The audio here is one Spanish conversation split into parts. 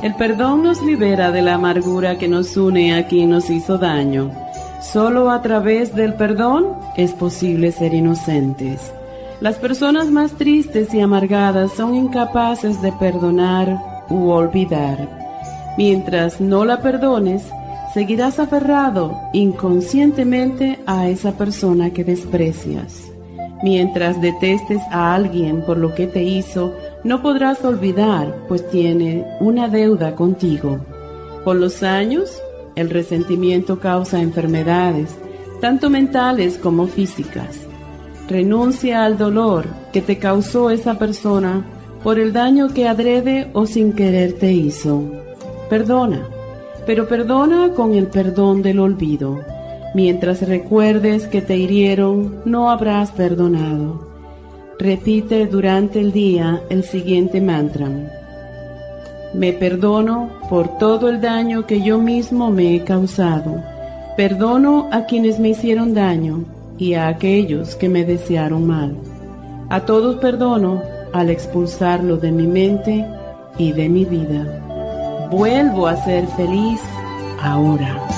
El perdón nos libera de la amargura que nos une a quien nos hizo daño. Solo a través del perdón es posible ser inocentes. Las personas más tristes y amargadas son incapaces de perdonar u olvidar. Mientras no la perdones, seguirás aferrado inconscientemente a esa persona que desprecias. Mientras detestes a alguien por lo que te hizo, no podrás olvidar, pues tiene una deuda contigo. Con los años, el resentimiento causa enfermedades, tanto mentales como físicas. Renuncia al dolor que te causó esa persona por el daño que adrede o sin querer te hizo. Perdona, pero perdona con el perdón del olvido. Mientras recuerdes que te hirieron, no habrás perdonado. Repite durante el día el siguiente mantra. Me perdono por todo el daño que yo mismo me he causado. Perdono a quienes me hicieron daño y a aquellos que me desearon mal. A todos perdono al expulsarlo de mi mente y de mi vida. Vuelvo a ser feliz ahora.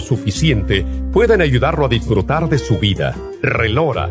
suficiente pueden ayudarlo a disfrutar de su vida. Relora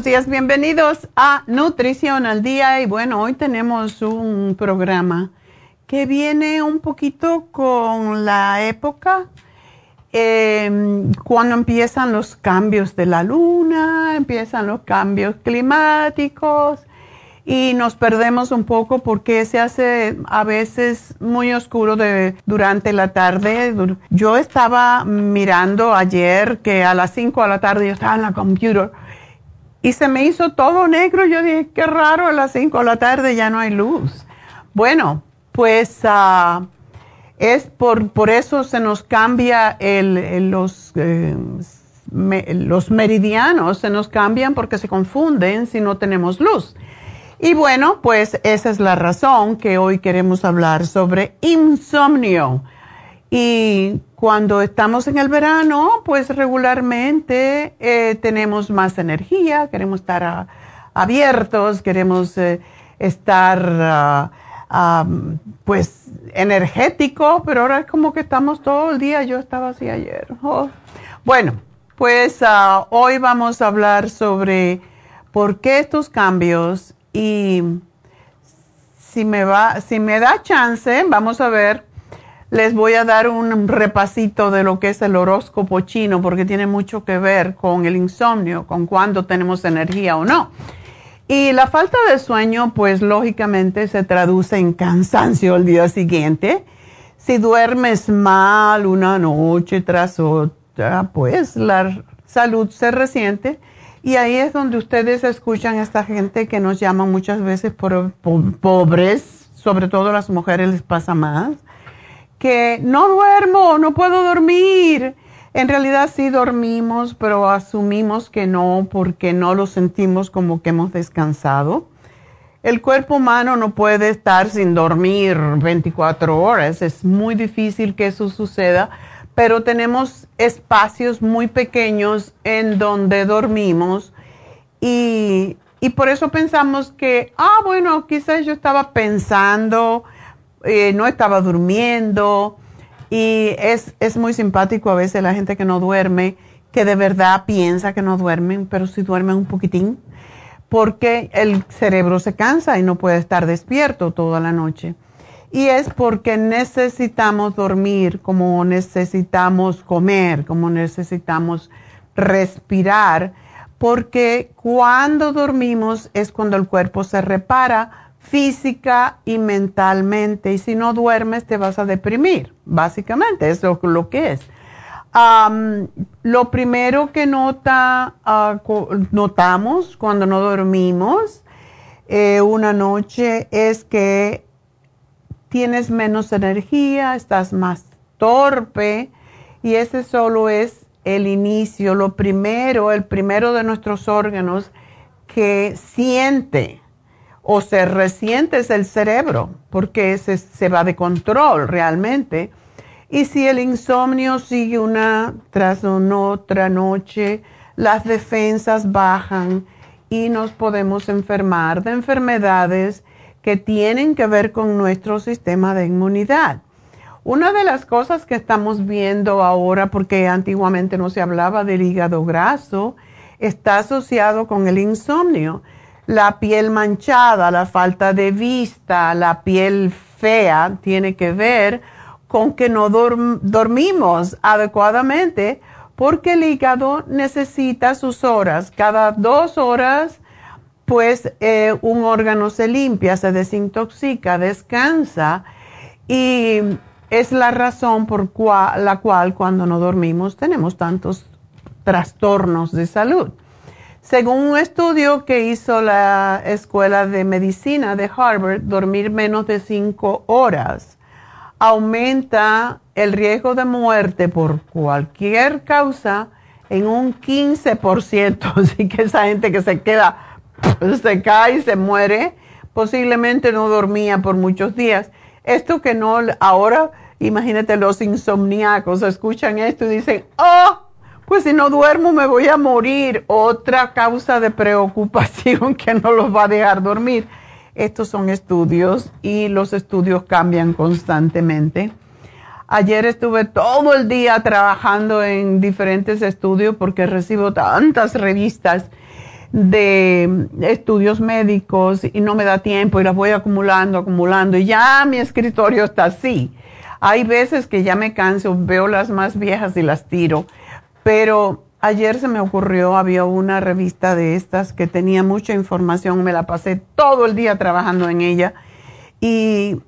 Buenos días, bienvenidos a Nutrición al Día y bueno, hoy tenemos un programa que viene un poquito con la época em, cuando empiezan los cambios de la luna, empiezan los cambios climáticos y nos perdemos un poco porque se hace a veces muy oscuro de, durante la tarde. Yo estaba mirando ayer que a las 5 de la tarde yo estaba en la computer y se me hizo todo negro. Yo dije, qué raro, a las 5 de la tarde ya no hay luz. Bueno, pues uh, es por, por eso se nos cambia el, los, eh, los meridianos, se nos cambian porque se confunden si no tenemos luz. Y bueno, pues esa es la razón que hoy queremos hablar sobre insomnio. Y cuando estamos en el verano, pues regularmente eh, tenemos más energía, queremos estar abiertos, queremos eh, estar ah, pues energético, pero ahora es como que estamos todo el día, yo estaba así ayer. Oh. Bueno, pues ah, hoy vamos a hablar sobre por qué estos cambios y si me va, si me da chance, vamos a ver, les voy a dar un repasito de lo que es el horóscopo chino, porque tiene mucho que ver con el insomnio, con cuándo tenemos energía o no. Y la falta de sueño, pues lógicamente se traduce en cansancio el día siguiente. Si duermes mal una noche tras otra, pues la salud se resiente y ahí es donde ustedes escuchan a esta gente que nos llama muchas veces por, pobres, sobre todo las mujeres les pasa más, que no duermo, no puedo dormir. En realidad sí dormimos, pero asumimos que no porque no lo sentimos como que hemos descansado. El cuerpo humano no puede estar sin dormir 24 horas, es muy difícil que eso suceda pero tenemos espacios muy pequeños en donde dormimos y, por eso pensamos que, ah, bueno, quizás yo estaba pensando, eh, no estaba durmiendo y es, es muy simpático a veces la gente que no duerme, que de verdad piensa que no duermen, pero sí duermen un poquitín, porque el cerebro se cansa y no puede estar despierto toda la noche. Y es porque necesitamos dormir, como necesitamos comer, como necesitamos respirar, porque cuando dormimos es cuando el cuerpo se repara física y mentalmente. Y si no duermes te vas a deprimir, básicamente, es lo, que es. lo primero que nota, ah, notamos cuando no dormimos eh, una noche es que tienes menos energía, estás más torpe y ese solo es el inicio, lo primero, el primero de nuestros órganos que siente o se resiente es el cerebro, porque se, se va de control realmente. Y si el insomnio sigue una tras otra noche, las defensas bajan y nos podemos enfermar de enfermedades que tienen que ver con nuestro sistema de inmunidad. Una de las cosas que estamos viendo ahora, porque antiguamente no se hablaba del hígado graso, está asociado con el insomnio. La piel manchada, la falta de vista, la piel fea, tiene que ver con que no dormimos adecuadamente porque el hígado necesita sus horas. Cada dos horas pues eh, un órgano se limpia, se desintoxica, descansa y es la razón por la cual cuando no dormimos tenemos tantos trastornos de salud. Según un estudio que hizo la Escuela de Medicina de Harvard, dormir menos de cinco horas aumenta el riesgo de muerte por cualquier causa en un 15%. Así que esa gente que se queda se cae y se muere, posiblemente no dormía por muchos días. Esto que no, ahora imagínate los insomniacos, escuchan esto y dicen, oh, pues si no duermo me voy a morir. Otra causa de preocupación que no los va a dejar dormir. Estos son estudios y los estudios cambian constantemente. Ayer estuve todo el día trabajando en diferentes estudios porque recibo tantas revistas de estudios médicos y no me da tiempo y las voy acumulando, acumulando y ya mi escritorio está así. Hay veces que ya me canso, veo las más viejas y las tiro, pero ayer se me ocurrió, había una revista de estas que tenía mucha información, me la pasé todo el día trabajando en ella. Y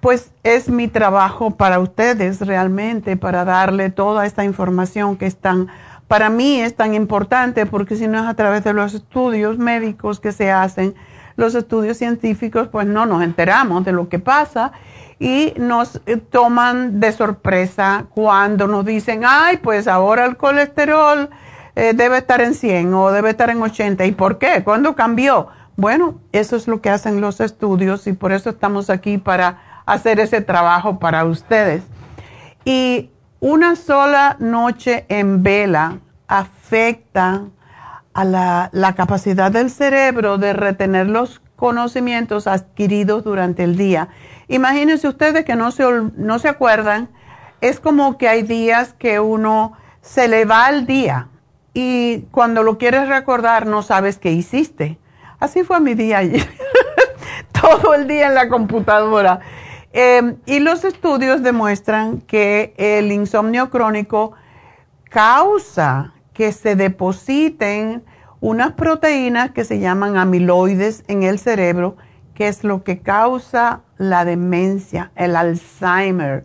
pues es mi trabajo para ustedes realmente, para darle toda esta información que es tan, para mí es tan importante porque si no es a través de los estudios médicos que se hacen, los estudios científicos, pues no nos enteramos de lo que pasa y nos eh, toman de sorpresa cuando nos dicen, ay, pues ahora el colesterol eh, debe estar en 100 o debe estar en 80. ¿Y por qué? ¿Cuándo cambió? Bueno, eso es lo que hacen los estudios y por eso estamos aquí para hacer ese trabajo para ustedes. Y una sola noche en vela afecta a la, la capacidad del cerebro de retener los conocimientos adquiridos durante el día. Imagínense ustedes que no se, no se acuerdan, es como que hay días que uno se le va al día y cuando lo quieres recordar no sabes qué hiciste. Así fue mi día ayer, todo el día en la computadora. Em, y los estudios demuestran que el insomnio crónico causa que se depositen unas proteínas que se llaman amiloides en el cerebro, es lo que causa la demencia, el Alzheimer.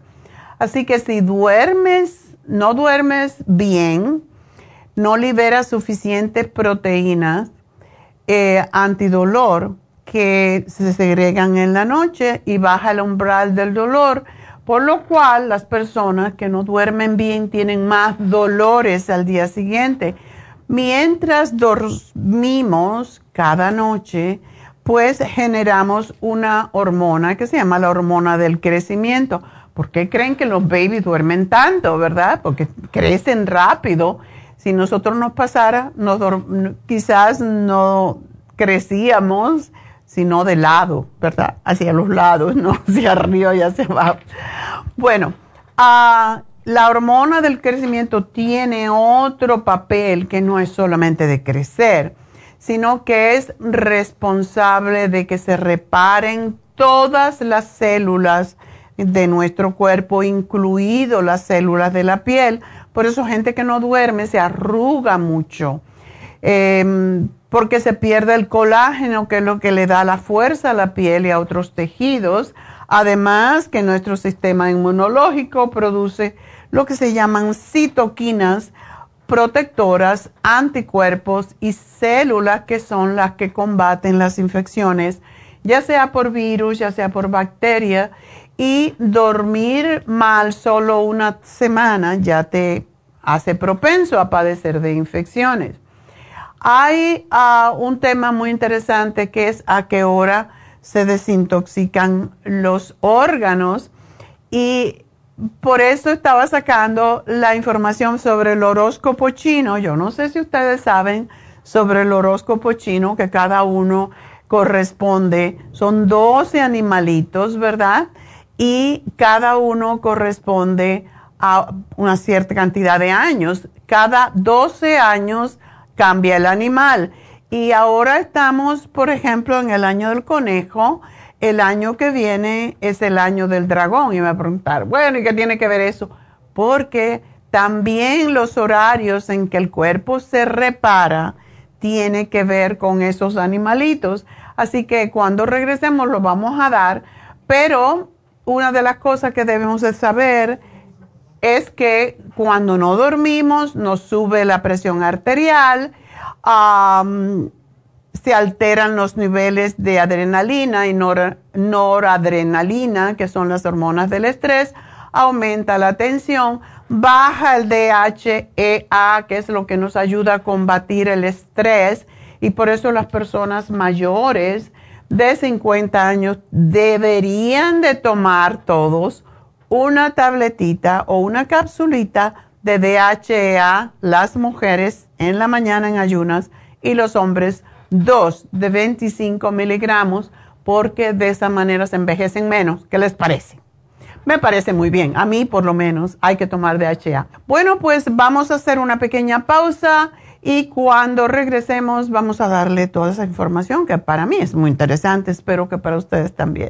Así que si duermes, no duermes bien, no liberas suficientes proteínas eh, antidolor que se segregan en la noche y baja el umbral del dolor, por lo cual las personas que no duermen bien tienen más dolores al día siguiente. Mientras dormimos cada noche, pues generamos una hormona que se llama la hormona del crecimiento. ¿Por qué creen que los babies duermen tanto, verdad? Porque crecen rápido. Si nosotros nos pasara, quizás no crecíamos, sino de lado, ¿verdad? Hacia los lados, no hacia arriba y hacia abajo. Bueno, ah, la hormona del crecimiento tiene otro papel que no es solamente de crecer sino que es responsable de que se reparen todas las células de nuestro cuerpo, incluido las células de la piel. Por eso gente que no duerme se arruga mucho, em, porque se pierde el colágeno, que es lo que le da la fuerza a la piel y a otros tejidos. Además que nuestro sistema inmunológico produce lo que se llaman citoquinas, protectoras, anticuerpos y células que son las que combaten las infecciones, ya sea por virus, ya sea por bacteria. Y dormir mal solo una semana ya te hace propenso a padecer de infecciones. Hay ah, un tema muy interesante que es a qué hora se desintoxican los órganos y por eso estaba sacando la información sobre el horóscopo chino. Yo no sé si ustedes saben sobre el horóscopo chino, que cada uno corresponde, son 12 animalitos, ¿verdad? Y cada uno corresponde a una cierta cantidad de años. Cada 12 años cambia el animal. Y ahora estamos, por ejemplo, en el año del conejo el año que viene es el año del dragón. Y me va a preguntar, bueno, ¿y qué tiene que ver eso? Porque también los horarios en que el cuerpo se repara tiene que ver con esos animalitos. Así que cuando regresemos lo vamos a dar. Pero una de las cosas que debemos de saber es que cuando no dormimos nos sube la presión arterial, se alteran los niveles de adrenalina y noradrenalina, que son las hormonas del estrés, aumenta la tensión, baja el DHEA, que es lo que nos ayuda a combatir el estrés, y por eso las personas mayores de 50 años deberían de tomar todos una tabletita o una capsulita de DHEA, las mujeres en la mañana en ayunas y los hombres dos de 25 miligramos porque de esa manera se envejecen menos. ¿Qué les parece? Me parece muy bien. A mí, por lo menos, hay que tomar DHA. Bueno, pues vamos a hacer una pequeña pausa Y cuando regresemos vamos a darle toda esa información que para mí es muy interesante, espero que para ustedes también.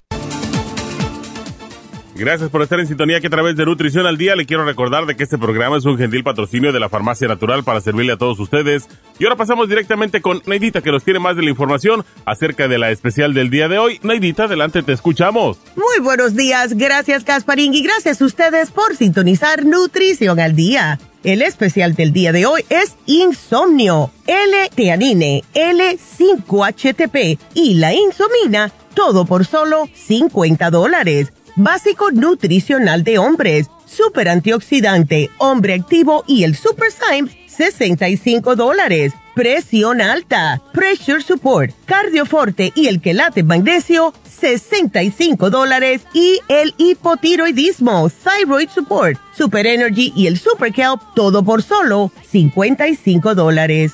Gracias por estar en sintonía que a través de Nutrición al Día le quiero recordar de que este programa es un gentil patrocinio de la Farmacia Natural para servirle a todos ustedes. Y ahora pasamos directamente con Neidita que nos tiene más de la información acerca de la especial del día de hoy. Neidita, adelante, te escuchamos. Muy buenos días, gracias Casparín y gracias a ustedes por sintonizar Nutrición al Día. El especial del día de hoy es Insomnio, L-Teanine, L5-HTP y la Insomina, todo por solo 50 dólares básico nutricional de hombres, super antioxidante, hombre activo y el Super Symes, 65 dólares. Presión alta, Pressure Support, Cardioforte y el quelate magnesio, 65 dólares. Y el hipotiroidismo, Thyroid Support, Super Energy y el Super Kelp, todo por solo 55 dólares.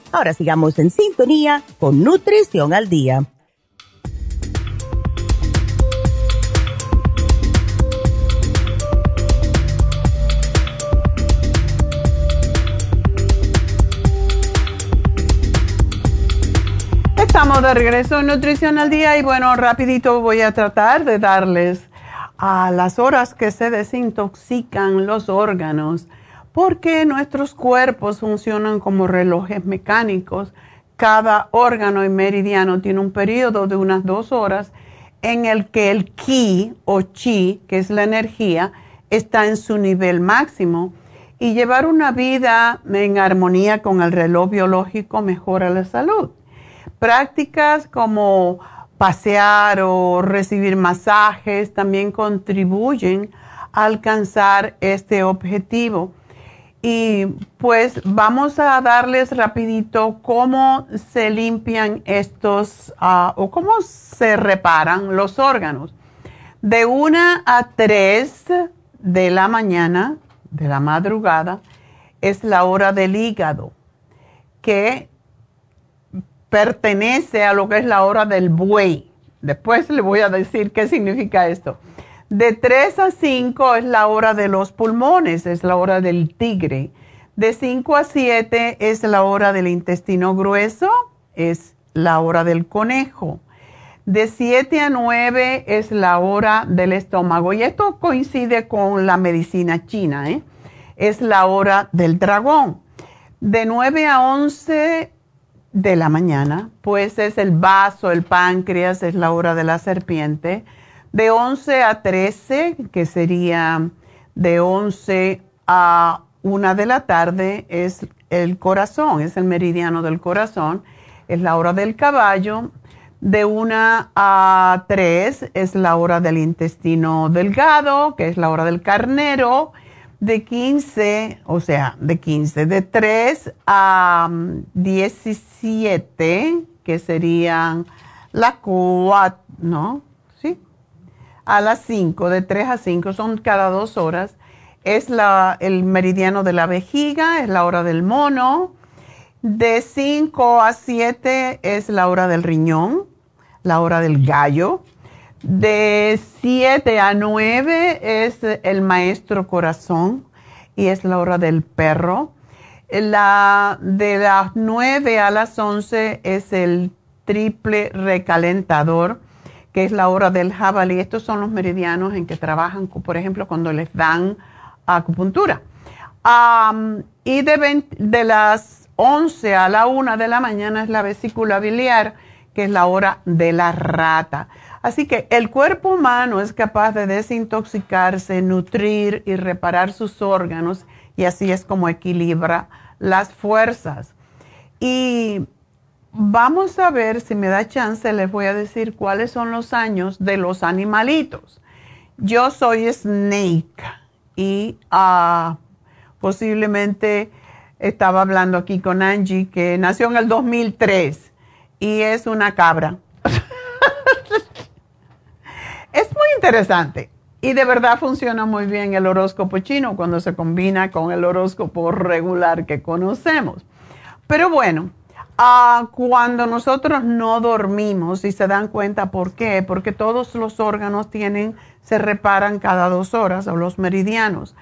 Ahora sigamos en sintonía con Nutrición al Día. Estamos de regreso en Nutrición al Día y bueno, rapidito voy a tratar de darles a las horas que se desintoxican los órganos porque nuestros cuerpos funcionan como relojes mecánicos. Cada órgano y meridiano tiene un periodo de unas dos horas en el que el ki o chi, que es la energía, está en su nivel máximo. Y llevar una vida en armonía con el reloj biológico mejora la salud. Prácticas como pasear o recibir masajes también contribuyen a alcanzar este objetivo y pues vamos a darles rapidito cómo se limpian estos ah, o cómo se reparan los órganos. De una a tres de la mañana, de la madrugada, es la hora del hígado, que pertenece a lo que es la hora del buey. Después le voy a decir qué significa esto. De 3 a 5 es la hora de los pulmones, es la hora del tigre. De 5 a 7 es la hora del intestino grueso, es la hora del conejo. De 7 a 9 es la hora del estómago. Y esto coincide con la medicina china, ¿eh? es la hora del dragón. De 9 a 11 de la mañana, pues es el vaso, el páncreas, es la hora de la serpiente de 11 a 13, que sería de 11 a 1 de la tarde, es el corazón, es el meridiano del corazón, es la hora del caballo. De 1 a 3 es la hora del intestino delgado, que es la hora del carnero. De 15, o sea, de 15, de 3 a 17, que serían la 4, ¿no? A las 5, de 3 a 5, son cada dos horas. Es la, el meridiano de la vejiga, es la hora del mono. De 5 a 7 es la hora del riñón, la hora del gallo. De 7 a 9 es el maestro corazón y es la hora del perro. La de las 9 a las 11 es el triple recalentador, que es la hora del jabalí. Estos son los meridianos en que trabajan, por ejemplo, cuando les dan acupuntura. y de, las 11 a la 1 de la mañana es la vesícula biliar, que es la hora de la rata. Así que el cuerpo humano es capaz de desintoxicarse, nutrir y reparar sus órganos y así es como equilibra las fuerzas. Y vamos a ver, si me da chance, les voy a decir cuáles son los años de los animalitos. Yo soy Snake y ah, posiblemente estaba hablando aquí con Angie que nació en el 2003 y es una cabra. es muy interesante. Y de verdad funciona muy bien el horóscopo chino cuando se combina con el horóscopo regular que conocemos. Pero bueno, ah, cuando nosotros no dormimos, y se dan cuenta por qué, porque todos los órganos tienen, se reparan cada dos horas, o los meridianos.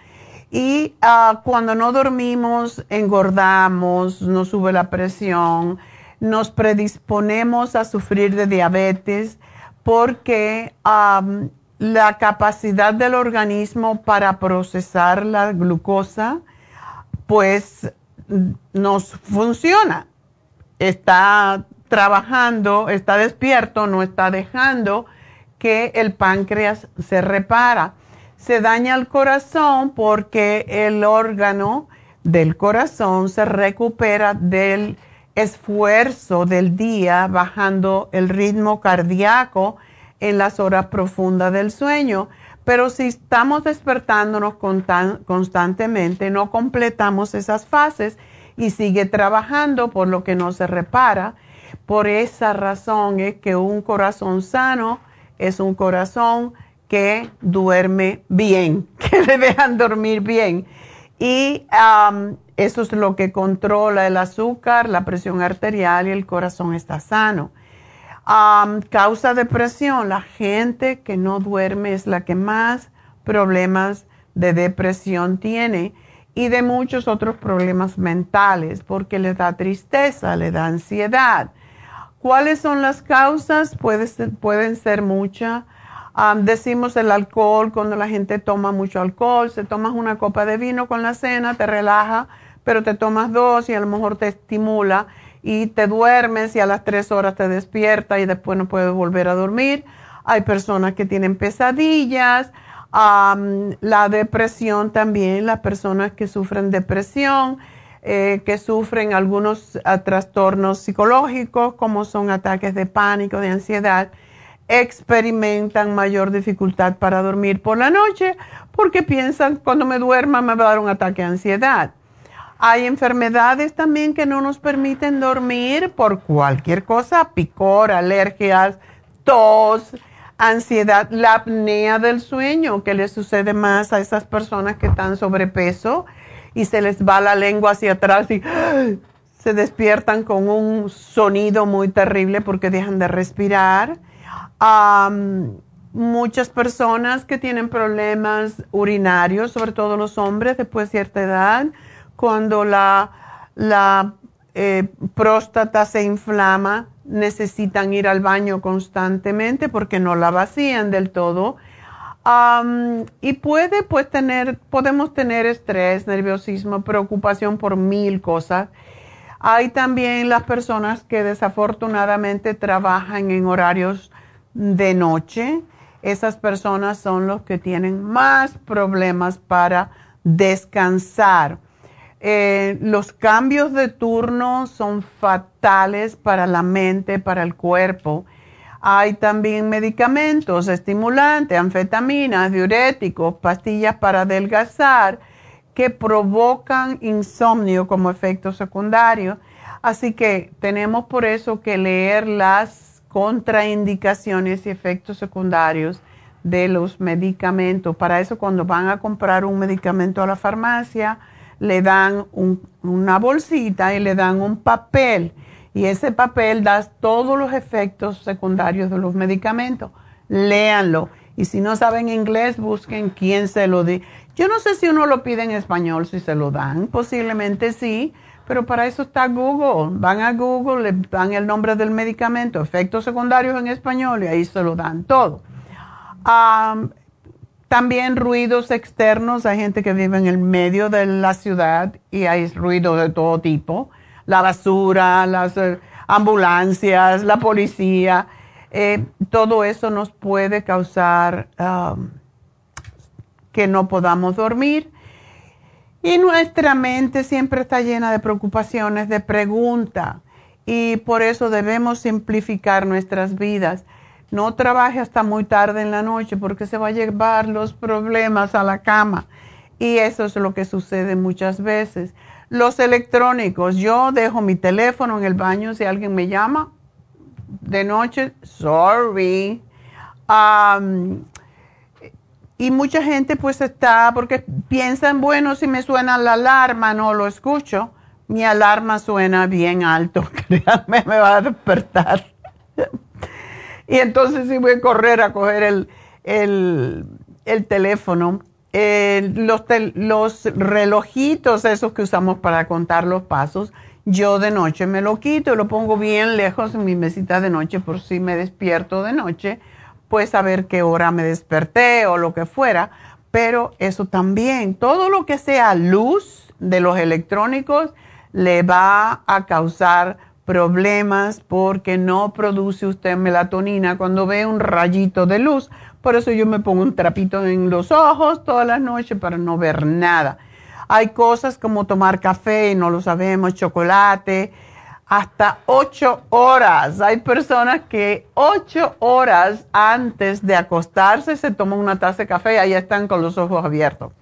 Y ah, cuando no dormimos, engordamos, nos sube la presión, nos predisponemos a sufrir de diabetes porque la capacidad del organismo para procesar la glucosa, pues nos funciona. Está trabajando, está despierto, no está dejando que el páncreas se repara. Se daña el corazón porque el órgano del corazón se recupera del esfuerzo del día, bajando el ritmo cardíaco en las horas profundas del sueño. Pero si estamos despertándonos constantemente, no completamos esas fases y sigue trabajando por lo que no se repara. Por esa razón es que un corazón sano es un corazón que duerme bien, que le dejan dormir bien. Y eso es lo que controla el azúcar, la presión arterial y el corazón está sano causa depresión, la gente que no duerme es la que más problemas de depresión tiene y de muchos otros problemas mentales porque le da tristeza, le da ansiedad. ¿Cuáles son las causas? pueden ser muchas. decimos el alcohol, cuando la gente toma mucho alcohol, se tomas una copa de vino con la cena, te relaja, pero te tomas dos y a lo mejor te estimula y te duermes y a las tres horas te despiertas y después no puedes volver a dormir. Hay personas que tienen pesadillas, la depresión también, las personas que sufren depresión, eh, que sufren algunos ah, trastornos psicológicos como son ataques de pánico, de ansiedad, experimentan mayor dificultad para dormir por la noche porque piensan cuando me duerma me va a dar un ataque de ansiedad. Hay enfermedades también que no nos permiten dormir por cualquier cosa, picor, alergias, tos, ansiedad, la apnea del sueño, que le sucede más a esas personas que están sobrepeso y se les va la lengua hacia atrás y se despiertan con un sonido muy terrible porque dejan de respirar. muchas personas que tienen problemas urinarios, sobre todo los hombres después de cierta edad, cuando la, la eh, próstata se inflama, necesitan ir al baño constantemente porque no la vacían del todo. y puede pues tener, podemos tener estrés, nerviosismo, preocupación por mil cosas. Hay también las personas que desafortunadamente trabajan en horarios de noche. Esas personas son los que tienen más problemas para descansar. Eh, los cambios de turno son fatales para la mente, para el cuerpo. Hay también medicamentos, estimulantes, anfetaminas, diuréticos, pastillas para adelgazar que provocan insomnio como efecto secundario. Así que tenemos por eso que leer las contraindicaciones y efectos secundarios de los medicamentos. Para eso cuando van a comprar un medicamento a la farmacia, le dan una bolsita y le dan un papel y ese papel da todos los efectos secundarios de los medicamentos. Léanlo Y si no saben inglés, busquen quién se lo di. Yo no sé si uno lo pide en español, si se lo dan, posiblemente sí, pero para eso está Google. Van a Google, le dan el nombre del medicamento, efectos secundarios en español y ahí se lo dan todo. También ruidos externos, hay gente que vive en el medio de la ciudad y hay ruidos de todo tipo, la basura, las eh, ambulancias, la policía, eh, todo eso nos puede causar que no podamos dormir y nuestra mente siempre está llena de preocupaciones, de preguntas. Y por eso debemos simplificar nuestras vidas. No trabaje hasta muy tarde en la noche porque se va a llevar los problemas a la cama. Y eso es lo que sucede muchas veces. Los electrónicos, yo dejo mi teléfono en el baño si alguien me llama de noche, sorry. Y mucha gente pues está, porque piensan, bueno, si me suena la alarma, no lo escucho. Mi alarma suena bien alto, créanme, me va a despertar. Y entonces voy a correr a coger el, teléfono. los, los relojitos, esos que usamos para contar los pasos, yo de noche me lo quito y lo pongo bien lejos en mi mesita de noche por si me despierto de noche pues saber qué hora me desperté o lo que fuera, pero eso también, todo lo que sea luz de los electrónicos le va a causar problemas porque no produce usted melatonina cuando ve un rayito de luz. Por eso yo me pongo un trapito en los ojos todas las noches para no ver nada. Hay cosas como tomar café, no lo sabemos, chocolate, hasta ocho horas. Hay personas que ocho horas antes de acostarse se toman una taza de café y ahí están con los ojos abiertos.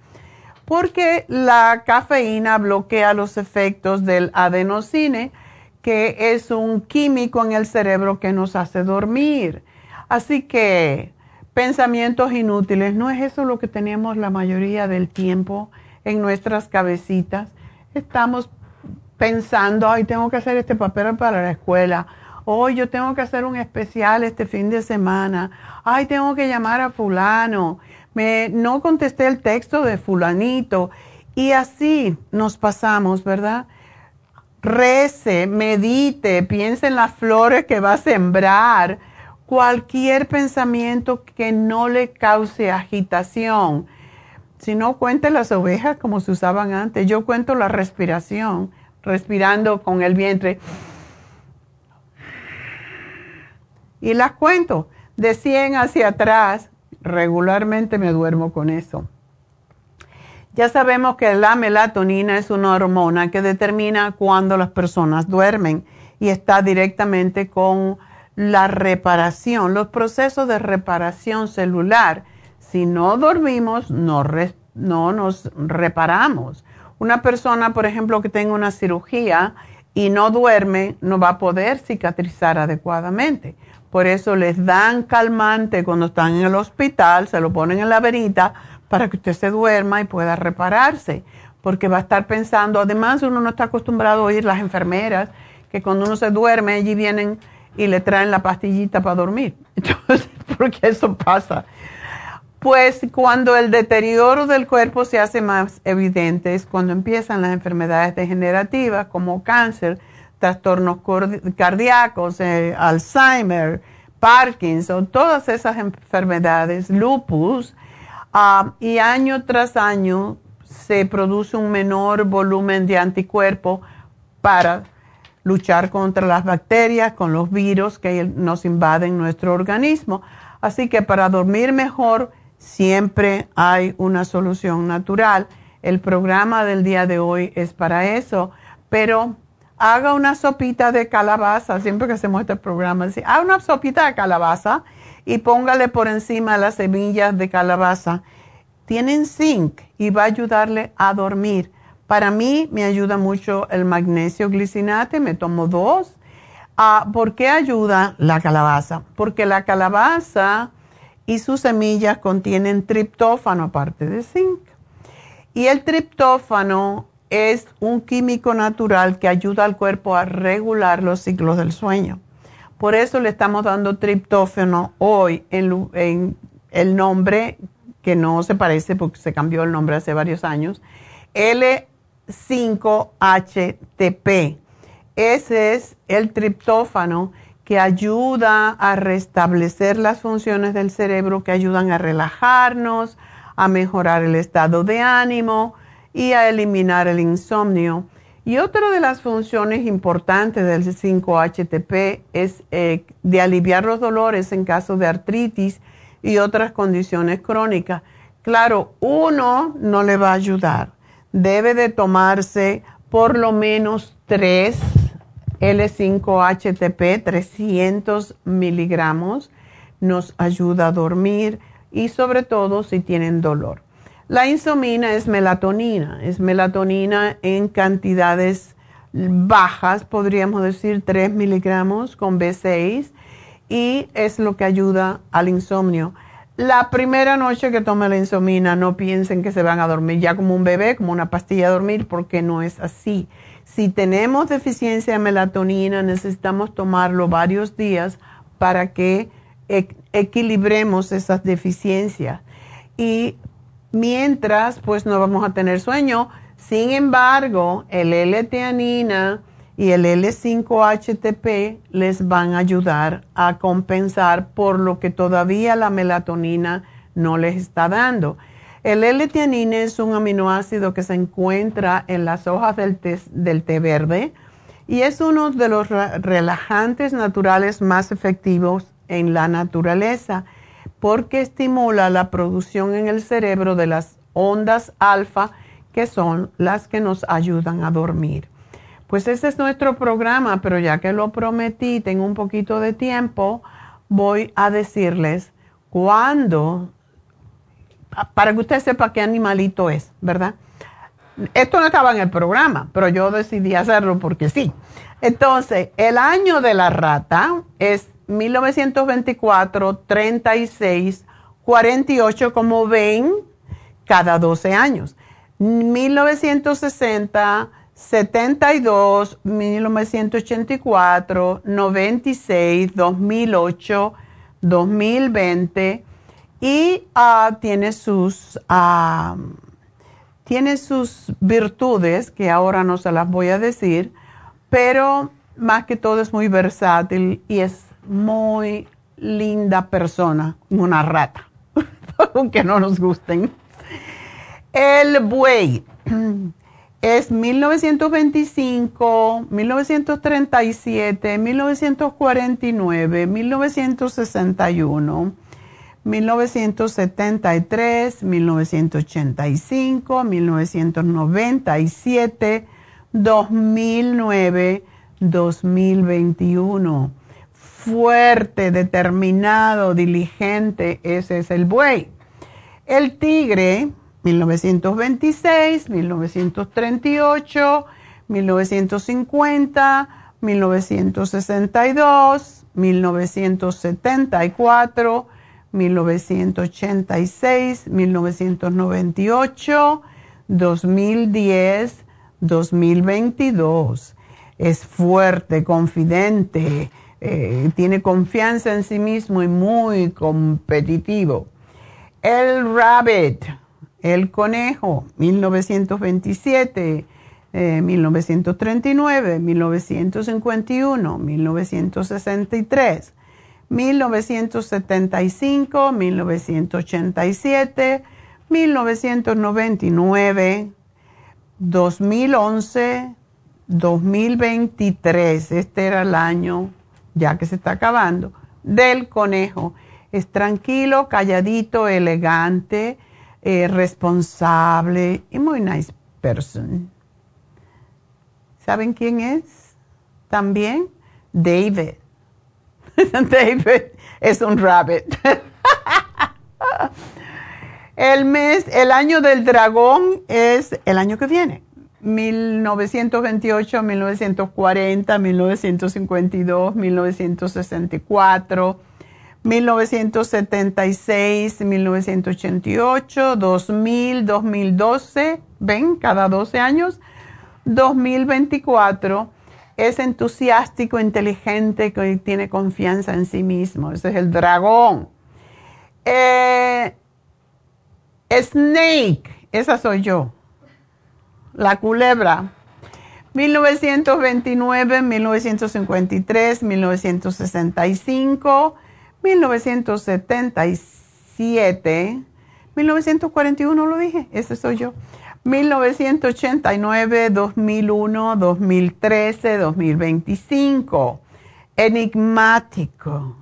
Porque la cafeína bloquea los efectos del adenosine, que es un químico en el cerebro que nos hace dormir. Así que pensamientos inútiles, ¿no es eso lo que tenemos la mayoría del tiempo en nuestras cabecitas? Estamos pensando, ay, tengo que hacer este papel para la escuela, hoy yo tengo que hacer un especial este fin de semana, ay, tengo que llamar a fulano, me, no contesté el texto de fulanito, y así nos pasamos, ¿verdad? Rece, medite, piense en las flores que va a sembrar, cualquier pensamiento que no le cause agitación. Si no, cuente las ovejas como se usaban antes. Yo cuento la respiración respirando con el vientre. Y las cuento de 100 hacia atrás. Regularmente me duermo con eso. Ya sabemos que la melatonina es una hormona que determina cuándo las personas duermen y está directamente con la reparación, los procesos de reparación celular. Si no dormimos, no, no nos reparamos. Una persona, por ejemplo, que tenga una cirugía y no duerme, no va a poder cicatrizar adecuadamente. Por eso les dan calmante cuando están en el hospital, se lo ponen en la verita para que usted se duerma y pueda repararse. Porque va a estar pensando, además uno no está acostumbrado a oír las enfermeras, que cuando uno se duerme allí vienen y le traen la pastillita para dormir. Entonces, porque eso pasa. Pues cuando el deterioro del cuerpo se hace más evidente es cuando empiezan las enfermedades degenerativas como cáncer, trastornos cardíacos, eh, Alzheimer, Parkinson, todas esas enfermedades, lupus, ah, y año tras año se produce un menor volumen de anticuerpos para luchar contra las bacterias, con los virus que nos invaden nuestro organismo. Así que para dormir mejor, Siempre hay una solución natural. El programa del día de hoy es para eso, pero haga una sopita de calabaza, siempre que hacemos este programa, haga una sopita de calabaza y póngale por encima las semillas de calabaza. Tienen zinc y va a ayudarle a dormir. Para mí me ayuda mucho el magnesio glicinate, me tomo dos. Ah, ¿Por qué ayuda la calabaza? Porque la calabaza y sus semillas contienen triptófano aparte de zinc. Y el triptófano es un químico natural que ayuda al cuerpo a regular los ciclos del sueño. Por eso le estamos dando triptófano hoy en, el nombre que no se parece porque se cambió el nombre hace varios años, L5-HTP. Ese es el triptófano que ayuda a restablecer las funciones del cerebro, que ayudan a relajarnos, a mejorar el estado de ánimo y a eliminar el insomnio. Y otra de las funciones importantes del 5-HTP es eh, de aliviar los dolores en caso de artritis y otras condiciones crónicas. Claro, uno no le va a ayudar. Debe de tomarse por lo menos tres L5-HTP, 300 miligramos. Nos ayuda a dormir y sobre todo si tienen dolor. La insomina es melatonina, es melatonina en cantidades bajas, podríamos decir 3 miligramos con B6 y es lo que ayuda al insomnio. La primera noche que tomen la insomina, no piensen que se van a dormir ya como un bebé, como una pastilla a dormir, porque no es así. Si tenemos deficiencia de melatonina, necesitamos tomarlo varios días para que equilibremos esas deficiencias. Y mientras, pues no vamos a tener sueño. Sin embargo, el L-teanina y el L5-HTP les van a ayudar a compensar por lo que todavía la melatonina no les está dando. El L-teanina es un aminoácido que se encuentra en las hojas del té, del té verde y es uno de los relajantes naturales más efectivos en la naturaleza porque estimula la producción en el cerebro de las ondas alfa que son las que nos ayudan a dormir. Pues ese es nuestro programa, pero ya que lo prometí, tengo un poquito de tiempo, voy a decirles cuándo, para que usted sepa qué animalito es, ¿verdad? Esto no estaba en el programa, pero yo decidí hacerlo porque sí. Entonces, el año de la rata es 1924, 36, 48, como ven, cada 12 años. 1960, 72, 1984, 96, 2008, 2020 y uh, tiene sus uh, tiene sus virtudes que ahora no se las voy a decir, pero más que todo es muy versátil y es muy linda persona, una rata, aunque no nos gusten. El buey es 1925, 1937, 1949, 1961, 1973, 1985, 1997, 2009, 2021 fuerte, determinado, diligente, ese es el buey. El tigre, 1926, 1938, 1950, 1962, 1974, 1986, 1998, 2010, 2022. Es fuerte, confidente, eh, tiene confianza en sí mismo y muy competitivo. El rabbit, el conejo, 1927, 1939, 1951, 1963, 1975, 1987, 1999, 2011, 2023. Este era el año ya que se está acabando, del conejo. Es tranquilo, calladito, elegante, eh, responsable y muy nice person. ¿Saben quién es? También David. David es un rabbit. el mes, el año del dragón es el año que viene. 1928, 1940, 1952, 1964, 1976, 1988, 2000, 2012, ven, cada 12 años, 2024, es entusiástico, inteligente, que tiene confianza en sí mismo, ese es el dragón. Eh, Snake, esa soy yo. La culebra. 1929, 1953, 1965, 1977, 1941 lo dije, ese soy yo. 1989, 2001, 2013, 2025. Enigmático,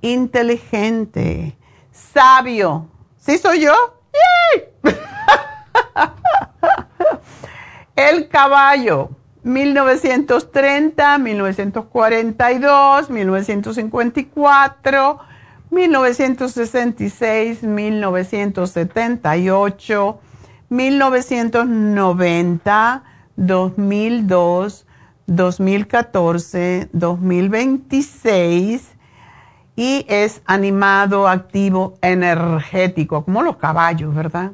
inteligente, sabio. ¿Sí soy yo? El caballo, 1930, 1942, 1954, 1966, 1978, 1990, 2002, 2014, 2026 y es animado, activo, energético, como los caballos, ¿verdad?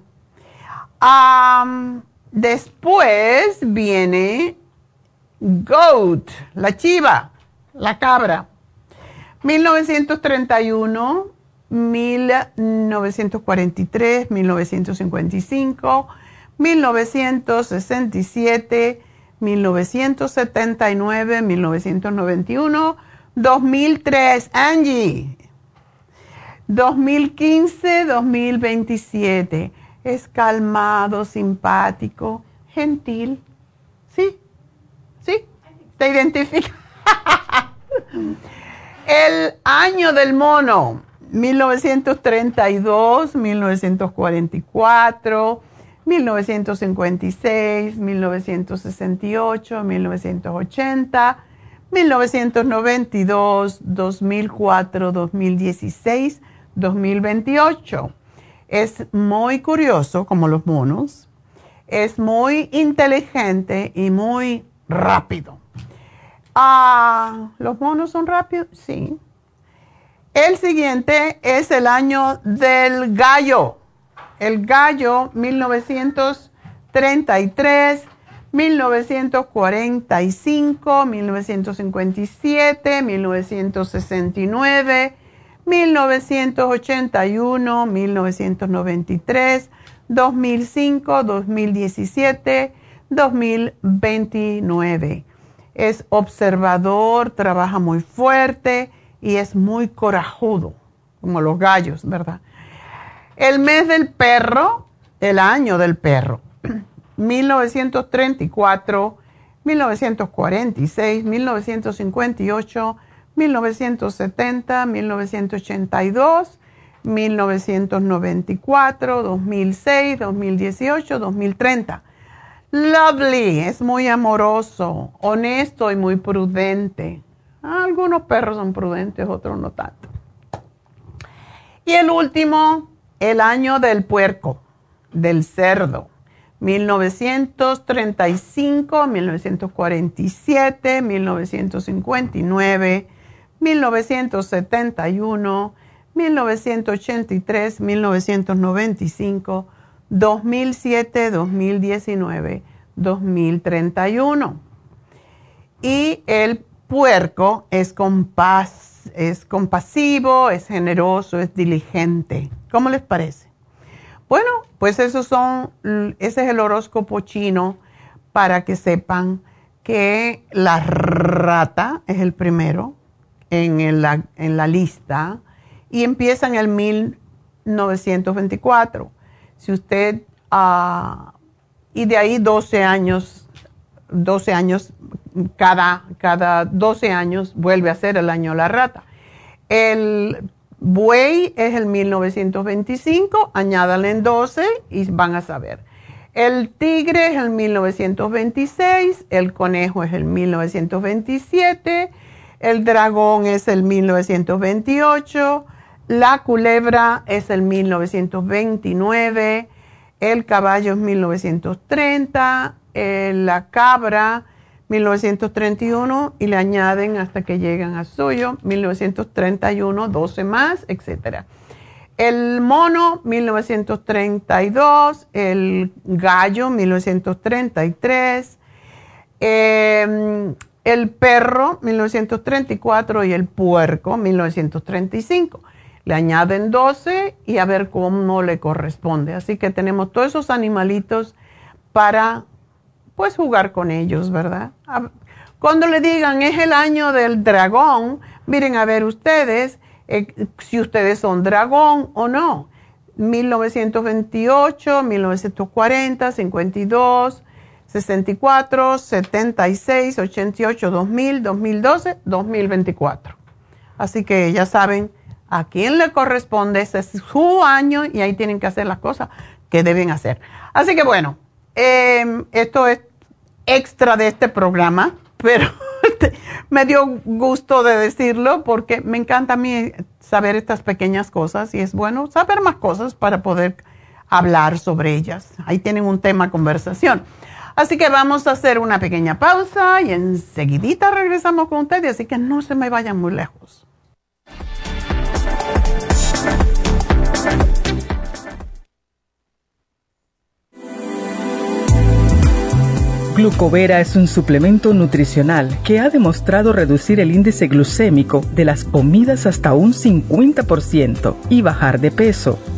Después viene goat, la chiva, la cabra. 1931, 1943, 1955, 1967, 1979, 1991, 2003, Angie. 2015, 2027. Es calmado, simpático, gentil. ¿Sí? ¿Sí? ¿Te identifica? El año del mono, 1932, 1944, 1956, 1968, 1980, 1992, 2004, 2016, 2028. Es muy curioso, como los monos, es muy inteligente y muy rápido. Ah, ¿Los monos son rápidos? Sí. El siguiente es el año del gallo. El gallo, 1933, 1945, 1957, 1969, 1981, 1993, 2005, 2017, 2029 es observador, trabaja muy fuerte y es muy corajudo, como los gallos, ¿verdad? El mes del perro, el año del perro, 1934, 1946, 1958, 1970, 1982, 1994, 2006, 2018, 2030 Lovely, es muy amoroso, honesto y muy prudente. Algunos perros son prudentes, otros no tanto. Y el último, el año del puerco, del cerdo. 1935, 1947, 1959, 1971, 1983, 1995, 2007, 2019, 2031. Y el puerco es, compas, es compasivo, es generoso, es diligente. ¿Cómo les parece? Bueno, pues esos son, ese es el horóscopo chino para que sepan que la rata es el primero en la, en la lista y empieza en el 1924 si usted, uh, y de ahí 12 años, 12 años, cada, cada 12 años vuelve a ser el año la rata. El buey es el 1925, añádale en 12 y van a saber. El tigre es el 1926, el conejo es el 1927, el dragón es el 1928, la culebra es el 1929, el caballo es 1930, la cabra 1931 y le añaden hasta que llegan a suyo 1931, 12 más, etc. El mono 1932, el gallo 1933, em, el perro 1934 y el puerco 1935. le añaden 12 y a ver cómo le corresponde. Así que tenemos todos esos animalitos para pues jugar con ellos, ¿verdad? Cuando le digan es el año del dragón, miren a ver ustedes eh, si ustedes son dragón o no. 1928, 1940, 52, 64, 76, 88, 2000, 2012, 2024. Así que ya saben a quién le corresponde, ese es su año y ahí tienen que hacer las cosas que deben hacer. Así que bueno, em, esto es extra de este programa, pero me dio gusto de decirlo porque me encanta a mí saber estas pequeñas cosas y es bueno saber más cosas para poder hablar sobre ellas. Ahí tienen un tema conversación. Así que vamos a hacer una pequeña pausa y enseguidita regresamos con ustedes, así que no se me vayan muy lejos. Glucovera es un suplemento nutricional que ha demostrado reducir el índice glucémico de las comidas hasta un 50% y bajar de peso.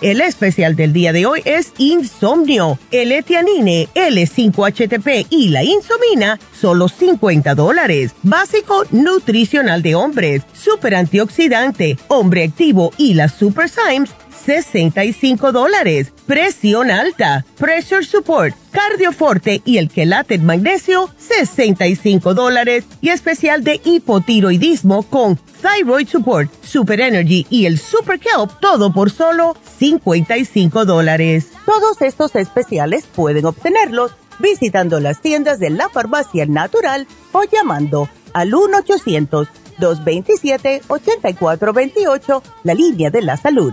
El especial del día de hoy es Insomnio, el etianine, L5-HTP y la insomina, solo 50 dólares. Básico nutricional de hombres, super antioxidante, hombre activo y la Super Symes, 65 dólares. Presión alta, Pressure Support, Cardioforte y el Quelate Magnesio, 65 dólares. Y especial de hipotiroidismo con Thyroid Support, Super Energy y el Super Kelp, todo por solo 55 dólares. Todos estos especiales pueden obtenerlos visitando las tiendas de la farmacia natural o llamando al 1-800-227-8428, la línea de la salud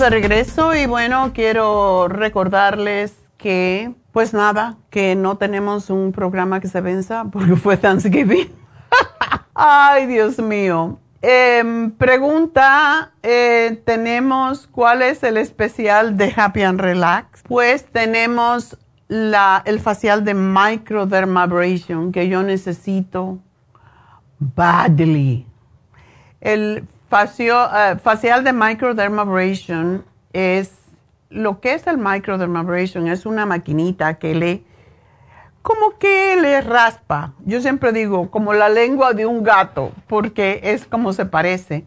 De regreso y bueno, quiero recordarles que, pues nada, que no tenemos un programa que se venza porque fue Thanksgiving. Ay, Dios mío. Em, pregunta, eh, tenemos cuál es el especial de Happy and Relax. Pues tenemos la, el facial de microdermabrasion que yo necesito badly. El eh, facial de microdermabrasion es lo que es el microdermabrasion es una maquinita que le como que le raspa. Yo siempre digo como la lengua de un gato porque es como se parece.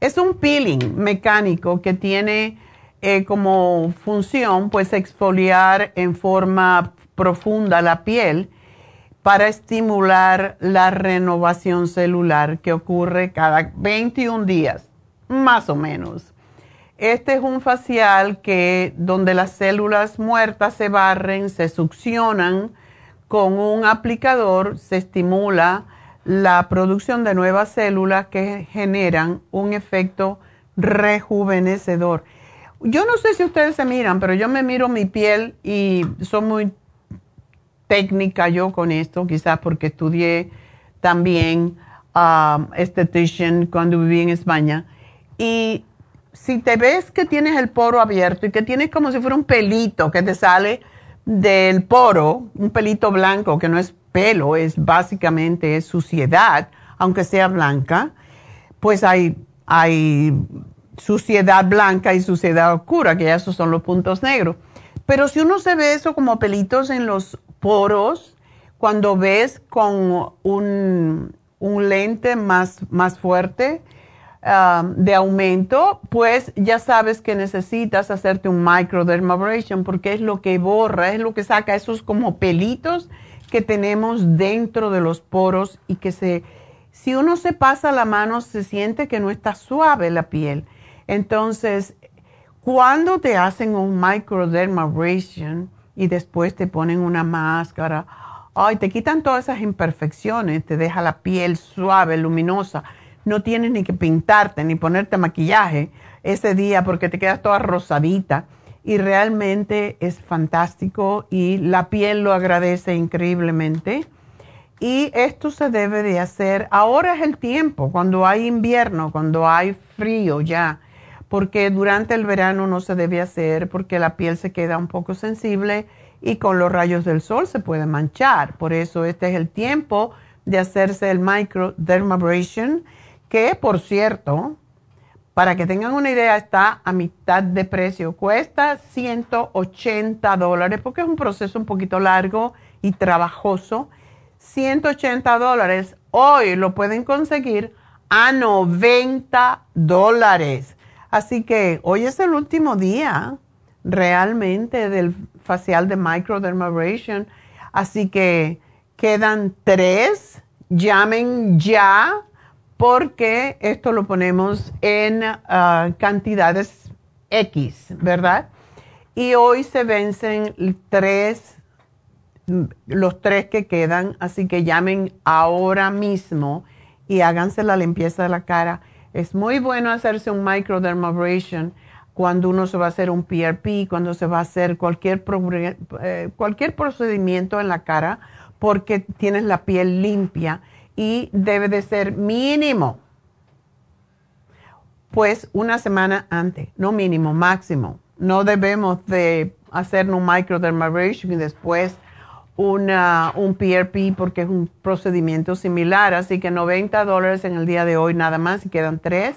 Es un peeling mecánico que tiene eh, como función pues exfoliar en forma profunda la piel para estimular la renovación celular que ocurre cada 21 días, más o menos. Este es un facial que donde las células muertas se barren, se succionan con un aplicador, se estimula la producción de nuevas células que generan un efecto rejuvenecedor. Yo no sé si ustedes se miran, pero yo me miro mi piel y son muy técnica yo con esto, quizás porque estudié también um, estetician cuando viví en España. Y si te ves que tienes el poro abierto y que tienes como si fuera un pelito que te sale del poro, un pelito blanco que no es pelo, es básicamente es suciedad, aunque sea blanca, pues hay, hay suciedad blanca y suciedad oscura, que esos son los puntos negros. Pero si uno se ve eso como pelitos en los poros, cuando ves con un, un lente más, más fuerte um, de aumento, pues ya sabes que necesitas hacerte un microdermabrasion porque es lo que borra, es lo que saca esos como pelitos que tenemos dentro de los poros y que se, si uno se pasa la mano se siente que no está suave la piel. Entonces, cuando te hacen un microdermabrasion y después te ponen una máscara, ay, te quitan todas esas imperfecciones, te deja la piel suave, luminosa. No tienes ni que pintarte ni ponerte maquillaje ese día porque te quedas toda rosadita. Y realmente es fantástico y la piel lo agradece increíblemente. Y esto se debe de hacer, ahora es el tiempo, cuando hay invierno, cuando hay frío ya, porque durante el verano no se debe hacer porque la piel se queda un poco sensible y con los rayos del sol se puede manchar. Por eso este es el tiempo de hacerse el microdermabrasion, que por cierto, para que tengan una idea, está a mitad de precio. Cuesta 180 dólares porque es un proceso un poquito largo y trabajoso. 180 dólares. Hoy lo pueden conseguir a 90 dólares. Así que hoy es el último día realmente del facial de microdermabrasion. Así que quedan tres. Llamen ya porque esto lo ponemos en ah, cantidades X, ¿verdad? Y hoy se vencen tres, los tres que quedan, así que llamen ahora mismo y háganse la limpieza de la cara. Es muy bueno hacerse un microdermabrasion cuando uno se va a hacer un PRP, cuando se va a hacer cualquier, eh, cualquier procedimiento en la cara, porque tienes la piel limpia y debe de ser mínimo, pues una semana antes, no mínimo, máximo. No debemos de hacer un microdermabrasion y después una, un PRP porque es un procedimiento similar. Así que 90 dólares en el día de hoy nada más y quedan tres.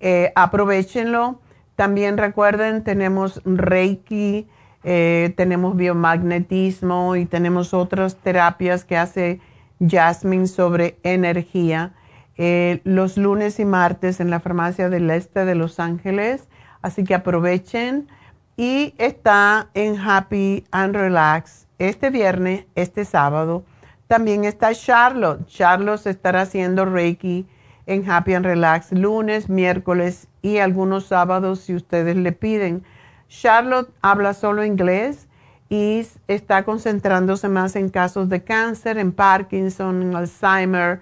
Eh, aprovechenlo también recuerden, tenemos Reiki, eh, tenemos biomagnetismo y tenemos otras terapias que hace Jasmine sobre energía. Eh, los lunes y martes en la farmacia del este de Los Ángeles. Así que aprovechen. Y está en Happy and Relax este viernes, este sábado. También está Charlotte. Charlotte estará haciendo Reiki en Happy and Relax lunes, miércoles y algunos sábados si ustedes le piden. Charlotte habla solo inglés y está concentrándose más en casos de cáncer, en Parkinson, en Alzheimer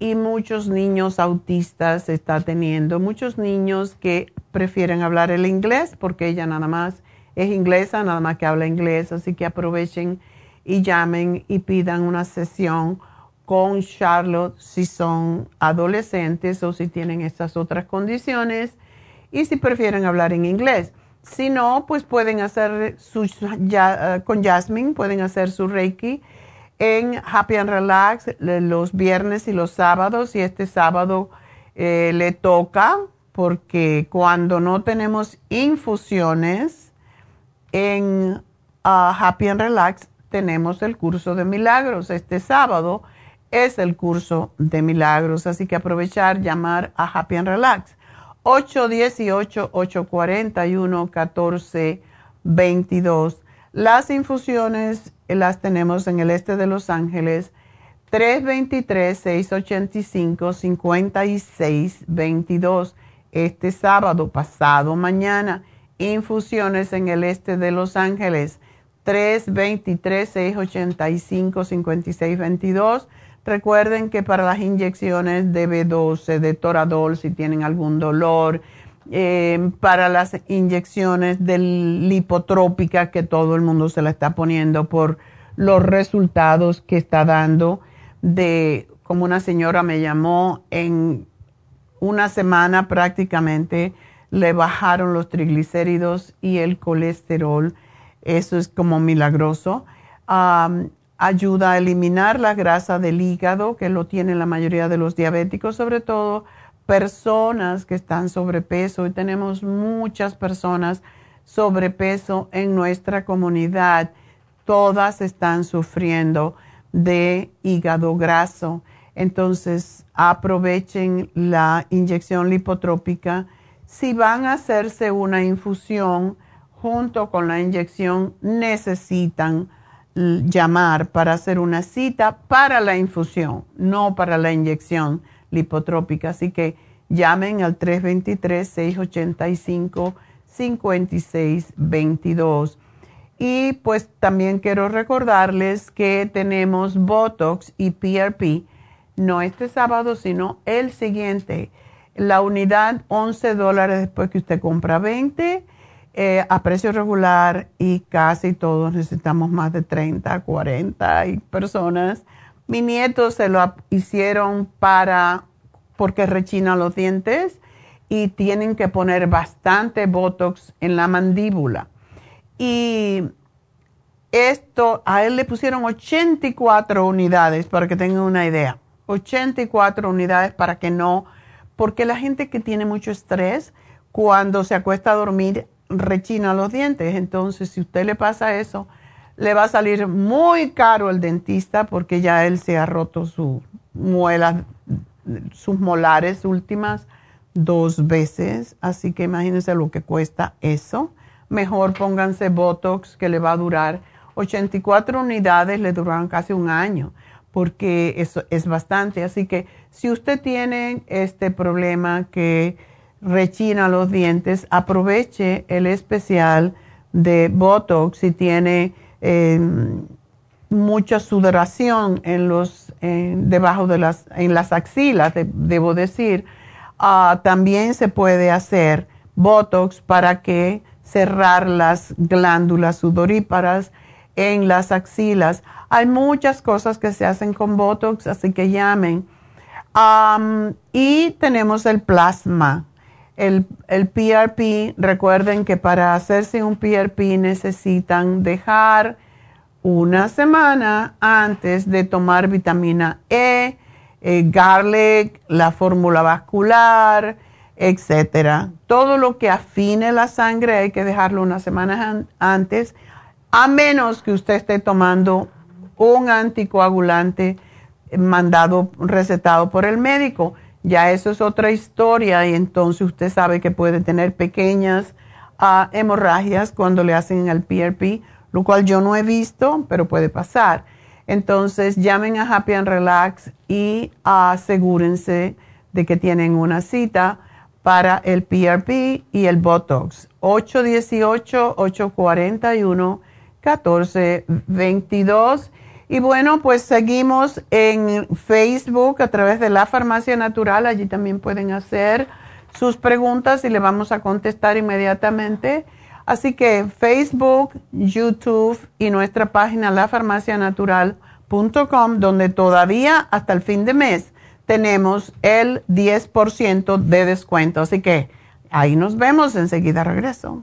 y muchos niños autistas está teniendo, muchos niños que prefieren hablar el inglés porque ella nada más es inglesa, nada más que habla inglés, así que aprovechen y llamen y pidan una sesión con Charlotte si son adolescentes o si tienen estas otras condiciones y si prefieren hablar en inglés. Si no, pues pueden hacer su, ya, eh, con Jasmine, pueden hacer su Reiki en Happy and Relax los viernes y los sábados y este sábado eh, le toca porque cuando no tenemos infusiones en ah, Happy and Relax tenemos el curso de milagros este sábado es el curso de milagros. Así que aprovechar, llamar a Happy and Relax. 818-841-1422. Las infusiones las tenemos en el este de Los Ángeles. 323-685-5622. Este sábado pasado mañana. Infusiones en el este de Los Ángeles. 323-685-5622 Recuerden que para las inyecciones de B12, de Toradol, si tienen algún dolor, eh, para las inyecciones de lipotrópica, que todo el mundo se la está poniendo por los resultados que está dando de, como una señora me llamó, en una semana prácticamente le bajaron los triglicéridos y el colesterol. Eso es como milagroso. ayuda a eliminar la grasa del hígado, que lo tienen la mayoría de los diabéticos, sobre todo personas que están sobrepeso. Y tenemos muchas personas sobrepeso en nuestra comunidad. Todas están sufriendo de hígado graso. Entonces, aprovechen la inyección lipotrópica. Si van a hacerse una infusión junto con la inyección, necesitan llamar para hacer una cita para la infusión, no para la inyección lipotrópica. Así que llamen al 323-685-5622. Y pues también quiero recordarles que tenemos Botox y PRP, no este sábado, sino el siguiente. La unidad 11 dólares después que usted compra 20 eh, a precio regular y casi todos necesitamos más de 30, 40 personas. Mi nieto se lo hicieron para porque rechina los dientes y tienen que poner bastante Botox en la mandíbula. Y esto, a él le pusieron 84 unidades, para que tengan una idea. 84 unidades para que no, porque la gente que tiene mucho estrés, cuando se acuesta a dormir, rechina los dientes. Entonces, si usted le pasa eso, le va a salir muy caro el dentista porque ya él se ha roto su muela, sus molares últimas dos veces. Así que imagínense lo que cuesta eso mejor pónganse Botox que le va a durar 84 unidades, le duran casi un año, porque eso es bastante. Así que si usted tiene este problema que rechina los dientes, aproveche el especial de Botox si tiene em, mucha sudoración en los debajo de las en las axilas, debo decir. Ah, también se puede hacer Botox para que cerrar las glándulas sudoríparas en las axilas. Hay muchas cosas que se hacen con Botox, así que llamen. y tenemos el plasma, el, PRP. Recuerden que para hacerse un PRP necesitan dejar una semana antes de tomar vitamina E, eh, garlic, la fórmula vascular, etcétera. Todo lo que afine la sangre hay que dejarlo unas semanas antes, a menos que usted esté tomando un anticoagulante mandado, recetado por el médico. Ya eso es otra historia y entonces usted sabe que puede tener pequeñas ah, hemorragias cuando le hacen el PRP, lo cual yo no he visto, pero puede pasar. Entonces llamen a Happy and Relax y asegúrense de que tienen una cita para el PRP y el Botox. 818-841-1422. Y bueno, pues seguimos en Facebook a través de la Farmacia Natural. Allí también pueden hacer sus preguntas y le vamos a contestar inmediatamente. Así que Facebook, YouTube y nuestra página lafarmacianatural.com, donde todavía hasta el fin de mes tenemos el 10% de descuento. Así que ahí nos vemos, enseguida regreso.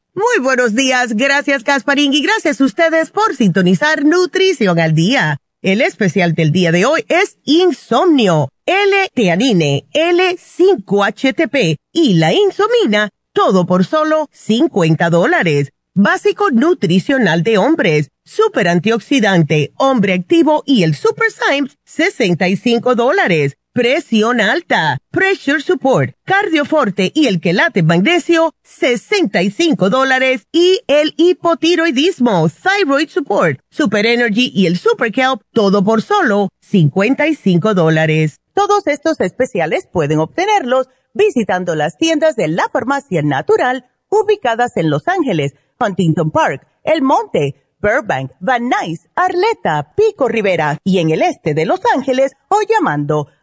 Muy buenos días, gracias Casparín y gracias a ustedes por sintonizar Nutrición al Día. El especial del día de hoy es Insomnio, L-Teanine, L5-HTP y la Insomina, todo por solo 50 dólares básico nutricional de hombres, super antioxidante, hombre activo y el Super Symes, 65 dólares. Presión alta, pressure support, cardioforte y el quelate magnesio, 65 dólares. Y el hipotiroidismo, thyroid support, super energy y el super kelp, todo por solo 55 dólares. Todos estos especiales pueden obtenerlos visitando las tiendas de la farmacia natural ubicadas en Los Ángeles, Huntington Park, El Monte, Burbank, Van Nuys, Arleta, Pico Rivera y en el este de Los Ángeles o llamando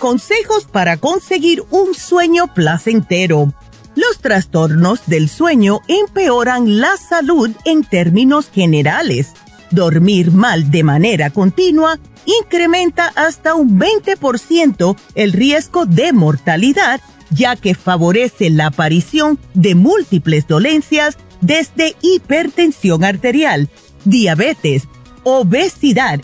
Consejos para conseguir un sueño placentero. Los trastornos del sueño empeoran la salud en términos generales. Dormir mal de manera continua incrementa hasta un 20% el riesgo de mortalidad, ya que favorece la aparición de múltiples dolencias desde hipertensión arterial, diabetes, obesidad,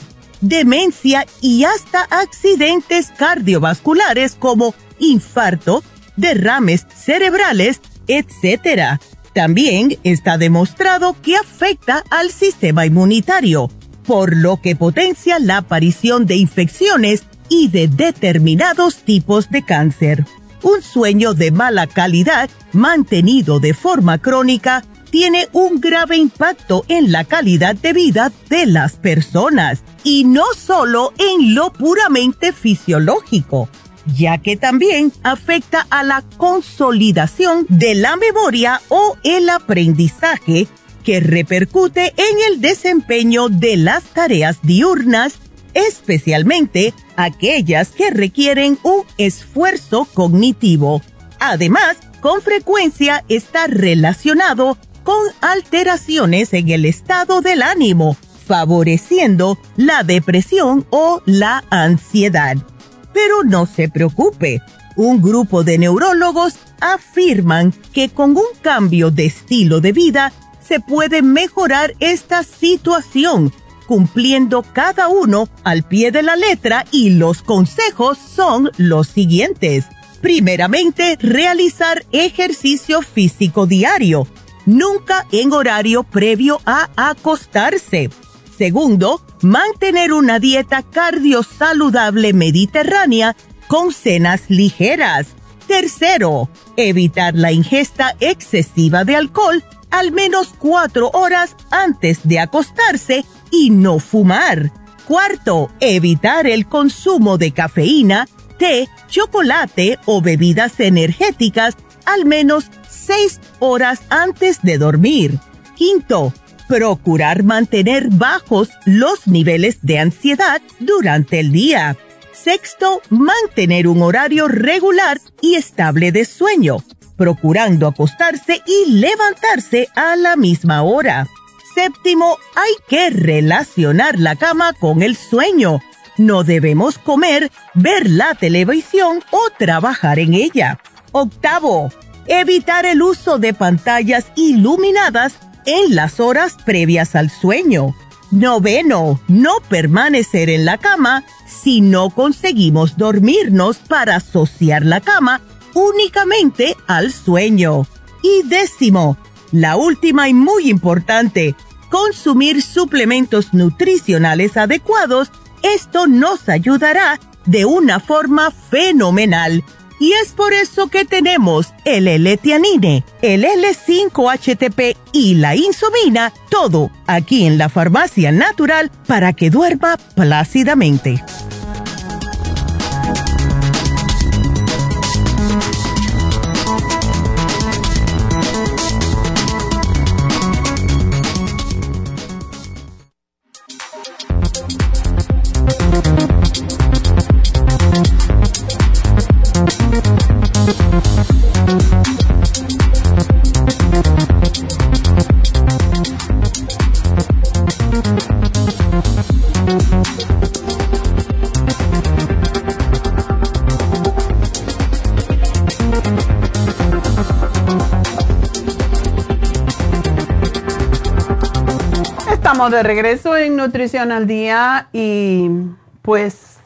demencia y hasta accidentes cardiovasculares como infarto, derrames cerebrales, etc. También está demostrado que afecta al sistema inmunitario, por lo que potencia la aparición de infecciones y de determinados tipos de cáncer. Un sueño de mala calidad mantenido de forma crónica tiene un grave impacto en la calidad de vida de las personas y no solo en lo puramente fisiológico, ya que también afecta a la consolidación de la memoria o el aprendizaje que repercute en el desempeño de las tareas diurnas, especialmente aquellas que requieren un esfuerzo cognitivo. Además, con frecuencia está relacionado con alteraciones en el estado del ánimo, favoreciendo la depresión o la ansiedad. Pero no se preocupe, un grupo de neurólogos afirman que con un cambio de estilo de vida se puede mejorar esta situación, cumpliendo cada uno al pie de la letra y los consejos son los siguientes. Primeramente, realizar ejercicio físico diario nunca en horario previo a acostarse. Segundo, mantener una dieta cardiosaludable mediterránea con cenas ligeras. Tercero, evitar la ingesta excesiva de alcohol al menos cuatro horas antes de acostarse y no fumar. Cuarto, evitar el consumo de cafeína, té, chocolate o bebidas energéticas al menos seis horas antes de dormir. Quinto, procurar mantener bajos los niveles de ansiedad durante el día. Sexto, mantener un horario regular y estable de sueño, procurando acostarse y levantarse a la misma hora. Séptimo, hay que relacionar la cama con el sueño. No debemos comer, ver la televisión o trabajar en ella. Octavo, evitar el uso de pantallas iluminadas en las horas previas al sueño. Noveno, no permanecer en la cama si no conseguimos dormirnos para asociar la cama únicamente al sueño. Y décimo, la última y muy importante, consumir suplementos nutricionales adecuados. Esto nos ayudará de una forma fenomenal y es por eso que tenemos el L-Tianine, el L5-HTP y la insomina, todo aquí en la farmacia natural para que duerma plácidamente. De regreso en Nutrición al Día y pues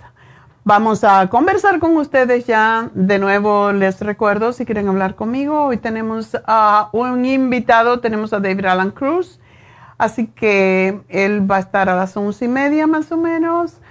vamos a conversar con ustedes ya. De nuevo les recuerdo si quieren hablar conmigo. Hoy tenemos a un invitado, tenemos a David Alan Cruz. Así que él va a estar a las once y media más o menos.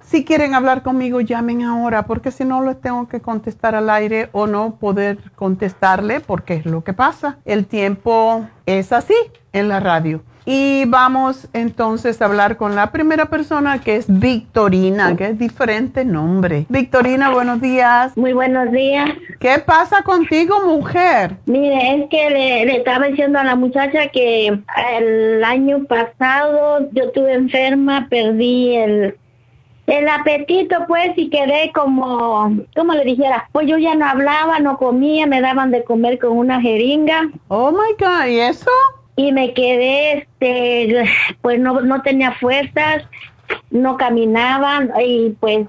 Si quieren hablar conmigo, llamen ahora, porque si no les tengo que contestar al aire o no poder contestarle, porque es lo que pasa. El tiempo es así en la radio. Y vamos entonces a hablar con la primera persona que es Victorina, que es diferente nombre. Victorina, buenos días. Muy buenos días. ¿Qué pasa contigo, mujer? Mire, es que le, le estaba diciendo a la muchacha que el año pasado yo estuve enferma, perdí el, el apetito pues y quedé como, como le dijera, pues yo ya no hablaba, no comía, me daban de comer con una jeringa. Oh my God, ¿y eso? Y me quedé, este, pues no, no tenía fuerzas, no caminaba y pues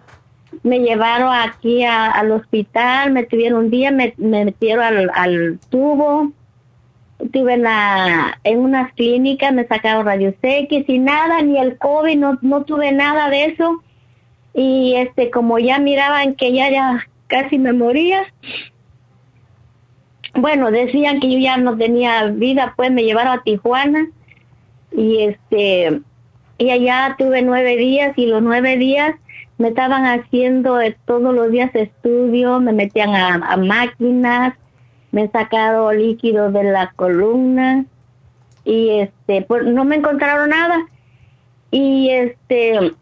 me llevaron aquí al hospital, me tuvieron un día, me, me metieron al, al tubo, estuve en, la, en unas clínicas, me sacaron rayos X y nada, ni el COVID, no, no tuve nada de eso. Y este, como ya miraban que ya, ya casi me moría, bueno, decían que yo ya no tenía vida, pues me llevaron a Tijuana y este y allá tuve nueve días y los nueve días me estaban haciendo todos los días estudio, me metían a, máquinas, me sacaron líquido de la columna y este pues no me encontraron nada. Y este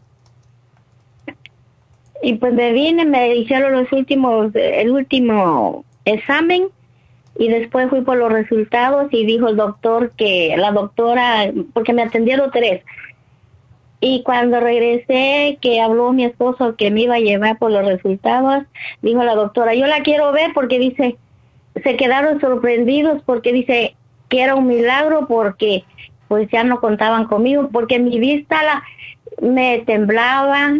y pues me vine, me hicieron los últimos, el último examen y después fui por los resultados y dijo el doctor que la doctora, porque me atendieron tres, y cuando regresé, que habló mi esposo que me iba a llevar por los resultados, dijo la doctora, yo la quiero ver porque dice, se quedaron sorprendidos porque dice que era un milagro porque pues ya no contaban conmigo, porque mi vista la, me temblaba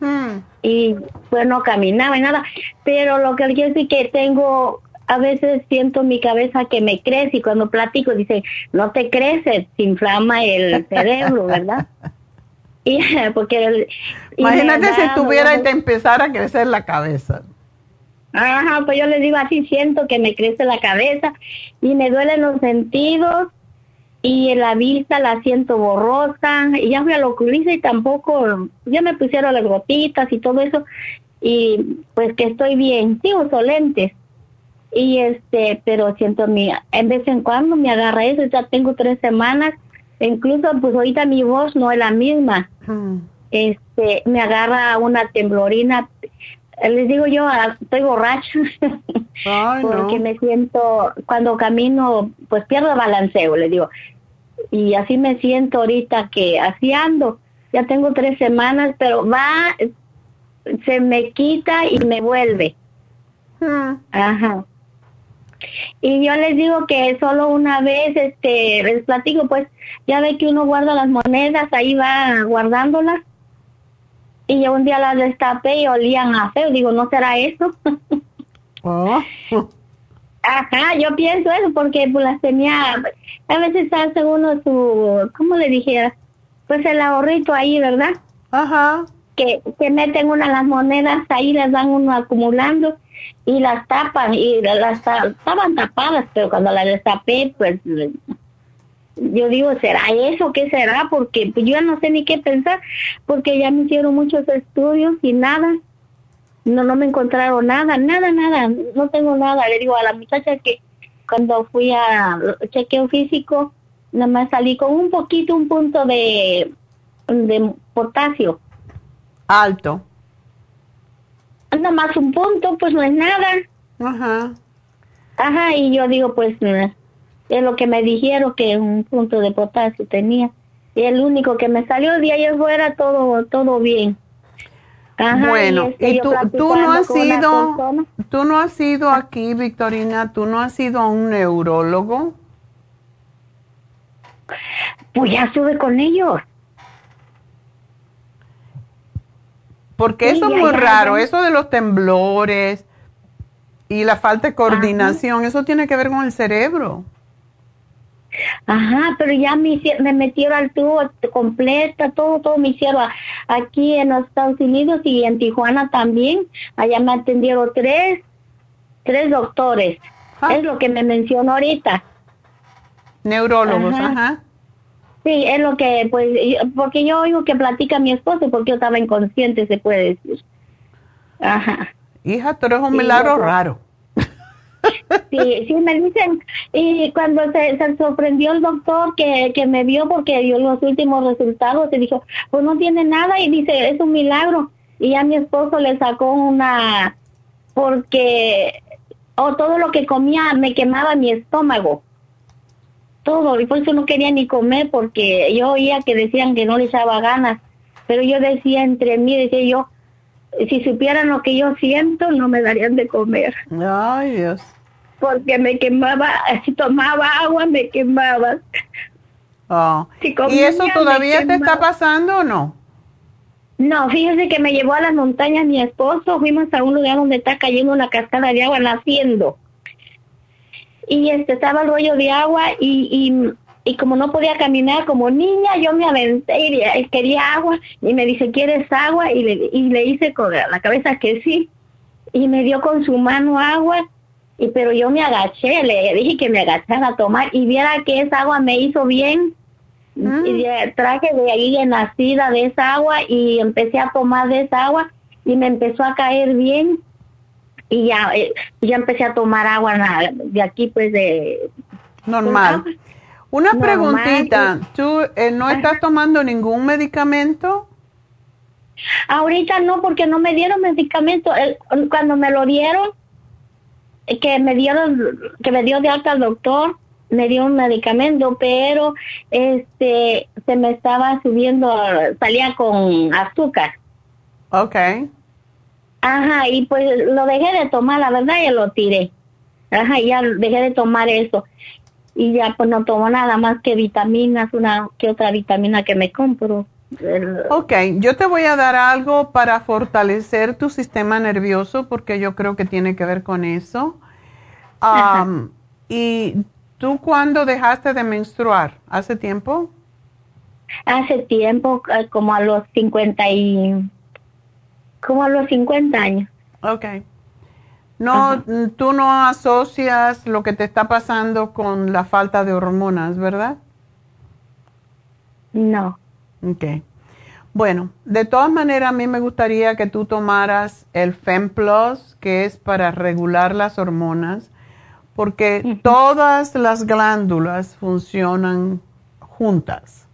hmm. y pues no caminaba y nada, pero lo que quiero decir que tengo a veces siento mi cabeza que me crece y cuando platico dice, no te crece, se inflama el cerebro, ¿verdad? Y, porque Imagínate si tuviera y te empezara a crecer la cabeza. Ajá, pues yo les digo así, siento que me crece la cabeza y me duelen los sentidos y en la vista la siento borrosa y ya fui al oculista y tampoco, ya me pusieron las gotitas y todo eso y pues que estoy bien, sí uso lentes y este, pero siento mi, en vez en cuando me agarra eso, ya tengo tres semanas, incluso pues ahorita mi voz no es la misma, este, me agarra una temblorina, les digo yo, ah, estoy borracho, porque me siento, cuando camino, pues pierdo balanceo, les digo, y así me siento ahorita que así ando, ya tengo tres semanas, pero va, se me quita y me vuelve. Hmm. Ajá. Y yo les digo que solo una vez, este, les platico, pues ya ve que uno guarda las monedas, ahí va guardándolas. Y yo un día las destapé y olían a feo. Digo, ¿no será eso? Oh. Ajá, yo pienso eso porque pues las tenía, a veces hace uno su, ¿cómo le dijera? Pues el ahorrito ahí, ¿verdad? Ajá. Que, que meten una las monedas ahí, las van uno acumulando y las tapan y las ta- estaban tapadas, pero cuando las destapé, pues yo digo, ¿será eso? ¿Qué será? Porque pues, yo no sé ni qué pensar, porque ya me hicieron muchos estudios y nada, no, no me encontraron nada, nada, nada, no tengo nada. Le digo a la muchacha que cuando fui a chequeo físico, nada más salí con un poquito, un punto de, de potasio. Alto. Nada más un punto, pues no es nada. Ajá. Ajá, y yo digo, pues eh, es lo que me dijeron que un punto de potasio tenía. Y el único que me salió de ahí fuera todo todo bien. Ajá, bueno, este, y tú, tú no has ido, tú no has ido aquí, Victorina, tú no has ido a un neurólogo. Pues ya estuve con ellos. Porque Sí, eso es muy ya, raro, ya. eso de los temblores y la falta de coordinación, eso tiene que ver con el cerebro. Ajá, pero ya me, me metieron al tubo completa, todo, todo me hicieron aquí en los Estados Unidos y en Tijuana también. Allá me atendieron tres, tres doctores. Ah. Es lo que me mencionó ahorita. Neurólogos, Ajá. ajá. Sí, es lo que, pues, porque yo oigo que platica mi esposo, porque yo estaba inconsciente, se puede decir. Ajá. Hija, tú eres un Sí, milagro yo- raro. Sí, sí, me dicen, y cuando se, se sorprendió el doctor que, que me vio porque dio los últimos resultados, se dijo, pues no tiene nada, y dice, es un milagro. Y a mi esposo le sacó una, porque, o todo lo que comía me quemaba mi estómago. Todo, y por eso no quería ni comer, porque yo oía que decían que no le echaba ganas, pero yo decía entre mí, decía yo, si supieran lo que yo siento, no me darían de comer Ay, Dios. porque me quemaba, si tomaba agua me quemaba. Oh. Si ¿Y eso todavía te está pasando o no? No, fíjese que me llevó a las montañas mi esposo, fuimos a un lugar donde está cayendo una cascada de agua naciendo. Y este estaba el rollo de agua y, y, y como no podía caminar como niña, yo me aventé y quería agua y me dice, ¿quieres agua? Y le, y le hice con la cabeza que sí. Y me dio con su mano agua y pero yo me agaché, le dije que me agachara a tomar y viera que esa agua me hizo bien. Y de- traje de ahí de nacida de esa agua y empecé a tomar de esa agua y me empezó a caer bien y ya eh, ya empecé a tomar agua de aquí pues de Normal. Una Normal, preguntita, ¿tú eh, no estás tomando ningún medicamento? ahorita no porque no me dieron medicamento cuando me lo dieron que me dieron que me dio de alta el doctor me dio un medicamento pero este se me estaba subiendo salía con azúcar Ok. Ajá, y pues lo dejé de tomar, la verdad, ya lo tiré. Ajá, ya dejé de tomar eso. Y ya pues no tomo nada más que vitaminas, una que otra vitamina que me compro. Ok, yo te voy a dar algo para fortalecer tu sistema nervioso porque yo creo que tiene que ver con eso. Am, ¿Y tú cuándo dejaste de menstruar? ¿Hace tiempo? Hace tiempo, eh, como a los 50 y... como a los 50 años. Ok. No, tú no asocias lo que te está pasando con la falta de hormonas, ¿verdad? No. Ok. Bueno, de todas maneras, a mí me gustaría que tú tomaras el FemPlus, que es para regular las hormonas, porque todas las glándulas funcionan juntas.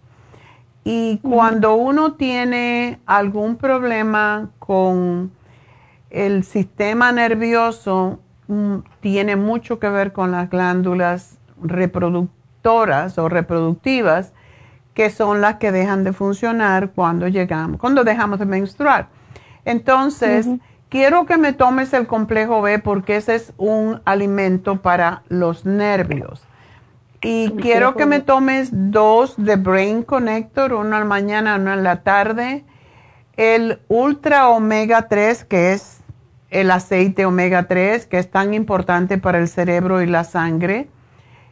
Y cuando uno tiene algún problema con el sistema nervioso, mm, tiene mucho que ver con las glándulas reproductoras o reproductivas, que son las que dejan de funcionar cuando llegamos, cuando dejamos de menstruar. Entonces, quiero que me tomes el complejo B porque ese es un alimento para los nervios. Y quiero que me tomes dos de Brain Connector, uno la mañana, uno en la tarde. El Ultra Omega 3, que es el aceite omega 3, que es tan importante para el cerebro y la sangre,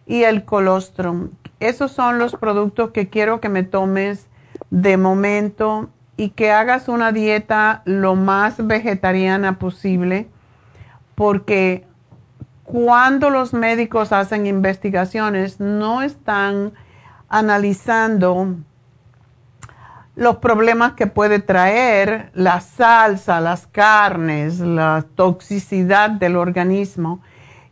y el colostrum. Esos son los productos que quiero que me tomes de momento y que hagas una dieta lo más vegetariana posible, porque cuando los médicos hacen investigaciones no están analizando los problemas que puede traer la salsa, las carnes, la toxicidad del organismo.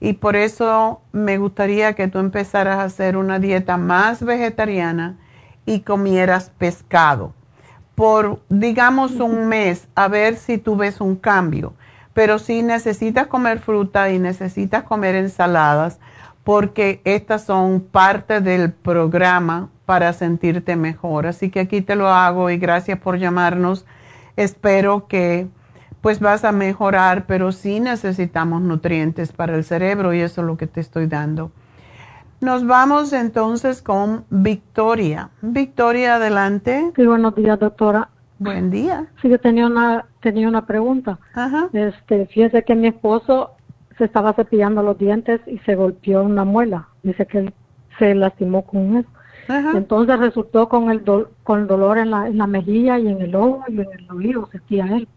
Y por eso me gustaría que tú empezaras a hacer una dieta más vegetariana y comieras pescado por, digamos, un mes, a ver si tú ves un cambio. Pero si necesitas comer fruta y necesitas comer ensaladas, porque estas son parte del programa para sentirte mejor. Así que aquí te lo hago y gracias por llamarnos. Espero que pues vas a mejorar, pero sí necesitamos nutrientes para el cerebro y eso es lo que te estoy dando. Nos vamos entonces con Victoria. Victoria, adelante. Sí, buenos días, doctora. Buen día. Sí, yo tenía una, tenía una pregunta. Ajá. Este, fíjese que mi esposo se estaba cepillando los dientes y se golpeó una muela. Dice que él se lastimó con eso. Entonces resultó con el con dolor en la, en la mejilla y en el ojo y en el oído, sentía él.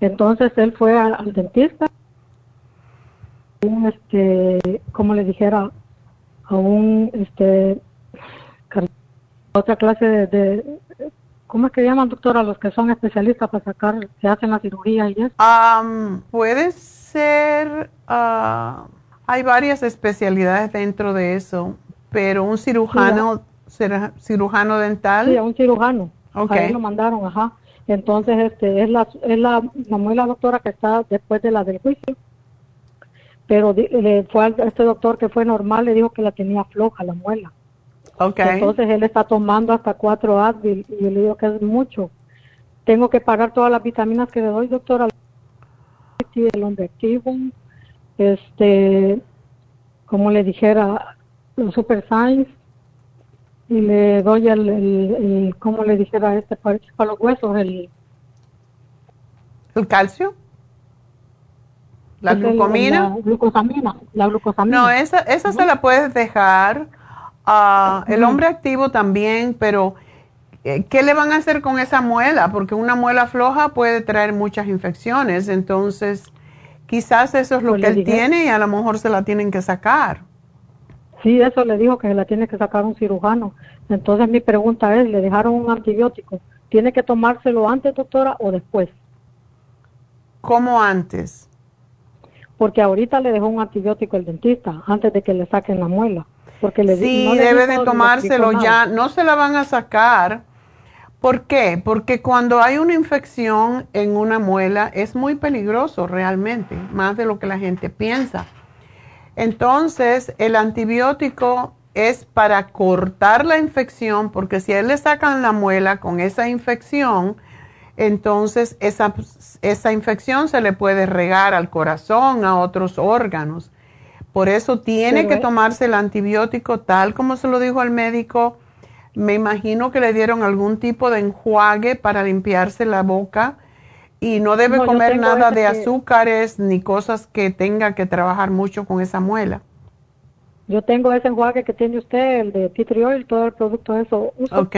Entonces él fue al, dentista, un, este, como le dijera, a un, este, otra clase de, ¿cómo es que llaman, doctora, los que son especialistas para sacar, se hacen la cirugía y eso? puede ser, ah, hay varias especialidades dentro de eso pero un cirujano, cirujano dental. Sí, un cirujano. Okay. Ahí lo mandaron, ajá. Entonces, este, es la, es la, la doctora que está después de la del juicio. Pero le fue a este doctor que fue normal, le dijo que la tenía floja la muela. Okay. Entonces él está tomando hasta cuatro Advil y yo le digo que es mucho. Tengo que pagar todas las vitaminas que le doy, doctora. El hombre activo, este, como le dijera, los Super Science y le doy el, el, ¿cómo le dijera este? Para, los huesos, el... ¿El calcio? ¿La glucomina? La glucosamina, la glucosamina. No, esa, esa se la puedes dejar. A el hombre activo también, pero eh, ¿qué le van a hacer con esa muela? Porque una muela floja puede traer muchas infecciones, entonces quizás eso es lo pues que él tiene y a lo mejor se la tienen que sacar. Sí, eso le dijo que se la tiene que sacar un cirujano. Entonces mi pregunta es, ¿le dejaron un antibiótico? ¿Tiene que tomárselo antes, doctora, o después? ¿Cómo antes? Porque ahorita le dejó un antibiótico el dentista, antes de que le saquen la muela. Porque le sí, debe de tomárselo ya. No se la van a sacar. ¿Por qué? Porque cuando hay una infección en una muela es muy peligroso realmente, más de lo que la gente piensa. Entonces, el antibiótico es para cortar la infección, porque si a él le sacan la muela con esa infección, entonces esa, esa infección se le puede regar al corazón, a otros órganos. Por eso tiene que tomarse el antibiótico tal como se lo dijo al médico. Me imagino que le dieron algún tipo de enjuague para limpiarse la boca y no debe comer nada de azúcares ni cosas que tenga que trabajar mucho con esa muela. Yo tengo ese enjuague que tiene usted, el de tea todo el producto de eso. Ok.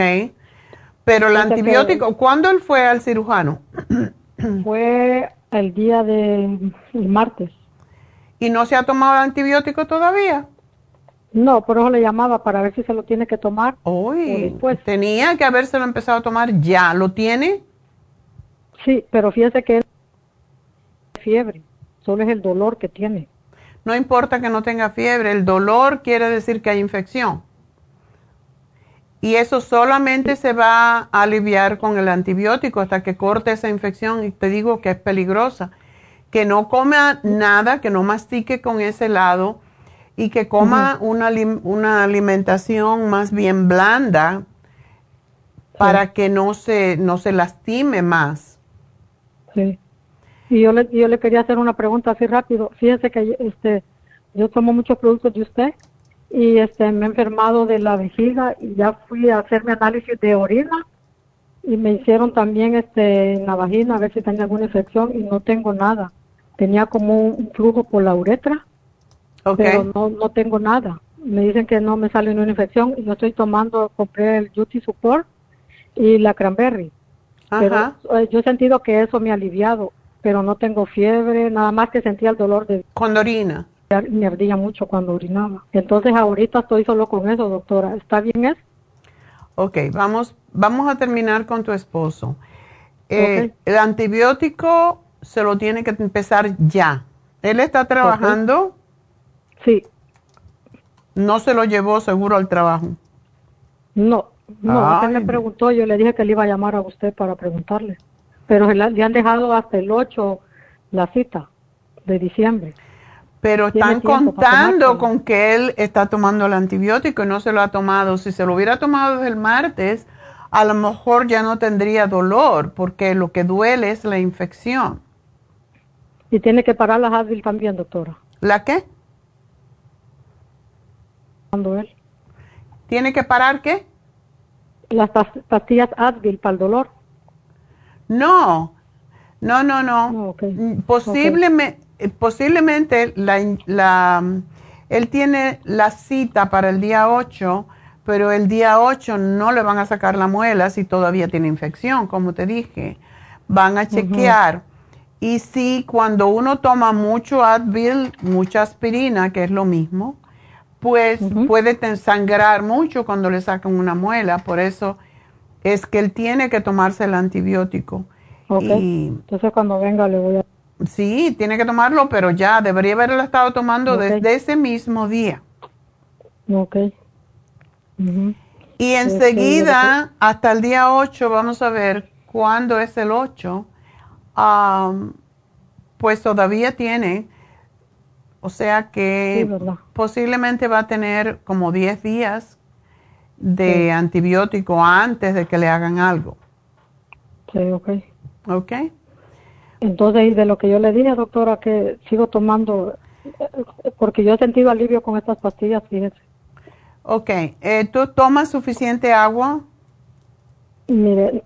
Pero el antibiótico, ¿cuándo él fue al cirujano? Fue el día de martes. ¿Y no se ha tomado el antibiótico todavía? No, por eso le llamaba para ver si se lo tiene que tomar. Uy, pues tenía que habérselo empezado a tomar ya. ¿Lo tiene? Sí, pero fíjese que es fiebre, solo es el dolor que tiene. No importa que no tenga fiebre, el dolor quiere decir que hay infección. Y eso solamente se va a aliviar con el antibiótico hasta que corte esa infección y te digo que es peligrosa. Que no coma nada, que no mastique con ese lado y que coma una, una alimentación más bien blanda para que no se, no se lastime más. Sí. Y yo le, yo le quería hacer una pregunta así rápido. Fíjese que este, yo tomo muchos productos de usted y este, me he enfermado de la vejiga y ya fui a hacerme análisis de orina y me hicieron también este, en la vagina a ver si tenía alguna infección y no tengo nada. Tenía como un flujo por la uretra, pero no, no tengo nada. Me dicen que no me sale una infección y yo estoy tomando, compré el Duty Support y la Cranberry. Pero eh, yo he sentido que eso me ha aliviado pero no tengo fiebre, nada más que sentía el dolor de... Cuando orina. Me ardía mucho cuando orinaba. Entonces ahorita estoy solo con eso, doctora. ¿Está bien eso? Ok, vamos, vamos a terminar con tu esposo. Eh, el antibiótico se lo tiene que empezar ya. ¿Él está trabajando? Sí. ¿No se lo llevó seguro al trabajo? No, no, usted me preguntó, yo le dije que le iba a llamar a usted para preguntarle pero le han dejado hasta el 8 la cita de diciembre. Pero están contando con que él está tomando el antibiótico y no se lo ha tomado. Si se lo hubiera tomado desde el martes, a lo mejor ya no tendría dolor, porque lo que duele es la infección. Y tiene que parar la Advil también, doctora. ¿La qué? Cuando él. ¿Tiene que parar qué? Las pastillas Advil para el dolor. No, no, no, no. Mm, posiblemente, posiblemente la, la, él tiene la cita para el día 8, pero el día 8 no le van a sacar la muela si todavía tiene infección, como te dije. Van a chequear. Y si cuando uno toma mucho Advil, mucha aspirina, que es lo mismo, pues puede sangrar mucho cuando le sacan una muela. Por eso es que él tiene que tomarse el antibiótico. Entonces cuando venga le voy a... Sí, tiene que tomarlo, pero ya debería haberlo estado tomando desde ese mismo día. Ok. Y enseguida, hasta el día 8, vamos a ver cuándo es el 8, pues todavía tiene, o sea que posiblemente va a tener como 10 días de antibiótico antes de que le hagan algo. Sí, ok. Ok. Entonces, de lo que yo le dije, doctora, que sigo tomando, porque yo he sentido alivio con estas pastillas, fíjese. Ok. Eh, ¿Tú tomas suficiente agua? Mire,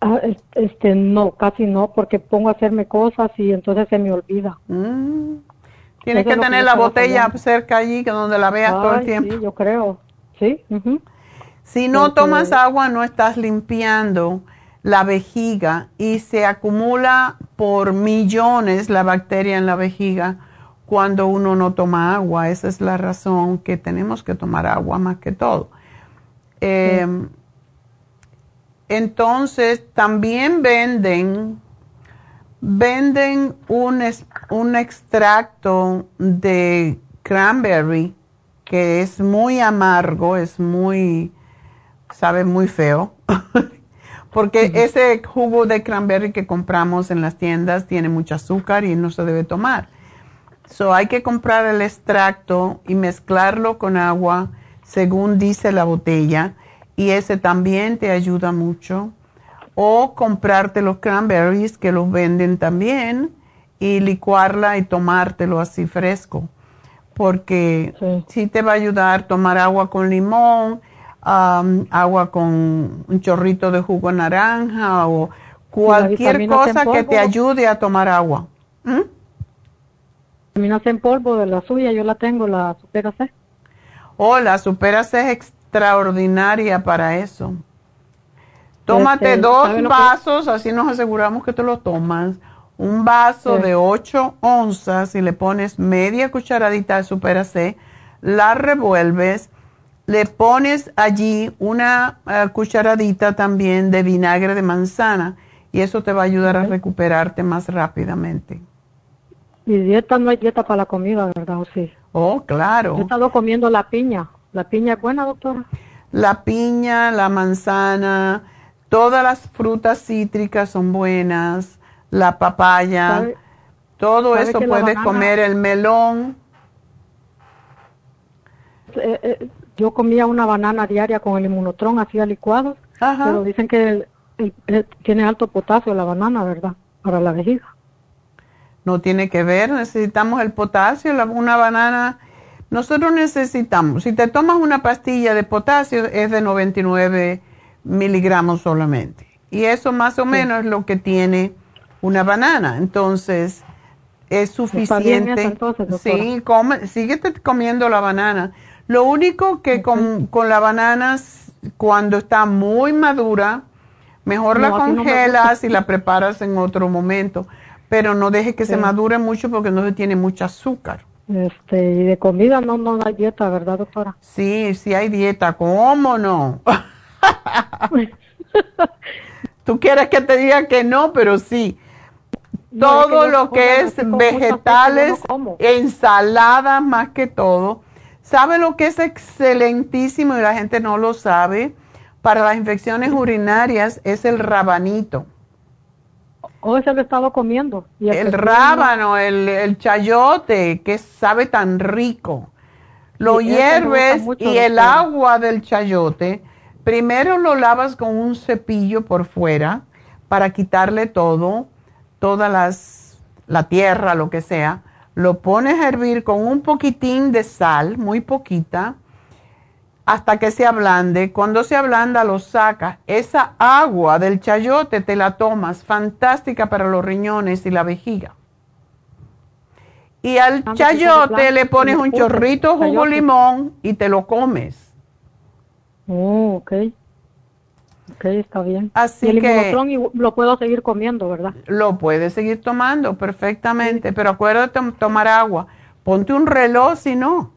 ah, este, no, casi no, porque pongo a hacerme cosas y entonces se me olvida. Mm. Tienes que tener la botella cerca allí, que donde la veas todo el tiempo. Sí, yo creo. Sí. Si no tomas agua, no estás limpiando la vejiga y se acumula por millones la bacteria en la vejiga cuando uno no toma agua. Esa es la razón que tenemos que tomar agua más que todo. Em, entonces, también venden, venden un, un extracto de cranberry que es muy amargo, es muy sabe muy feo, porque ese jugo de cranberry que compramos en las tiendas tiene mucho azúcar y no se debe tomar. So hay que comprar el extracto y mezclarlo con agua según dice la botella y ese también te ayuda mucho. O comprarte los cranberries que los venden también y licuarla y tomártelo así fresco. Porque sí te va a ayudar tomar agua con limón agua con un chorrito de jugo naranja o cualquier cosa que te ayude a tomar agua. ¿Mm? Vitaminas en polvo de la suya, yo la tengo, la Supera C. Oh, la Supera C es extraordinaria para eso. Tómate este, dos vasos, así nos aseguramos que te lo tomas. Un vaso de 8 onzas y le pones media cucharadita de Supera C, la revuelves le pones allí una eh, cucharadita también de vinagre de manzana y eso te va a ayudar a recuperarte más rápidamente. Y dieta no hay dieta para la comida, ¿verdad? ¿O sí? Oh, claro. he estado comiendo la piña. ¿La piña es buena, doctora? La piña, la manzana, todas las frutas cítricas son buenas, la papaya, todo eso puedes comer, el melón. Eh, eh, yo comía una banana diaria con el inmunotrón, hacía licuados, pero dicen que tiene alto potasio la banana, ¿verdad? para la vejiga. No tiene que ver, necesitamos el potasio, una banana. Nosotros necesitamos, si te tomas una pastilla de potasio es de 99 miligramos solamente. Y eso más o menos es lo que tiene una banana. Entonces, es suficiente. entonces, sí, come, síguete comiendo la banana. Lo único que con, con, la banana, cuando está muy madura, mejor la congelas y la preparas en otro momento. Pero no deje que se madure mucho porque no se tiene mucho azúcar. Este, y de comida no, no hay dieta, ¿verdad, doctora? Sí, sí hay dieta. ¿Cómo no? Tú quieres que te diga que no, pero sí todo lo que es vegetales, ensaladas más que todo. ¿Sabe lo que es excelentísimo y la gente no lo sabe? Para las infecciones urinarias es el rabanito. Oh, ese lo he estado comiendo. el rábano, el, chayote, que sabe tan rico. Lo hierves y el agua del chayote, primero lo lavas con un cepillo por fuera para quitarle todo todas las, la tierra, lo que sea, lo pones a hervir con un poquitín de sal, muy poquita, hasta que se ablande. Cuando se ablanda, lo sacas. Esa agua del chayote te la tomas, fantástica para los riñones y la vejiga. Y al chayote le pones un chorrito jugo limón y te lo comes. Oh, ok. Ok, está bien. Así el que lo puedo seguir comiendo, ¿verdad? Lo puedes seguir tomando perfectamente, pero acuérdate tomar agua. Ponte un reloj si no.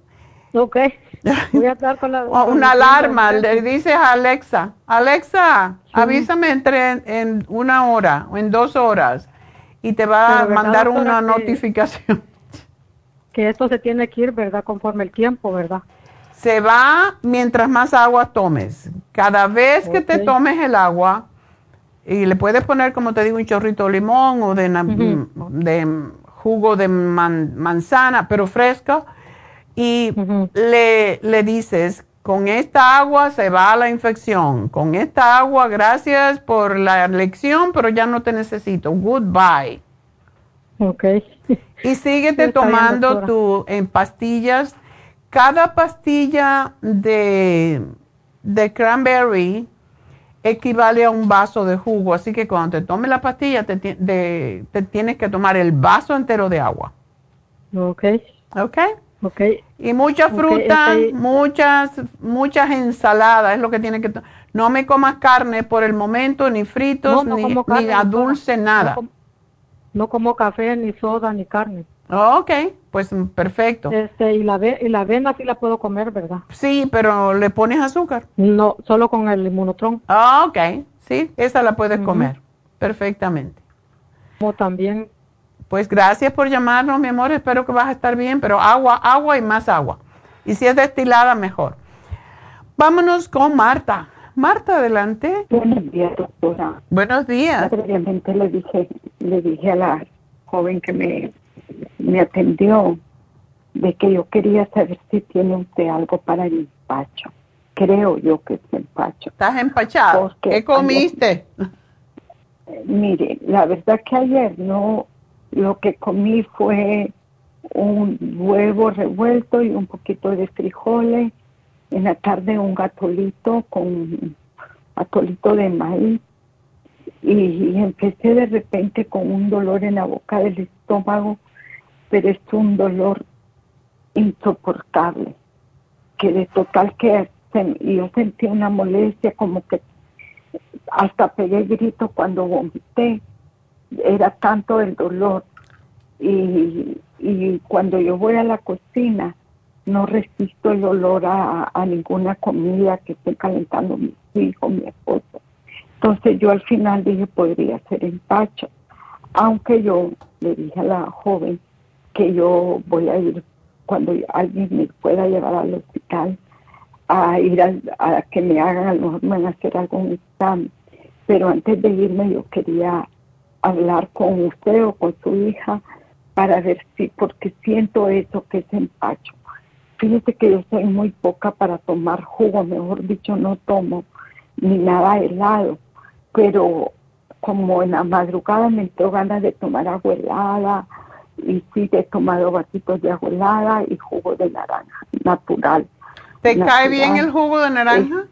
Ok. Voy a estar con la. una alarma. Le dices a Alexa, Alexa, avísame entre en, una hora o en dos horas y te va a mandar una notificación. Que esto se tiene que ir, ¿verdad? Conforme el tiempo, ¿verdad? Se va mientras más agua tomes. Cada vez que te tomes el agua, y le puedes poner, como te digo, un chorrito de limón o de, de jugo de manzana, pero fresco, y le, le dices, con esta agua se va la infección, con esta agua, gracias por la lección, pero ya no te necesito, goodbye. Ok. Y síguete tomando tu, en pastillas cada pastilla de, cranberry equivale a un vaso de jugo, así que cuando te tomes la pastilla te, tienes que tomar el vaso entero de agua. Ok. Ok. Ok. Y mucha fruta, muchas, muchas ensaladas, es lo que tiene que... No me comas carne por el momento, ni fritos, ni, a dulce, nada. no como café, ni soda, ni carne. Ok, pues perfecto. Este, y la, y la avena sí la puedo comer, ¿verdad? Sí, pero ¿le pones azúcar? No, solo con el inmunotron. Ah, ok, sí, esa la puedes comer perfectamente. Como también. Pues gracias por llamarnos, mi amor, espero que vas a estar bien, pero agua, agua y más agua. Y si es destilada, mejor. Vámonos con Marta. Marta, adelante. Buenos días, doctora. Buenos días. Previamente le dije, le dije a la joven que me me atendió de que yo quería saber si tiene usted algo para el empacho. Creo yo que es empacho. ¿Estás empachado? ¿Qué comiste? mire, la verdad que ayer no, lo que comí fue un huevo revuelto y un poquito de frijoles. En la tarde un gatolito con atolito de maíz. y empecé de repente con un dolor en la boca del estómago pero es un dolor insoportable, que de total que yo sentí una molestia como que hasta pegué grito cuando vomité, era tanto el dolor. Y, y cuando yo voy a la cocina no resisto el olor a, a ninguna comida que esté calentando mi hijo, mi esposo. Entonces yo al final dije podría ser empacho, aunque yo le dije a la joven que yo voy a ir cuando alguien me pueda llevar al hospital a ir a, que me hagan a lo mejor a hacer algún examen. Pero antes de irme yo quería hablar con usted o con su hija para ver si, porque siento eso que es empacho. Fíjese que yo soy muy poca para tomar jugo, mejor dicho, no tomo ni nada helado, pero como en la madrugada me entró ganas de tomar agua helada y sí he tomado vasitos de agua helada y jugo de naranja natural. ¿Te cae bien el jugo de naranja?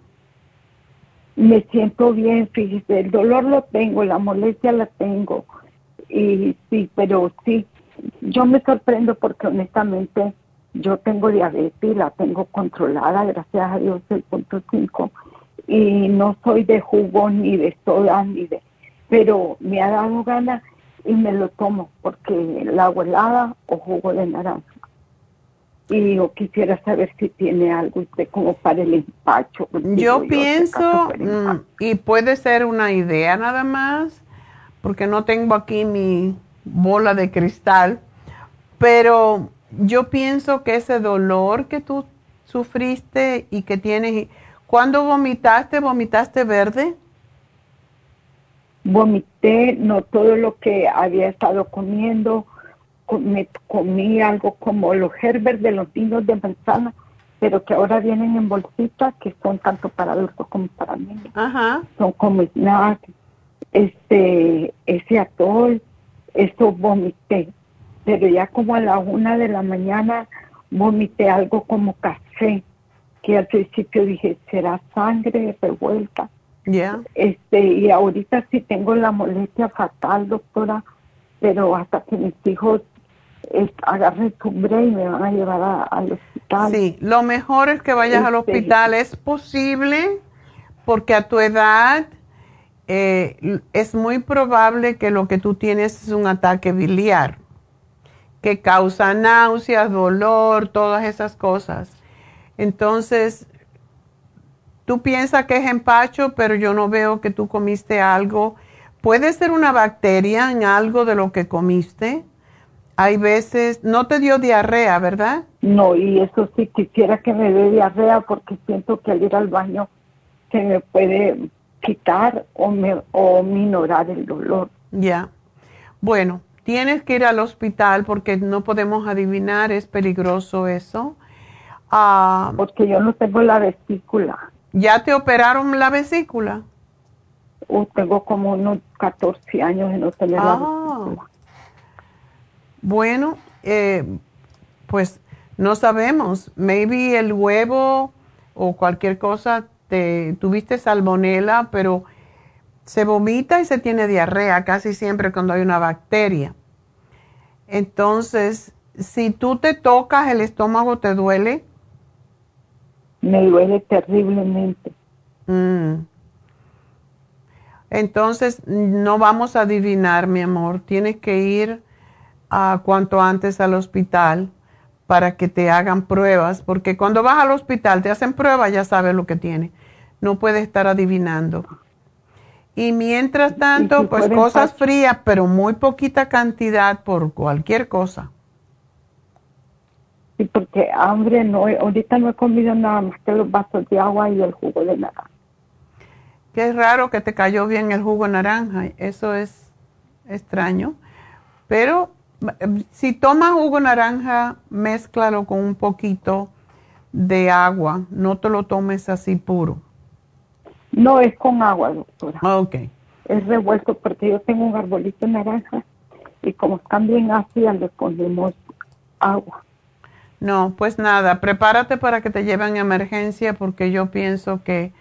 me siento bien, fíjese, el dolor lo tengo, la molestia la tengo y sí, pero sí, yo me sorprendo porque honestamente yo tengo diabetes, la tengo controlada, gracias a Dios, el punto 5 y no soy de jugo ni de soda ni de, pero me ha dado ganas y me lo tomo porque el agua helada o jugo de naranja. Y yo quisiera saber si tiene algo usted como para el empacho. Yo pienso, mm, y puede ser una idea nada más, porque no tengo aquí mi bola de cristal, pero yo pienso que ese dolor que tú sufriste y que tienes, ¿cuándo vomitaste? ¿Vomitaste verde? Vomité, no todo lo que había estado comiendo, me comí algo como los Herbert de los vinos de manzana, pero que ahora vienen en bolsitas que son tanto para adultos como para niños. Son como snacks, este, ese atol, eso vomité. Pero ya como a la una de la mañana vomité algo como café, que al principio dije, ¿será sangre revuelta? Ya. Este, y ahorita sí tengo la molestia fatal, doctora, pero hasta que mis hijos agarré cumbre y me van a llevar al hospital. Sí, lo mejor es que vayas al este, hospital. Es posible porque a tu edad eh, es muy probable que lo que tú tienes es un ataque biliar que causa náuseas, dolor, todas esas cosas. Entonces, tú piensas que es empacho, pero yo no veo que tú comiste algo. Puede ser una bacteria en algo de lo que comiste hay veces, no te dio diarrea, ¿verdad? No, y eso sí quisiera que me dé diarrea porque siento que al ir al baño se me puede quitar o, me, o minorar el dolor. Ya. Bueno, tienes que ir al hospital porque no podemos adivinar, es peligroso eso. Ah, porque yo no tengo la vesícula. ¿Ya te operaron la vesícula? Uh, tengo como unos 14 años de no tener la ah. vesícula. Bueno, eh, pues no sabemos. Maybe el huevo o cualquier cosa, te, tuviste salmonela, pero se vomita y se tiene diarrea casi siempre cuando hay una bacteria. Entonces, si tú te tocas, el estómago te duele. Me duele terriblemente. Mm. Entonces, no vamos a adivinar, mi amor. Tienes que ir a cuanto antes al hospital para que te hagan pruebas, porque cuando vas al hospital te hacen pruebas, ya sabes lo que tiene. No puedes estar adivinando. Y mientras tanto, pues cosas frías, pero muy poquita cantidad por cualquier cosa. Sí, porque hambre no, ahorita no he comido nada más que los vasos de agua y el jugo de naranja. Qué raro que te cayó bien el jugo de naranja, eso es extraño. Pero si tomas jugo naranja, mézclalo con un poquito de agua. No te lo tomes así puro. No, es con agua, doctora. Ok. Es revuelto porque yo tengo un arbolito naranja y como están bien ácidas le ponemos agua. No, pues nada, prepárate para que te lleven a emergencia porque yo pienso que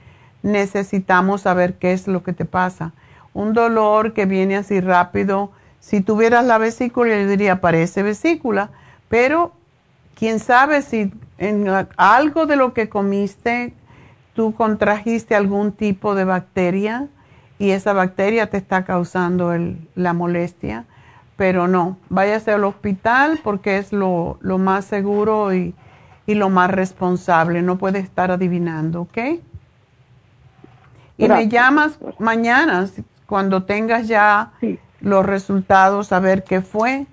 necesitamos saber qué es lo que te pasa. Un dolor que viene así rápido si tuvieras la vesícula, yo diría, parece vesícula, pero quién sabe si en algo de lo que comiste tú contrajiste algún tipo de bacteria y esa bacteria te está causando la molestia, pero no, váyase al hospital porque es lo, más seguro y, lo más responsable, no puedes estar adivinando, ¿ok? Y me llamas mañana cuando tengas ya los resultados, a ver qué fue,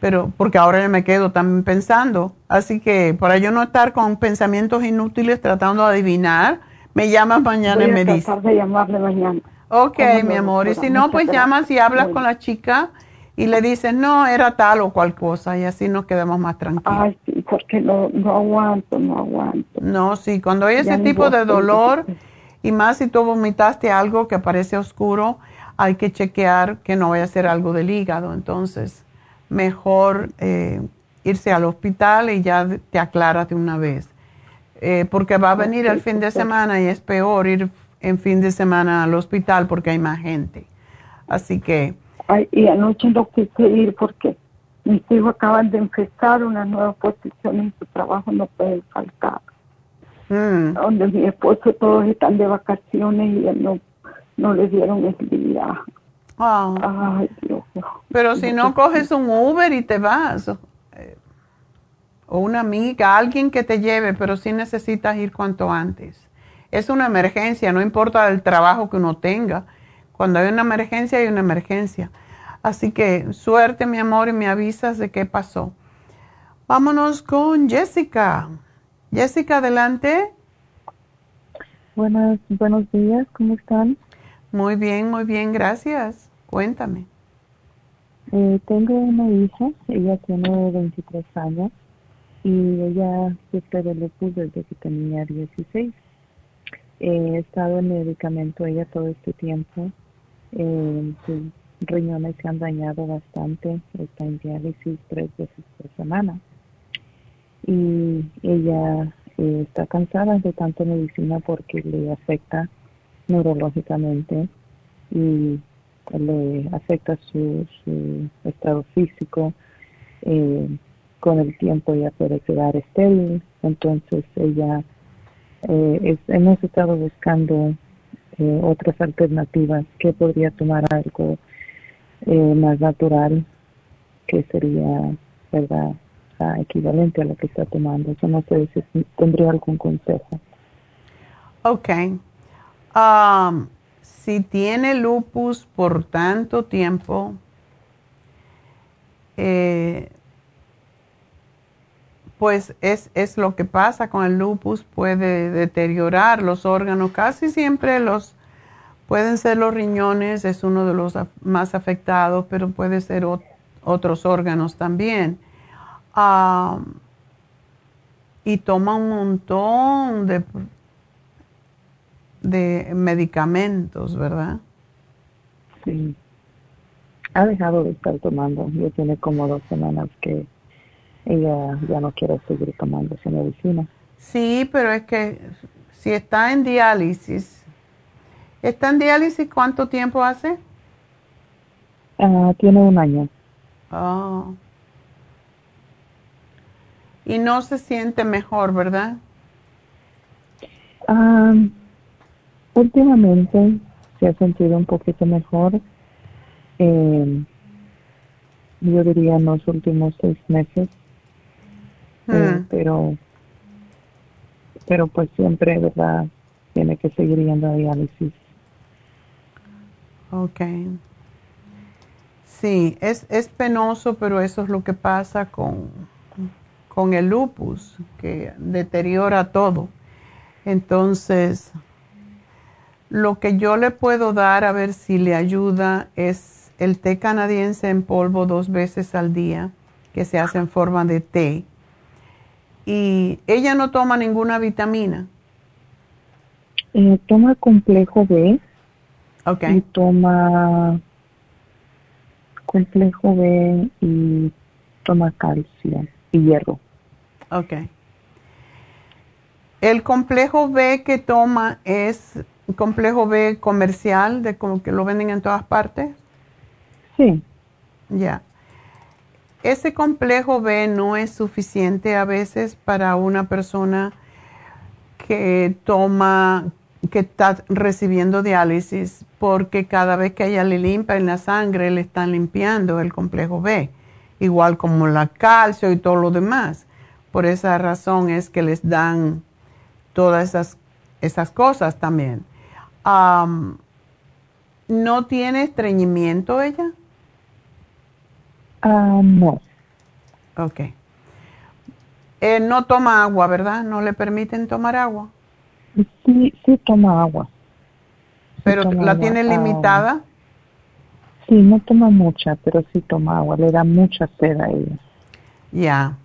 pero porque ahora me quedo también pensando. Así que para yo no estar con pensamientos inútiles tratando de adivinar, me llamas mañana y me dices. de llamarle mañana. Ok, mi amor. Y si no, pues llamas y hablas con la chica y le dices, no, era tal o cual cosa, y así nos quedamos más tranquilos. Ay, sí, porque no, no aguanto, no aguanto. No, sí, cuando hay ese tipo de dolor, y más si tú vomitaste algo que parece oscuro, hay que chequear que no vaya a ser algo del hígado. Entonces, mejor eh, irse al hospital y ya te aclaras de una vez. Eh, porque va a venir el fin de semana y es peor ir en fin de semana al hospital porque hay más gente. Así que... Ay, y anoche no quise ir porque mis hijos acaban de empezar una nueva posición en su trabajo, no pueden faltar. Mm. Donde mi esposo todos están de vacaciones y él no, no le dieron el día. Ah. Ay, Dios. Pero si no coges un Uber y te vas, o una amiga, alguien que te lleve, pero sí necesitas ir cuanto antes. Es una emergencia, no importa el trabajo que uno tenga. Cuando hay una emergencia, hay una emergencia. Así que suerte, mi amor, y me avisas de qué pasó. Vámonos con Jessica. Jessica, adelante. Buenas, buenos días, ¿cómo están? Muy bien, muy bien, gracias. Cuéntame. Eh, tengo una hija, ella tiene 23 años y ella sufre de lupus desde que tenía 16. he estado en medicamento ella todo este tiempo. Eh, sus riñones se han dañado bastante. Está en diálisis tres veces por semana. Y ella eh, está cansada de tanta medicina porque le afecta neurológicamente y le afecta su, su estado físico. Eh, con el tiempo ella puede quedar estéril, entonces ella eh, hemos estado buscando eh, otras alternativas que podría tomar algo eh, más natural que sería verdad equivalente a lo que está tomando. Yo no sé si tendría algún consejo. Ok. Um, si tiene lupus por tanto tiempo, eh, pues es, es lo que pasa con el lupus, puede deteriorar los órganos, casi siempre los pueden ser los riñones, es uno de los más afectados, pero puede ser otros órganos también. y toma un montón de, de medicamentos, ¿verdad? Sí. Ha dejado de estar tomando, ya tiene como dos semanas que ella ya no quiere seguir tomando su medicina. Sí, pero es que si está en diálisis, ¿está en diálisis cuánto tiempo hace? Ah, tiene un año. Oh. Y no se siente mejor, ¿verdad? Ah, últimamente se ha sentido un poquito mejor. Eh, yo diría en los últimos seis meses Mm. pero pero pues siempre verdad tiene que seguir yendo a diálisis Ok. Sí, es, es penoso, pero eso es lo que pasa con, con el lupus, que deteriora todo. Entonces, lo que yo le puedo dar a ver si le ayuda es el té canadiense en polvo dos veces al día, que se hace en forma de té y ella no toma ninguna vitamina. Eh, toma complejo B. Ok. Y toma complejo B y toma calcio y hierro. Ok. El complejo B que toma es complejo B comercial, de como que lo venden en todas partes. Sí. Ya ese complejo B no es suficiente a veces para una persona que toma, que está recibiendo diálisis, porque cada vez que ella le limpia en la sangre, le están limpiando el complejo B, igual como la calcio y todo lo demás. Por esa razón es que les dan todas esas, esas cosas también. ¿No tiene estreñimiento ella? Ah, no. Ok. Eh, no toma agua, ¿verdad? ¿No le permiten tomar agua? Sí, sí toma agua. ¿Pero la tiene limitada? Sí, no toma mucha, pero sí toma agua. Le da mucha sed a ella. Ya.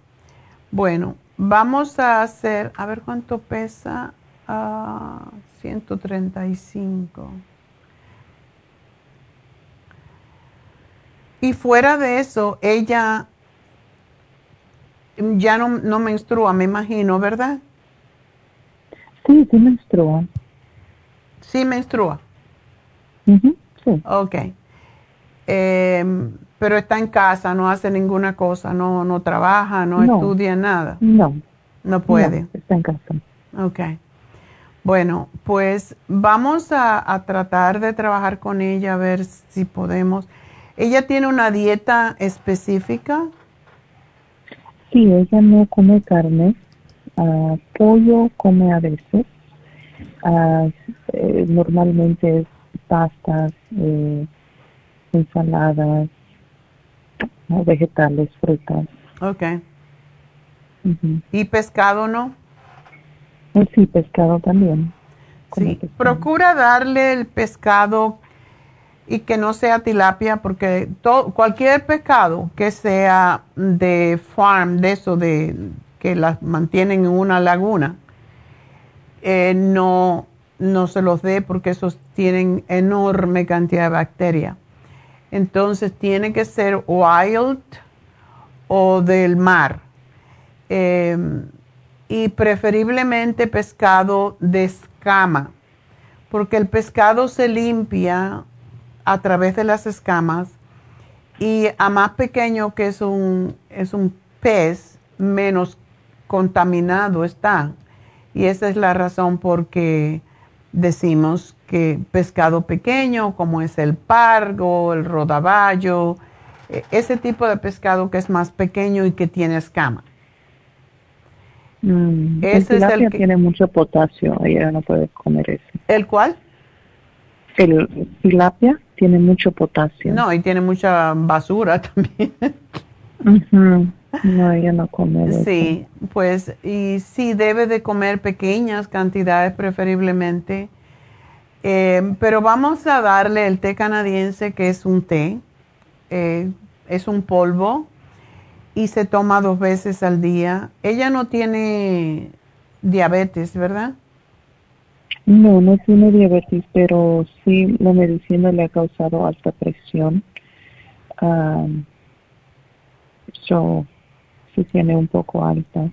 Bueno, vamos a hacer, a ver cuánto pesa. Uh, 135. Y fuera de eso, ella ya no, no menstrua, me imagino, ¿verdad? Sí, sí menstrua. Sí menstrua. sí. Ok. Em, pero está en casa, no hace ninguna cosa, no, no trabaja, no, estudia nada. No. No puede. está en casa. Ok. Bueno, pues vamos a, a, tratar de trabajar con ella a ver si podemos. ¿Ella tiene una dieta específica? Sí, ella no come carne. Uh, pollo come a veces. Uh, eh, normalmente es pastas, eh, ensaladas, vegetales, frutas. Ok. ¿Y pescado no? Eh, sí, pescado también. Sí, procura darle el pescado y que no sea tilapia, porque todo, cualquier pescado que sea de farm, de eso, de que las mantienen en una laguna, eh, no, no se los dé porque esos tienen enorme cantidad de bacterias. Entonces tiene que ser wild o del mar. Em, y preferiblemente pescado de escama, porque el pescado se limpia a través de las escamas y a más pequeño que es un, es un pez, menos contaminado está. Y esa es la razón por que decimos que pescado pequeño, como es el pargo, el rodaballo, e, ese tipo de pescado que es más pequeño y que tiene escama. Mm, ese el es el que tiene mucho potasio, ella no puede comer ese. ¿El cuál? El tilapia tiene mucho potasio. No, y tiene mucha basura también. No, ella no come. Sí, pues, y sí debe de comer pequeñas cantidades preferiblemente. Eh, pero vamos a darle el té canadiense, que es un té, eh, es un polvo y se toma dos veces al día. Ella no tiene diabetes, ¿verdad? No, no tiene diabetes, pero sí la medicina le ha causado alta presión. Um, so, sí tiene un poco alta.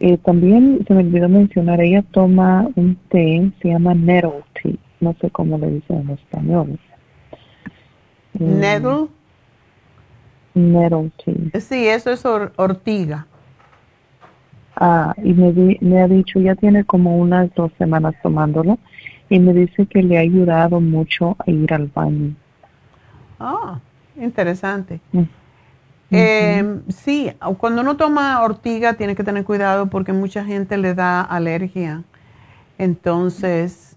Eh, también se me olvidó mencionar, ella toma un té, se llama nettle tea, no sé cómo le dicen en español. ¿Nettle? Nettle tea. Sí, eso es ortiga. Ah, y me, me ha dicho, ya tiene como unas dos semanas tomándolo, y me dice que le ha ayudado mucho a ir al baño. Ah, interesante. Mm. Eh, sí, cuando uno toma ortiga tiene que tener cuidado porque mucha gente le da alergia. Entonces,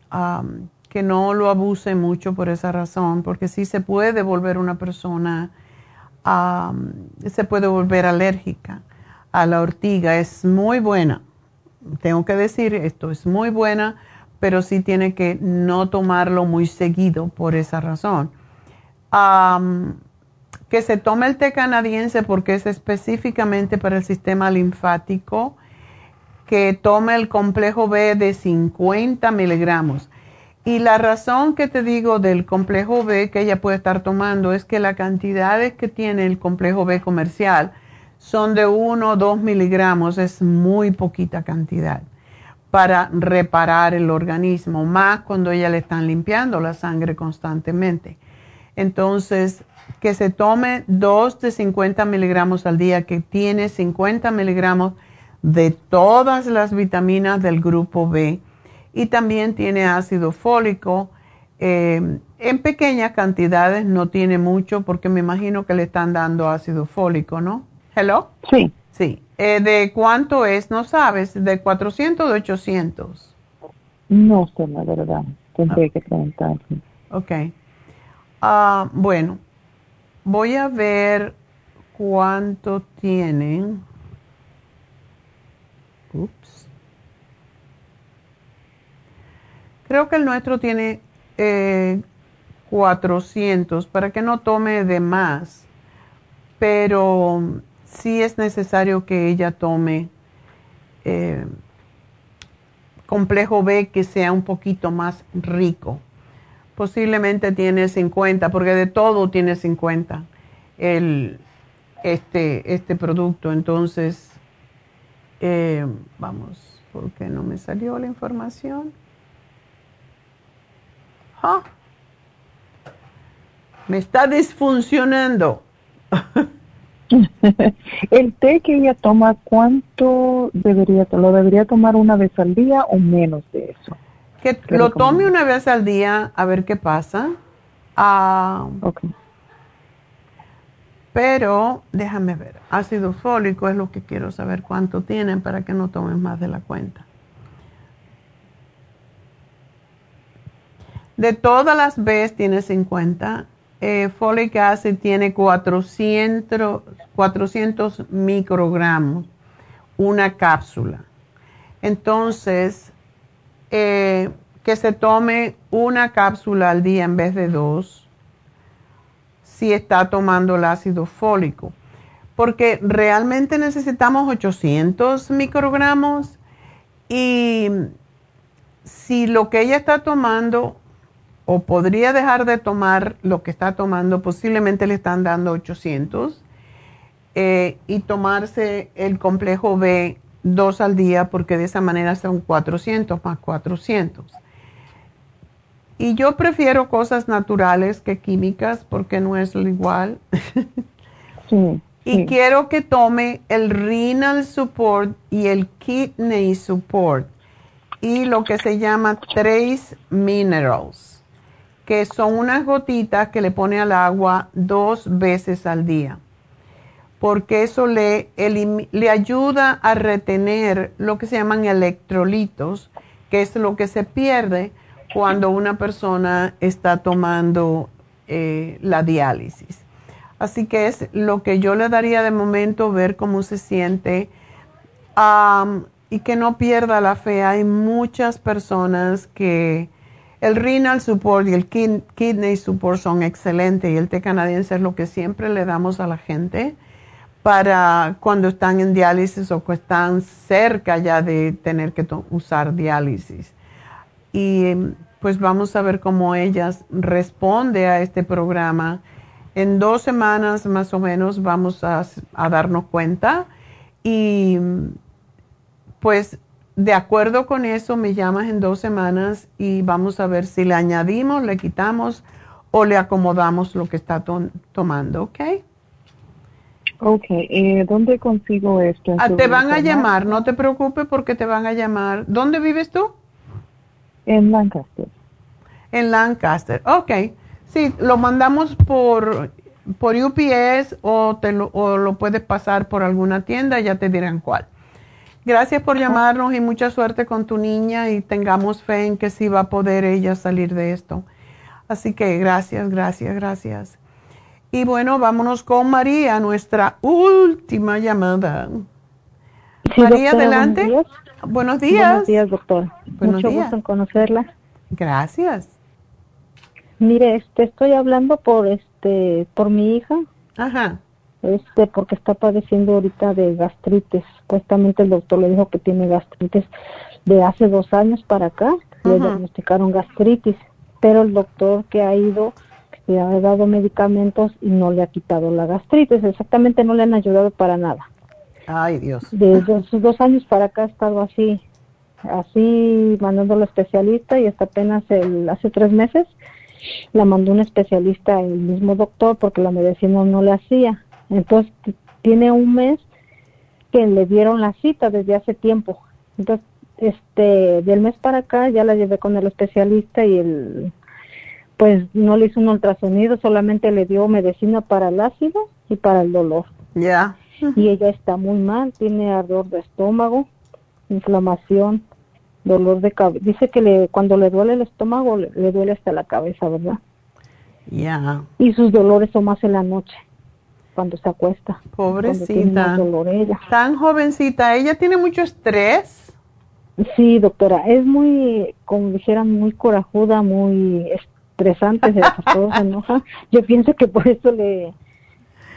que no lo abuse mucho por esa razón, porque sí se puede volver una persona, se puede volver alérgica a la ortiga. Es muy buena. Tengo que decir esto, es muy buena, pero sí tiene que no tomarlo muy seguido por esa razón que se tome el té canadiense porque es específicamente para el sistema linfático, que tome el complejo B de 50 miligramos. Y la razón que te digo del complejo B que ella puede estar tomando es que la cantidad que tiene el complejo B comercial son de 1 o 2 miligramos, es muy poquita cantidad para reparar el organismo, más cuando ella le están limpiando la sangre constantemente. Entonces, que se tome dos de 50 miligramos al día, que tiene 50 miligramos de todas las vitaminas del grupo B y también tiene ácido fólico. Eh, en pequeñas cantidades, no tiene mucho porque me imagino que le están dando ácido fólico, ¿no? ¿Hello? Sí. Sí. Eh, ¿De cuánto es? ¿No sabes? ¿De 400 o de 800? No sé, la verdad. Tendré que preguntar. Ok. Ah, bueno, Voy a ver cuánto tienen. Ups. Creo que el nuestro tiene 400 eh, para que no tome de más. Pero sí es necesario que ella tome eh, complejo B que sea un poquito más rico posiblemente tiene 50, porque de todo tiene 50. el, este, este producto. Entonces, eh, vamos, porque no me salió la información. Ah, me está disfuncionando. el té que ella toma, ¿cuánto debería, lo debería tomar una vez al día o menos de eso? Que lo tome una vez al día a ver qué pasa. Ah, Pero déjame ver, ácido fólico es lo que quiero saber cuánto tienen para que no tomen más de la cuenta. De todas las veces tiene 50 eh, folic acid tiene 400, 400 microgramos, una cápsula. Entonces, eh, que se tome una cápsula al día en vez de dos si está tomando el ácido fólico. Porque realmente necesitamos 800 microgramos y si lo que ella está tomando o podría dejar de tomar lo que está tomando, posiblemente le están dando 800, eh, y tomarse el complejo B dos al día, porque de esa manera son 400 más 400. Y yo prefiero cosas naturales que químicas porque no es lo igual. y quiero que tome el renal support y el kidney support y lo que se llama trace minerals que son unas gotitas que le pone al agua dos veces al día, porque eso le, le ayuda a retener lo que se llaman electrolitos, que es lo que se pierde cuando una persona está tomando eh, la diálisis. Así que es lo que yo le daría de momento, ver cómo se siente y que no pierda la fe. Hay muchas personas que el renal support y el kidney support son excelentes y el té canadiense es lo que siempre le damos a la gente para cuando están en diálisis o que están cerca ya de tener que usar diálisis. Y pues vamos a ver cómo ellas responde a este programa. En dos semanas más o menos vamos a, a darnos cuenta y pues de acuerdo con eso, me llamas en dos semanas y vamos a ver si le añadimos, le quitamos o le acomodamos lo que está tomando, ¿ok? Ok, eh, ¿dónde consigo esto? Ah, te van a llamar, no te preocupes porque te van a llamar. ¿Dónde vives tú? En Lancaster. En Lancaster, ok. Sí, lo mandamos por, por UPS o, te lo, o lo puedes pasar por alguna tienda, ya te dirán cuál. Gracias por llamarnos y mucha suerte con tu niña y tengamos fe en que sí va a poder ella salir de esto. Así que gracias, gracias, gracias. Y bueno, vámonos con María, nuestra última llamada. María, adelante. Buenos días. Buenos días, doctor. Mucho gusto en conocerla. Gracias. Mire, este, estoy hablando por este, por mi hija. Ajá este porque está padeciendo ahorita de gastritis. Supuestamente el doctor le dijo que tiene gastritis de hace dos años para acá. Le diagnosticaron gastritis, pero el doctor que ha ido le ha dado medicamentos y no le ha quitado la gastritis. Exactamente no le han ayudado para nada. Ay, Dios. Desde esos dos años para acá ha estado así, así mandando al especialista y hasta apenas el, hace tres meses la mandó un especialista, el mismo doctor, porque la medicina no le hacía entonces, tiene un mes que le dieron la cita desde hace tiempo. Entonces, este, del mes para acá ya la llevé con el especialista y el, pues no le hizo un ultrasonido, solamente le dio medicina para el ácido y para el dolor. Ya. Y ella está muy mal, tiene ardor de estómago, inflamación, dolor de cabeza. Dice que le, cuando le duele el estómago le, duele hasta la cabeza, ¿verdad? Ya. Y sus dolores son más en la noche cuando se acuesta. Pobrecita. Tan jovencita. ¿Ella tiene mucho estrés? Sí, doctora. Es muy, como dijeran, muy corajuda, muy estresante, se, todo se enoja. Yo pienso que por eso le,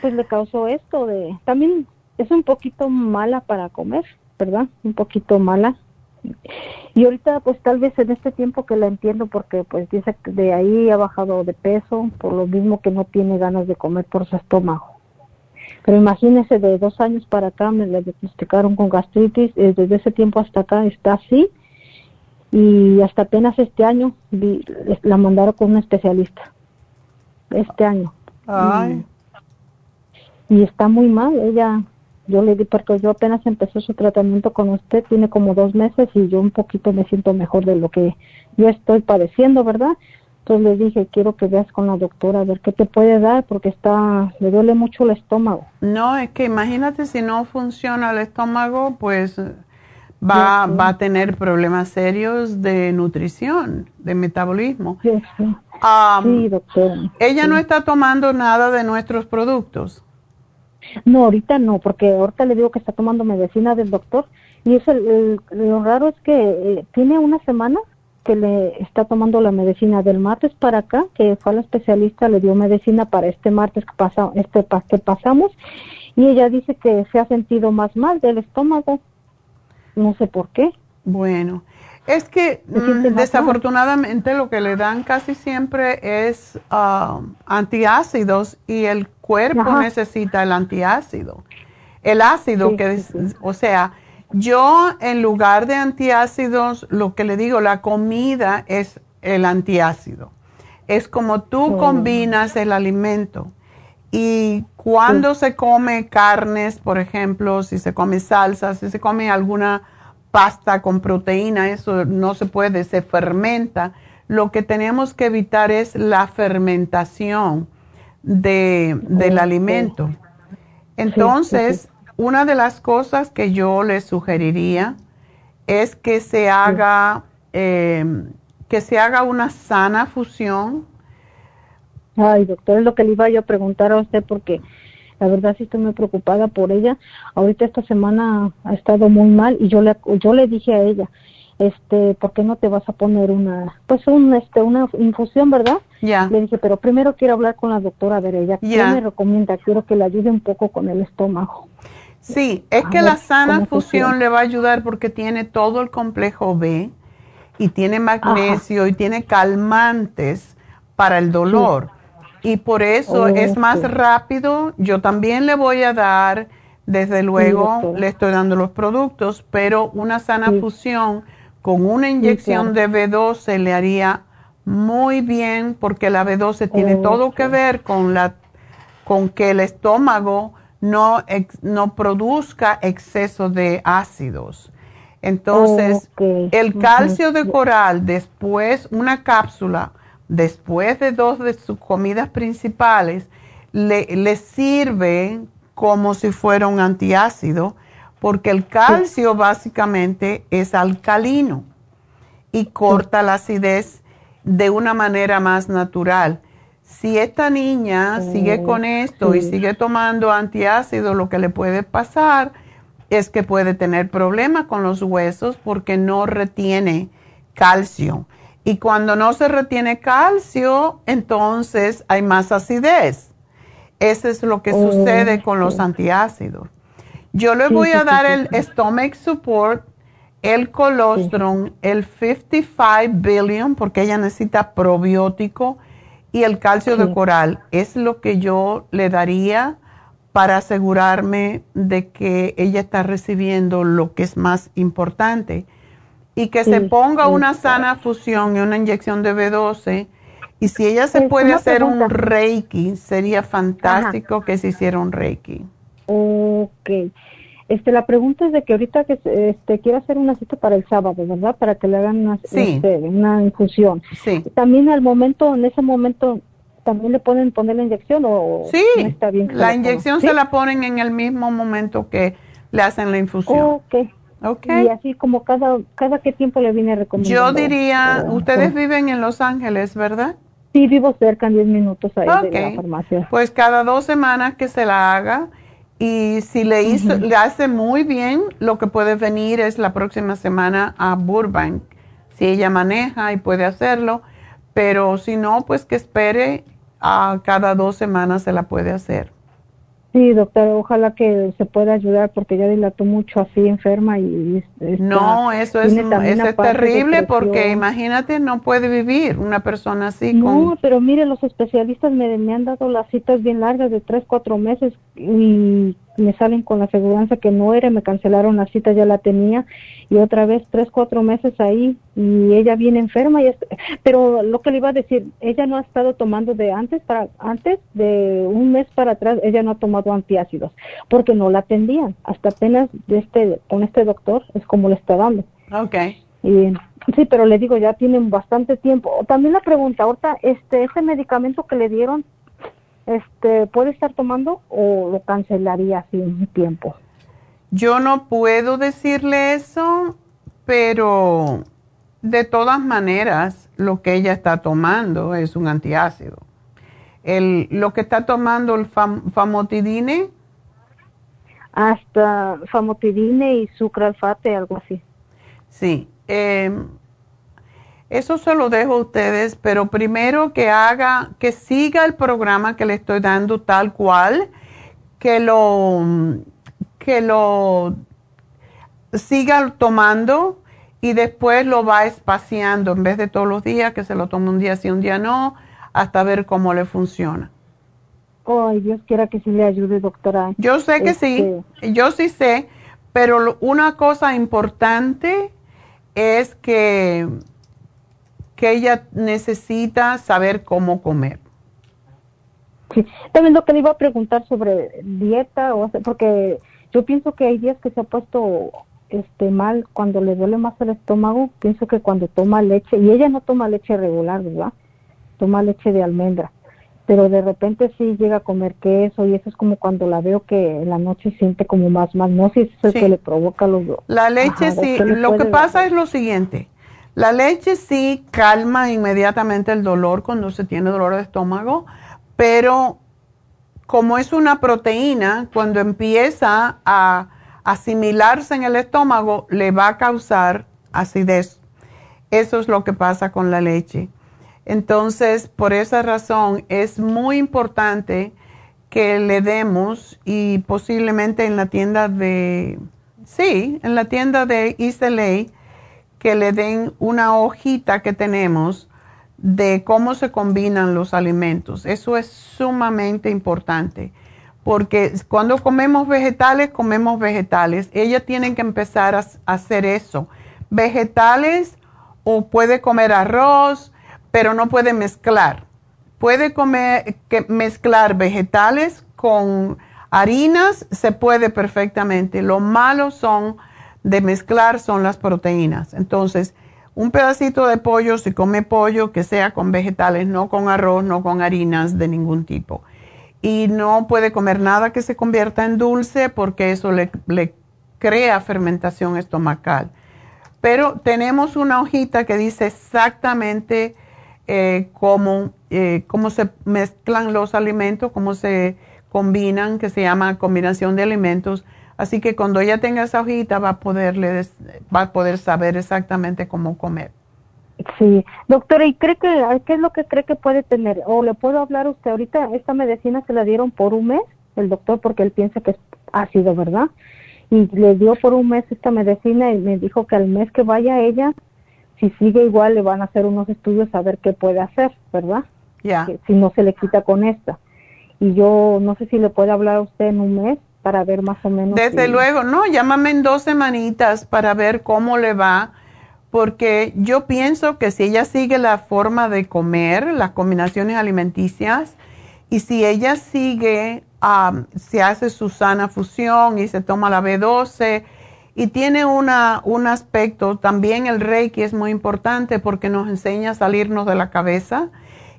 pues le causó esto de, también es un poquito mala para comer, ¿verdad? Un poquito mala. Y ahorita, pues tal vez en este tiempo que la entiendo, porque pues dice que de ahí ha bajado de peso, por lo mismo que no tiene ganas de comer por su estómago. Pero imagínese, de dos años para acá me la diagnosticaron con gastritis, eh, desde ese tiempo hasta acá está así y hasta apenas este año la mandaron con un especialista. Este año. Ay. Y, y está muy mal, ella yo le di porque yo apenas empezó su tratamiento con usted, tiene como dos meses y yo un poquito me siento mejor de lo que yo estoy padeciendo, ¿verdad? Entonces le dije, quiero que veas con la doctora a ver qué te puede dar porque está, le duele mucho el estómago. No, es que imagínate si no funciona el estómago, pues va, va a tener problemas serios de nutrición, de metabolismo. Sí, sí. doctora. ¿Ella no está tomando nada de nuestros productos? No, ahorita no, porque ahorita le digo que está tomando medicina del doctor y es el, lo raro es que eh, tiene una semana que le está tomando la medicina del martes para acá, que fue la especialista, le dio medicina para este martes que, pasa, este, que pasamos y ella dice que se ha sentido más mal del estómago. No sé por qué. Bueno, es que mm, desafortunadamente lo que le dan casi siempre es ah, antiácidos y el cuerpo necesita el antiácido. El ácido que, o sea, yo en lugar de antiácidos, lo que le digo, la comida es el antiácido. Es como tú oh. combinas el alimento. Y cuando se come carnes, por ejemplo, si se come salsa, si se come alguna pasta con proteína, eso no se puede, se fermenta. Lo que tenemos que evitar es la fermentación de, del alimento. Entonces, una de las cosas que yo le sugeriría es que se haga, em, que se haga una sana fusión. Ay, doctor, es lo que le iba yo a preguntar a usted porque la verdad sí estoy muy preocupada por ella. Ahorita esta semana ha estado muy mal y yo le, yo le dije a ella, este, ¿por qué no te vas a poner una, pues un, este, una infusión, verdad? Ya. Le dije, pero primero quiero hablar con la doctora, a ver, ella, ¿qué me recomienda? Quiero que le ayude un poco con el estómago. Sí, es que la sana fusión le va a ayudar porque tiene todo el complejo B y tiene magnesio y tiene calmantes para el dolor. Y por eso es más rápido. Yo también le voy a dar, desde luego, le estoy dando los productos, pero una sana fusión con una inyección de B12 le haría muy bien porque la B12 tiene todo que ver con la con que el estómago no, no produzca exceso de ácidos. Entonces, el calcio de coral, después una cápsula después de dos de sus comidas principales, le, sirve como si fuera un antiácido, porque el calcio básicamente es alcalino y corta la acidez de una manera más natural. Si esta niña sigue con oh, esto y sigue tomando antiácido, lo que le puede pasar es que puede tener problemas con los huesos porque no retiene calcio. Y cuando no se retiene calcio, entonces hay más acidez. Eso es lo que oh, sucede con los antiácidos. Yo le voy a dar el Stomach Support, el colostrum, el 55 billion, porque ella necesita probiótico, y el calcio de coral. Es lo que yo le daría para asegurarme de que ella está recibiendo lo que es más importante y que se ponga una sana fusión y una inyección de B12. Y si ella se puede hacer un Reiki, sería fantástico que se hiciera un Reiki. Ok. Este, la pregunta es de que ahorita que este, quiere hacer una cita para el sábado, ¿verdad? Para que le hagan una, este, una infusión. Sí. También al momento, en ese momento, ¿también le pueden poner la inyección o sí, está bien? la inyección se la ponen en el mismo momento que le hacen la infusión. Ok. Y así como cada, cada qué tiempo le viene recomendando. Yo diría, ustedes viven en Los Ángeles, ¿verdad? Sí, vivo cerca, en 10 minutos ahí de la farmacia. Pues cada dos semanas que se la haga y si le, hizo, le hace muy bien, lo que puede venir es la próxima semana a Burbank, si ella maneja y puede hacerlo, pero si no, pues que espere a cada dos semanas se la puede hacer. Sí, doctor, ojalá que se pueda ayudar porque ya dilató mucho así enferma y... no, eso es, es terrible porque imagínate, no puede vivir una persona así. No, pero mire, los especialistas me, me han dado las citas bien largas de tres, cuatro meses y me salen con la aseguranza que no era, me cancelaron la cita, ya la tenía y otra vez tres, cuatro meses ahí y ella viene enferma y pero lo que le iba a decir, ella no ha estado tomando de antes para antes de un mes para atrás, ella no ha tomado antiácidos porque no la atendían, hasta apenas de este con este doctor es como le está dando. Okay. Y sí, pero le digo, ya tienen bastante tiempo. También la pregunta, ahorita este ese medicamento que le dieron este, ¿puede estar tomando o lo cancelaría así un tiempo? Yo no puedo decirle eso, pero de todas maneras lo que ella está tomando es un antiácido. El, lo que está tomando el famotidine. Hasta famotidine y sucralfate, algo así. Sí. Eh, eso se lo dejo a ustedes, pero primero que haga, que siga el programa que le estoy dando tal cual, que lo, que lo siga tomando y después lo va espaciando en vez de todos los días, que se lo tome un día sí, un día no, hasta ver cómo le funciona. Ay, Dios quiera que sí le ayude, doctora. Yo sé que sí, este yo sí sé, pero una cosa importante es que que ella necesita saber cómo comer. Sí, también lo que le iba a preguntar sobre dieta, o porque yo pienso que hay días que se ha puesto este mal cuando le duele más el estómago, pienso que cuando toma leche, y ella no toma leche regular, ¿verdad? Toma leche de almendra, pero de repente sí llega a comer queso y eso es como cuando la veo que en la noche siente como más mal, no sé si es el que le provoca los... La leche sí, lo que pasa es lo siguiente, la leche sí calma inmediatamente el dolor cuando se tiene dolor de estómago, pero como es una proteína, cuando empieza a asimilarse en el estómago, le va a causar acidez. Eso es lo que pasa con la leche. Entonces, por esa razón, es muy importante que le demos y posiblemente en la tienda de, sí, en la tienda de Iselay, que le den una hojita que tenemos de cómo se combinan los alimentos. Eso es sumamente importante porque cuando comemos vegetales, comemos vegetales. Ellas tienen que empezar a, hacer eso. Vegetales o puede comer arroz, pero no puede mezclar. Puede comer, que mezclar vegetales con harinas, se puede perfectamente. Lo malo son de mezclar son las proteínas. Entonces, un pedacito de pollo, si come pollo, que sea con vegetales, no con arroz, no con harinas de ningún tipo. Y no puede comer nada que se convierta en dulce porque eso le, crea fermentación estomacal. Pero tenemos una hojita que dice exactamente eh, cómo, eh, cómo se mezclan los alimentos, cómo se combinan, que se llama combinación de alimentos Así que cuando ella tenga esa hojita va a, poderle, va a poder saber exactamente cómo comer. Sí, doctora, ¿y cree que qué es lo que cree que puede tener? O le puedo hablar a usted ahorita, esta medicina se la dieron por un mes, el doctor, porque él piensa que es ácido, ¿verdad? Y le dio por un mes esta medicina y me dijo que al mes que vaya ella, si sigue igual, le van a hacer unos estudios a ver qué puede hacer, ¿verdad? Ya. Si no se le quita con esta. Y yo no sé si le puede hablar a usted en un mes para ver más o menos. Desde luego, no, llámame en dos semanitas para ver cómo le va, porque yo pienso que si ella sigue la forma de comer, las combinaciones alimenticias, y si ella sigue, se hace su sana fusión y se toma la B12, y tiene una, un aspecto, también el Reiki es muy importante porque nos enseña a salirnos de la cabeza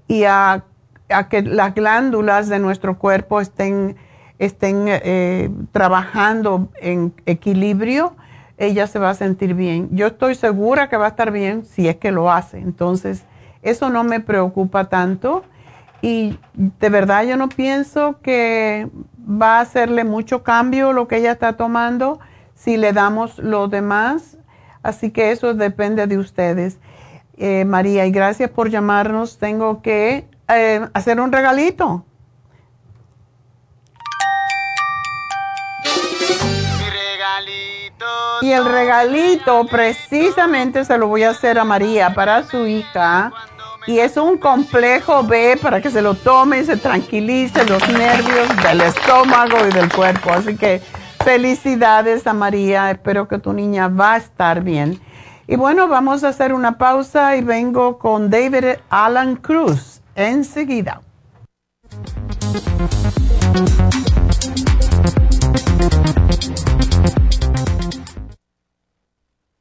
y a, a que las glándulas de nuestro cuerpo estén estén eh, trabajando en equilibrio, ella se va a sentir bien. Yo estoy segura que va a estar bien si es que lo hace. Entonces, eso no me preocupa tanto. Y de verdad yo no pienso que va a hacerle mucho cambio lo que ella está tomando si le damos lo demás. Así que eso depende de ustedes. Eh, María, y gracias por llamarnos. Tengo que eh, hacer un regalito. Y el regalito precisamente se lo voy a hacer a María para su hija. Y es un complejo B para que se lo tome y se tranquilice los nervios del estómago y del cuerpo. Así que felicidades a María. Espero que tu niña va a estar bien. Y bueno, vamos a hacer una pausa y vengo con David Alan Cruz enseguida.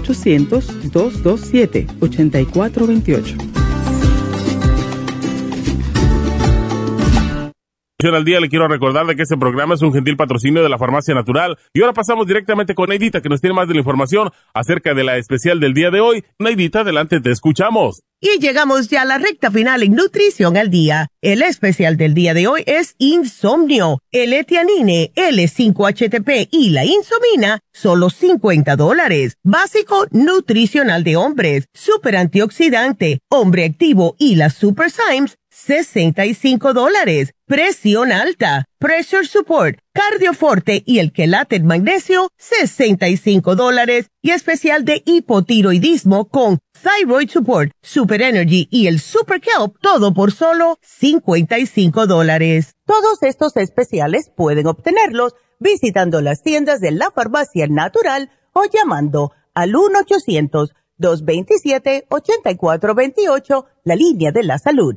1-800-227-8428. Al día le quiero recordar de que este programa es un gentil patrocinio de la Farmacia Natural. Y ahora pasamos directamente con Neidita, que nos tiene más de la información acerca de la especial del día de hoy. Neidita, adelante, te escuchamos. Y llegamos ya a la recta final en Nutrición al Día. El especial del día de hoy es Insomnio, el etianine, L5-HTP y la insomina, solo 50 dólares. Básico nutricional de hombres, super antioxidante, hombre activo y la Super Symes, 65 dólares. Presión alta, Pressure Support, Cardioforte y el Quelate Magnesio, 65 dólares. Y especial de hipotiroidismo con Thyroid Support, Super Energy y el Super Kelp, todo por solo 55 dólares. Todos estos especiales pueden obtenerlos visitando las tiendas de la farmacia natural o llamando al 1-800-227-8428, la línea de la salud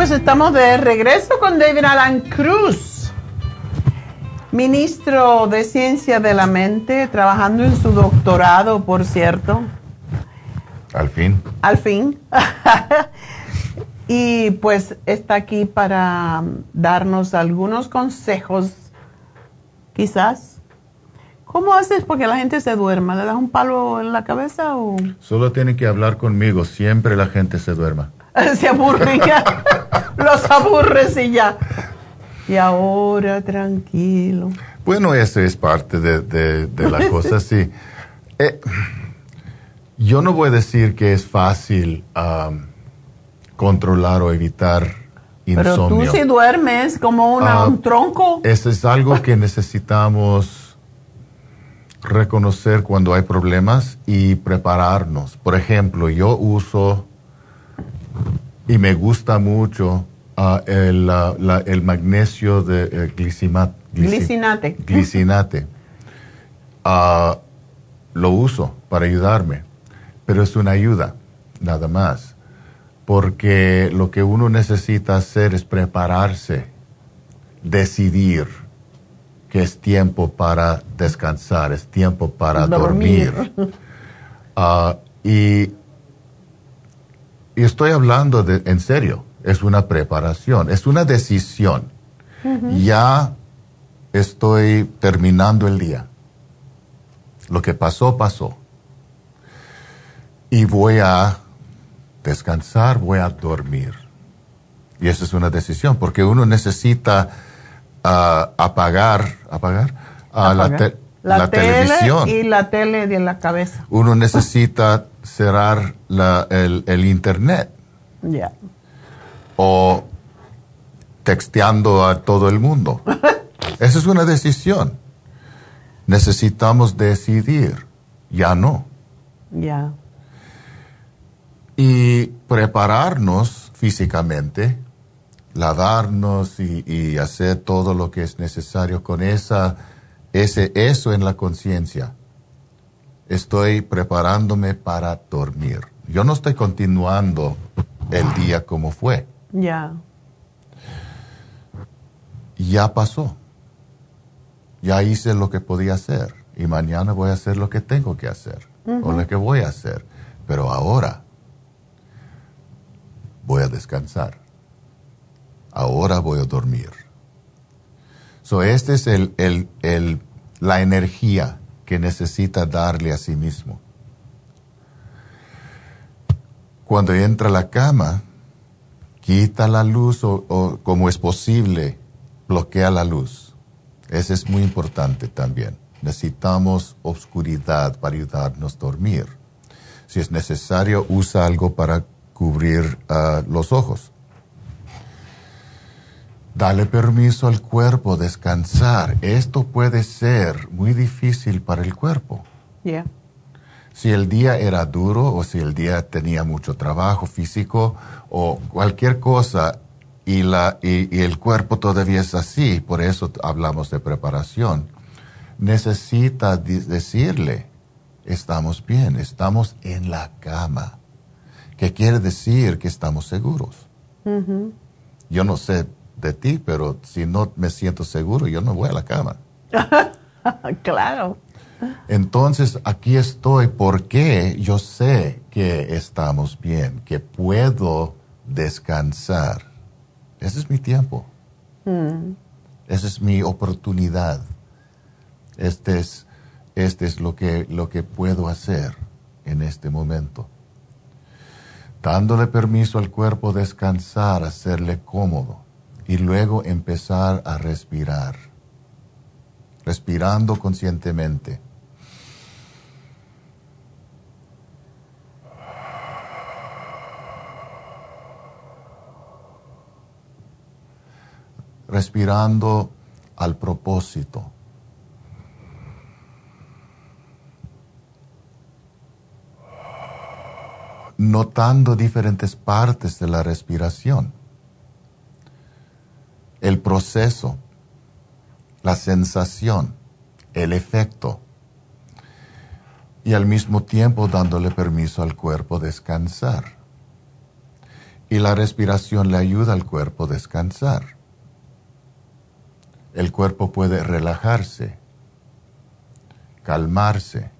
Pues estamos de regreso con David Alan Cruz, ministro de Ciencia de la Mente, trabajando en su doctorado, por cierto. Al fin. Al fin. y pues está aquí para darnos algunos consejos, quizás. ¿Cómo haces porque la gente se duerma? ¿Le das un palo en la cabeza o...? Solo tiene que hablar conmigo, siempre la gente se duerma. se aburre ya. Los aburres y ya. Y ahora tranquilo. Bueno, eso es parte de, la cosa, sí. Eh, yo no voy a decir que es fácil controlar o evitar insomnio. Pero tú si duermes como una, ah, un tronco. Eso es algo que necesitamos reconocer cuando hay problemas y prepararnos. Por ejemplo, yo uso y me gusta mucho uh, el, el, magnesio de eh, glicinate. Glicinate. Uh, lo uso para ayudarme, pero es una ayuda, nada más. Porque lo que uno necesita hacer es prepararse, decidir que es tiempo para descansar, es tiempo para dormir. Uh, y y estoy hablando de, en serio, es una preparación, es una decisión. Ya estoy terminando el día. Lo que pasó, pasó. Y voy a descansar, voy a dormir. Y esa es una decisión, porque uno necesita ah, apagar, apagar, uh, la, la, televisión. Y la tele de la cabeza. Uno necesita cerrar la, el, el, internet. O texteando a todo el mundo. Esa es una decisión. Necesitamos decidir, ya no. Ya. Y prepararnos físicamente, lavarnos y, y, hacer todo lo que es necesario con esa, ese, eso en la conciencia. Estoy preparándome para dormir. Yo no estoy continuando el día como fue. Ya. Ya pasó. Ya hice lo que podía hacer. Y mañana voy a hacer lo que tengo que hacer. O lo que voy a hacer. Pero ahora voy a descansar. Ahora voy a dormir. So, esta es el, el, el, la energía que necesita darle a sí mismo. Cuando entra a la cama, quita la luz o, como es posible, bloquea la luz. Eso es muy importante también. Necesitamos oscuridad para ayudarnos a dormir. Si es necesario, usa algo para cubrir uh, los ojos. Dale permiso al cuerpo descansar. Esto puede ser muy difícil para el cuerpo. Yeah. Si el día era duro o si el día tenía mucho trabajo físico o cualquier cosa y, la, y, y el cuerpo todavía es así, por eso hablamos de preparación, necesita decirle, estamos bien, estamos en la cama, que quiere decir que estamos seguros. Mm -hmm. Yo no sé de ti, pero si no me siento seguro, yo no voy a la cama. claro. Entonces, aquí estoy porque yo sé que estamos bien, que puedo descansar. Ese es mi tiempo. Mm. Esa es mi oportunidad. Este es, este es lo, que, lo que puedo hacer en este momento. Dándole permiso al cuerpo descansar, hacerle cómodo y luego empezar a respirar. Respirando conscientemente. Respirando al propósito. Notando diferentes partes de la respiración el proceso, la sensación, el efecto, y al mismo tiempo dándole permiso al cuerpo descansar. Y la respiración le ayuda al cuerpo descansar. El cuerpo puede relajarse, calmarse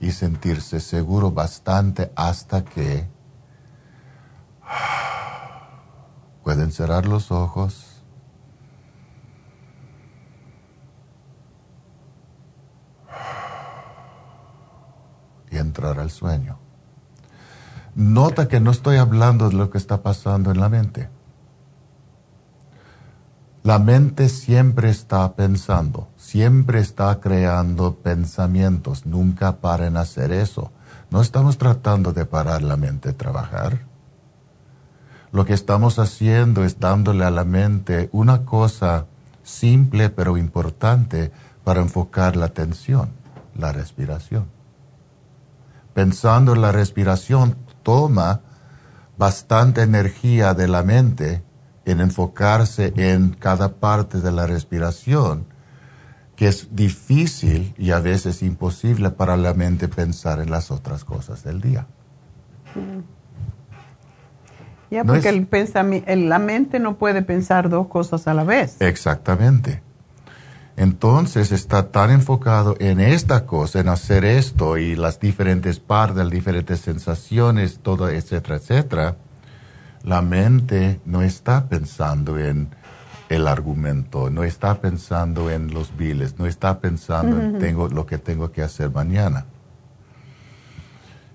y sentirse seguro bastante hasta que pueden cerrar los ojos y entrar al sueño. Nota que no estoy hablando de lo que está pasando en la mente. La mente siempre está pensando, siempre está creando pensamientos, nunca paren hacer eso. No estamos tratando de parar la mente de trabajar. Lo que estamos haciendo es dándole a la mente una cosa simple pero importante para enfocar la atención, la respiración pensando en la respiración, toma bastante energía de la mente en enfocarse en cada parte de la respiración, que es difícil y a veces imposible para la mente pensar en las otras cosas del día. Ya, porque el la mente no puede pensar dos cosas a la vez. Exactamente. Entonces está tan enfocado en esta cosa, en hacer esto y las diferentes partes, las diferentes sensaciones, todo, etcétera, etcétera. La mente no está pensando en el argumento, no está pensando en los biles, no está pensando en tengo, lo que tengo que hacer mañana.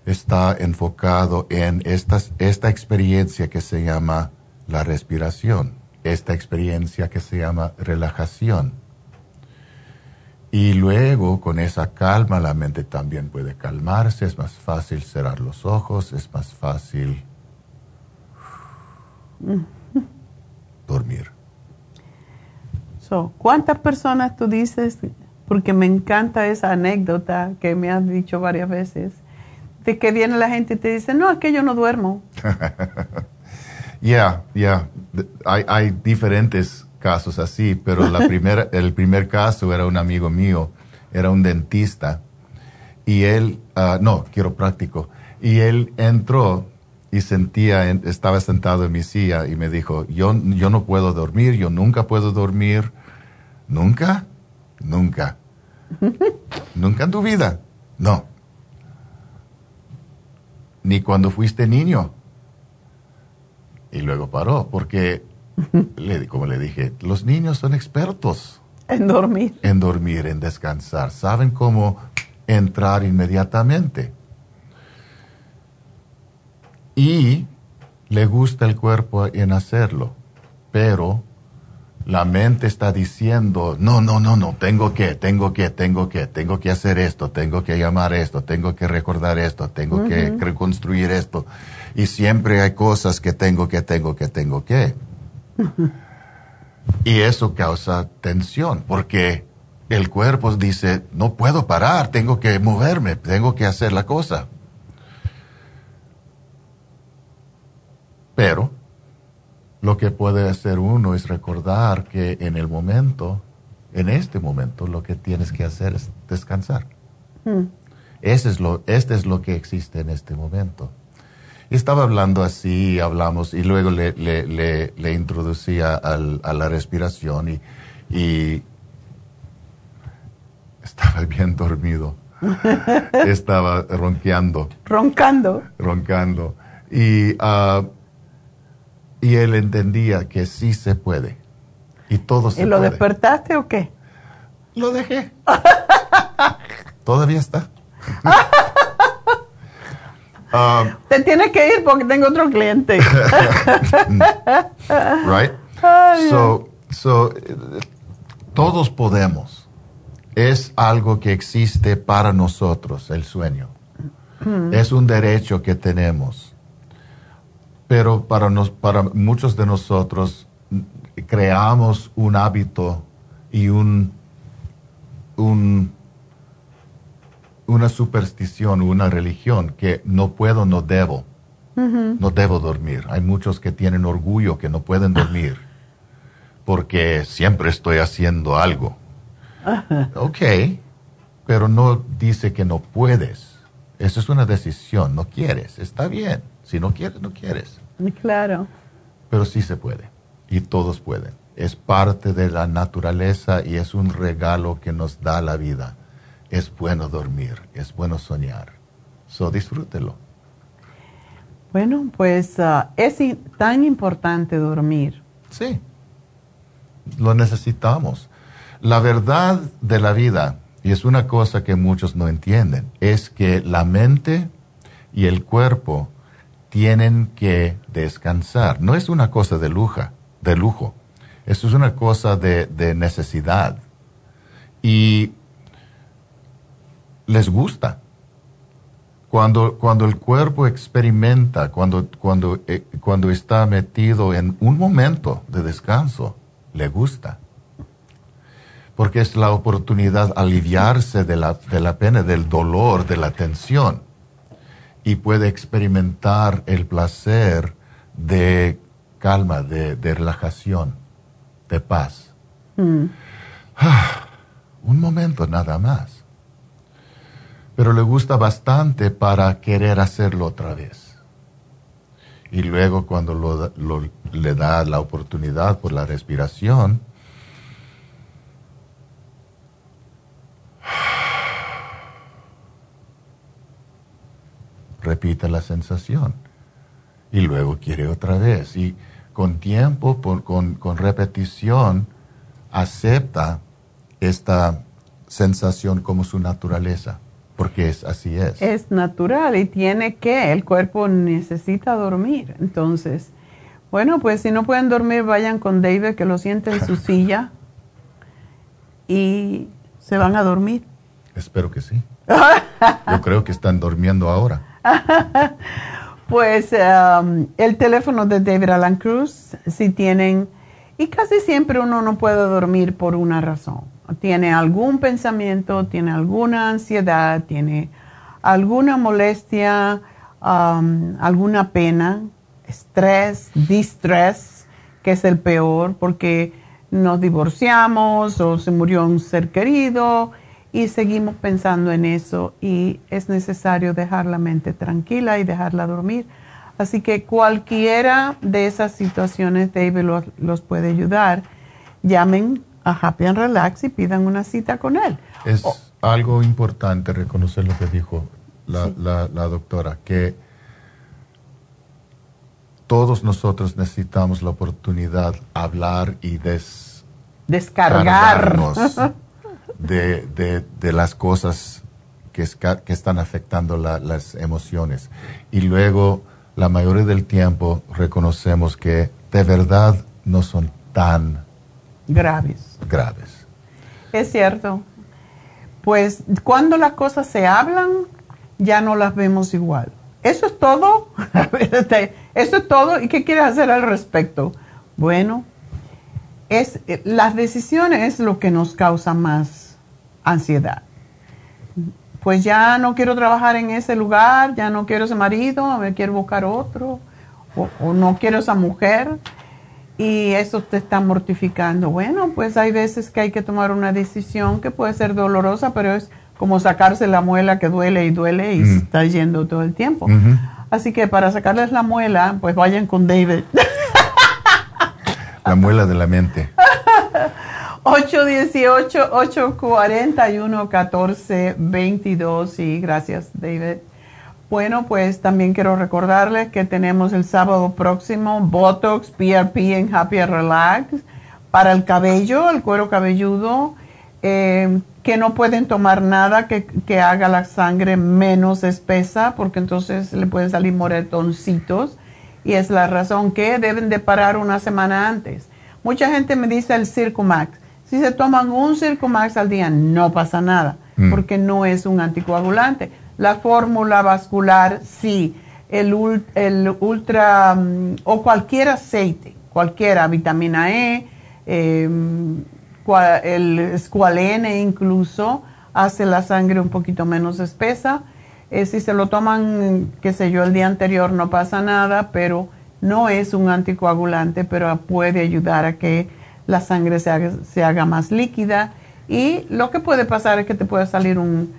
Está enfocado en esta, esta experiencia que se llama la respiración, esta experiencia que se llama relajación y luego con esa calma la mente también puede calmarse, es más fácil cerrar los ojos, es más fácil dormir. So, ¿Cuántas personas tú dices, porque me encanta esa anécdota que me has dicho varias veces, de que viene la gente y te dice, no, es que yo no duermo? Ya, ya. Hay, hay diferentes casos así, pero la primera, el primer caso era un amigo mío, era un dentista, y él, ah, no, quiropráctico, y él entró y sentía, estaba sentado en mi silla y me dijo, yo, yo no puedo dormir, yo nunca puedo dormir, nunca, nunca, nunca en tu vida, no, ni cuando fuiste niño. Y luego paró, porque, le, como le dije, los niños son expertos. En dormir. En dormir, en descansar. Saben cómo entrar inmediatamente. Y le gusta el cuerpo en hacerlo, pero la mente está diciendo, no, no, no, no, tengo que, tengo que, tengo que, tengo que hacer esto, tengo que llamar esto, tengo que recordar esto, tengo que reconstruir esto. Y siempre hay cosas que tengo que, tengo que, tengo que. Y eso causa tensión, porque el cuerpo dice, no puedo parar, tengo que moverme, tengo que hacer la cosa. Pero lo que puede hacer uno es recordar que en el momento, en este momento, lo que tienes que hacer es descansar. Hmm. Ese es lo, este es lo que existe en este momento estaba hablando así, hablamos, y luego le, le, le, introducía al, a la respiración y, y estaba bien dormido. estaba ronqueando. Roncando. Roncando. Y, ah, y él entendía que sí se puede. Y todo se ¿Y lo despertaste o qué? Lo dejé. Todavía está. Um, Te tienes que ir porque tengo otro cliente. right? so, so, todos podemos. Es algo que existe para nosotros, el sueño. Hmm. Es un derecho que tenemos. Pero para, nos, para muchos de nosotros creamos un hábito y un, un una superstición, una religión que no puedo, no debo. No debo dormir. Hay muchos que tienen orgullo que no pueden dormir porque siempre estoy haciendo algo. Ok, pero no dice que no puedes. Eso es una decisión. No quieres. Está bien. Si no quieres, no quieres. Claro. Pero sí se puede. Y todos pueden. Es parte de la naturaleza y es un regalo que nos da la vida es bueno dormir, es bueno soñar. So disfrútelo. Bueno, pues ah, es tan importante dormir. Sí, lo necesitamos. La verdad de la vida, y es una cosa que muchos no entienden, es que la mente y el cuerpo tienen que descansar. No es una cosa de lujo, de lujo. Eso es una cosa de, de necesidad. Y les gusta. Cuando, cuando el cuerpo experimenta, cuando, cuando, eh, cuando está metido en un momento de descanso, le gusta. Porque es la oportunidad de aliviarse de la, de la pena, del dolor, de la tensión. Y puede experimentar el placer de calma, de, relajación, de paz. Mm. Ah, un momento nada más pero le gusta bastante para querer hacerlo otra vez. Y luego cuando le da la oportunidad por la respiración, repite la sensación y luego quiere otra vez. Y con tiempo, con, con repetición, acepta esta sensación como su naturaleza. Porque es así es. Es natural y tiene que, el cuerpo necesita dormir. Entonces, bueno, pues si no pueden dormir, vayan con David que lo siente en su silla y se van a dormir. Espero que sí. Yo creo que están durmiendo ahora. pues um, el teléfono de David Alan Cruz, si tienen Y casi siempre uno no puede dormir por una razón. Tiene algún pensamiento, tiene alguna ansiedad, tiene alguna molestia, alguna pena, estrés, distress, que es el peor porque nos divorciamos o se murió un ser querido y seguimos pensando en eso y es necesario dejar la mente tranquila y dejarla dormir. Así que cualquiera de esas situaciones, David los, puede ayudar. Llamen a Happy and Relax y pidan una cita con él. Es algo importante reconocer lo que dijo la, la doctora, que todos nosotros necesitamos la oportunidad de hablar y des descargarnos de, de, de, las cosas que, que están afectando las emociones. Y luego, la mayoría del tiempo, reconocemos que de verdad no son tan graves. graves. Es cierto. Pues cuando las cosas se hablan, ya no las vemos igual. Eso es todo. Eso es todo. ¿Y qué quieres hacer al respecto? Bueno, es, eh, las decisiones es lo que nos causa más ansiedad. Pues ya no quiero trabajar en ese lugar, ya no quiero ese marido, me quiero buscar otro, o, no quiero esa mujer, y eso te está mortificando. Bueno, pues hay veces que hay que tomar una decisión que puede ser dolorosa, pero es como sacarse la muela que duele y duele y se está yendo todo el tiempo. Así que para sacarles la muela, pues vayan con David. La muela de la mente. 818-841-1422. Sí, gracias, David. Bueno, pues también quiero recordarles que tenemos el sábado próximo Botox, PRP en Happy Relax para el cabello, el cuero cabelludo, eh, que no pueden tomar nada que, que, haga la sangre menos espesa, porque entonces le pueden salir moretoncitos y es la razón que deben de parar una semana antes. Mucha gente me dice el Circumax. Si se toman un Circumax al día no pasa nada, mm. porque no es un anticoagulante. La fórmula vascular sí, el, el ultra mm, o cualquier aceite, cualquiera, vitamina E, em, el squalene incluso, hace la sangre un poquito menos espesa eh, si se lo toman, qué sé yo, el día anterior no pasa nada, pero no es un anticoagulante, pero puede ayudar a que la sangre se haga, más líquida. Y lo que puede pasar es que te puede salir un,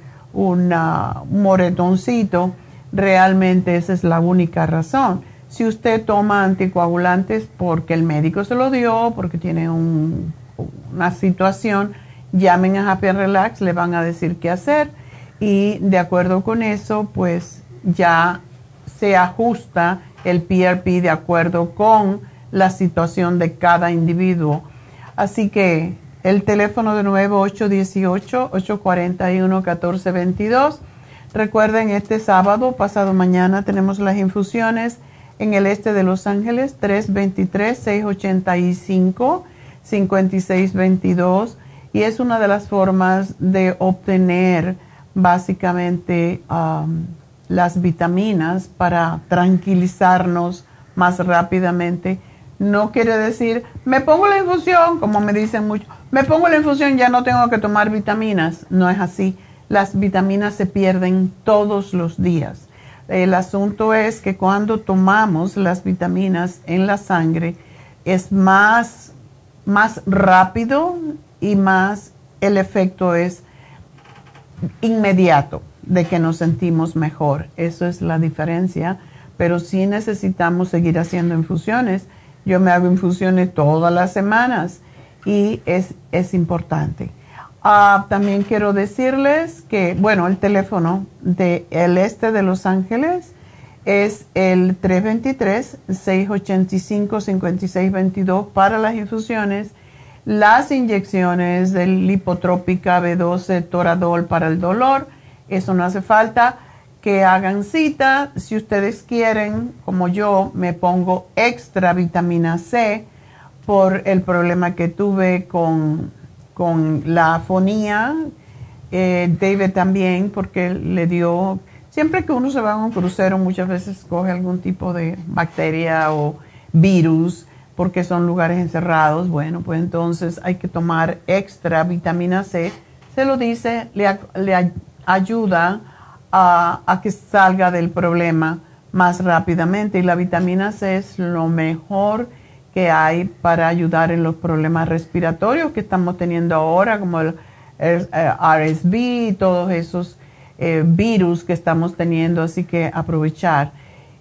moretoncito. Realmente esa es la única razón. Si usted toma anticoagulantes porque el médico se lo dio, porque tiene una situación, llamen a Happy Relax, le van a decir qué hacer y de acuerdo con eso, pues ya se ajusta el PRP de acuerdo con la situación de cada individuo. Así que el teléfono de nuevo 818-841-1422. Recuerden, este sábado, pasado mañana, tenemos las infusiones en el este de Los Ángeles, 323-685-5622. Y es una de las formas de obtener básicamente las vitaminas para tranquilizarnos más rápidamente. No quiere decir, me pongo la infusión, como me dicen mucho, me pongo la infusión, ya no tengo que tomar vitaminas. No es así. Las vitaminas se pierden todos los días. El asunto es que cuando tomamos las vitaminas en la sangre, es más, más rápido y más el efecto es inmediato de que nos sentimos mejor. Eso es la diferencia. Pero sí necesitamos seguir haciendo infusiones. Yo me hago infusiones todas las semanas y es, es importante. Ah, también quiero decirles que, bueno, el teléfono del el este de Los Ángeles es el 323-685-5622 para las infusiones las inyecciones del lipotrópica B12 Toradol para el dolor. Eso no hace falta que hagan cita. Si ustedes quieren, como yo, me pongo extra vitamina C por el problema que tuve con, la afonía. Eh, David también, porque le dio, siempre que uno se va a un crucero, muchas veces coge algún tipo de bacteria o virus porque son lugares encerrados, bueno, pues entonces hay que tomar extra vitamina C. Se lo dice, le, le ayuda a, a, que salga del problema más rápidamente y la vitamina C es lo mejor que hay para ayudar en los problemas respiratorios que estamos teniendo ahora, como el, RSV y todos esos eh, virus que estamos teniendo, así que aprovechar.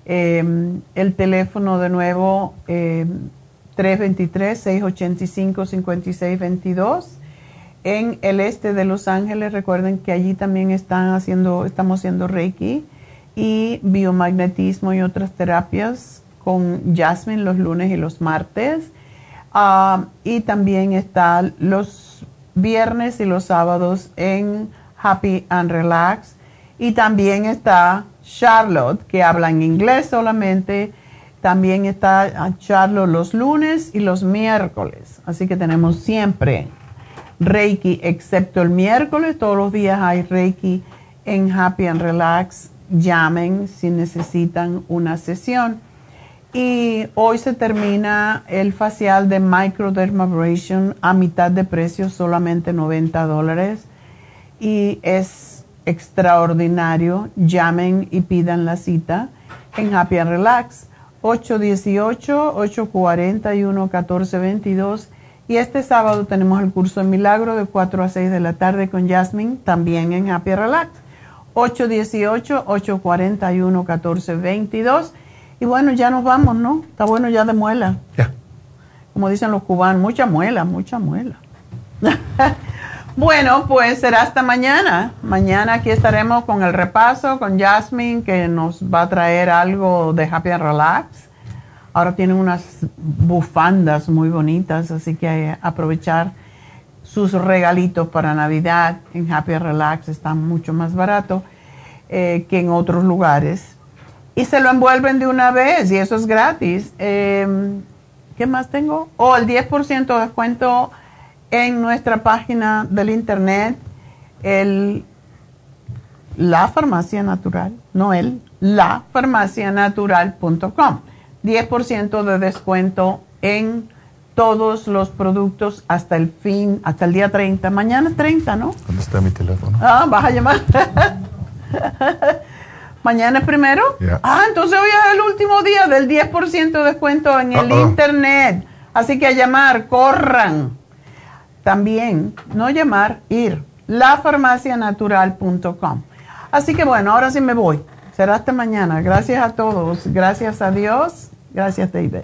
Em, el teléfono de nuevo, 323-685-5622. Em, en el este de Los Ángeles, recuerden que allí también están haciendo, estamos haciendo Reiki y biomagnetismo y otras terapias con Jasmine los lunes y los martes. Ah, y también está los viernes y los sábados en Happy and Relax. Y también está Charlotte, que habla en inglés solamente. También está Charlotte los lunes y los miércoles. Así que tenemos siempre Reiki, excepto el miércoles. Todos los días hay Reiki en Happy and Relax. Llamen si necesitan una sesión. Y hoy se termina el facial de microdermabrasion a mitad de precio, solamente 90 dólares. Y es extraordinario. Llamen y pidan la cita en Happy and Relax. 818-841-1422. Y este sábado tenemos el curso de milagro de 4 a 6 de la tarde con Jasmine, también en Happy Relax. 818-841-1422 y bueno, ya nos vamos, ¿no? Está bueno ya de muela. Ya. Como dicen los cubanos, mucha muela, mucha muela. bueno, pues será hasta mañana. Mañana aquí estaremos con el repaso con Jasmine, que nos va a traer algo de Happy and Relax. Ahora tienen unas bufandas muy bonitas, así que aprovechar sus regalitos para Navidad en Happy and Relax. Están mucho más barato eh, que en otros lugares y se lo envuelven de una vez y eso es gratis. Em, ¿Qué más tengo? O oh, el 10% de descuento en nuestra página del internet, el, la farmacia natural, no el, lafarmacianatural.com. 10% de descuento en todos los productos hasta el fin, hasta el día 30. Mañana es 30, ¿no? ¿Dónde está mi teléfono? Ah, vas a llamar. ¿Mañana es primero? Ah, entonces hoy es el último día del 10% de descuento en el internet. Así que a llamar, corran. También, no llamar, ir. lafarmacianatural.com. Así que bueno, ahora sí me voy. Será hasta mañana. Gracias a todos. Gracias a Dios. Gracias, David.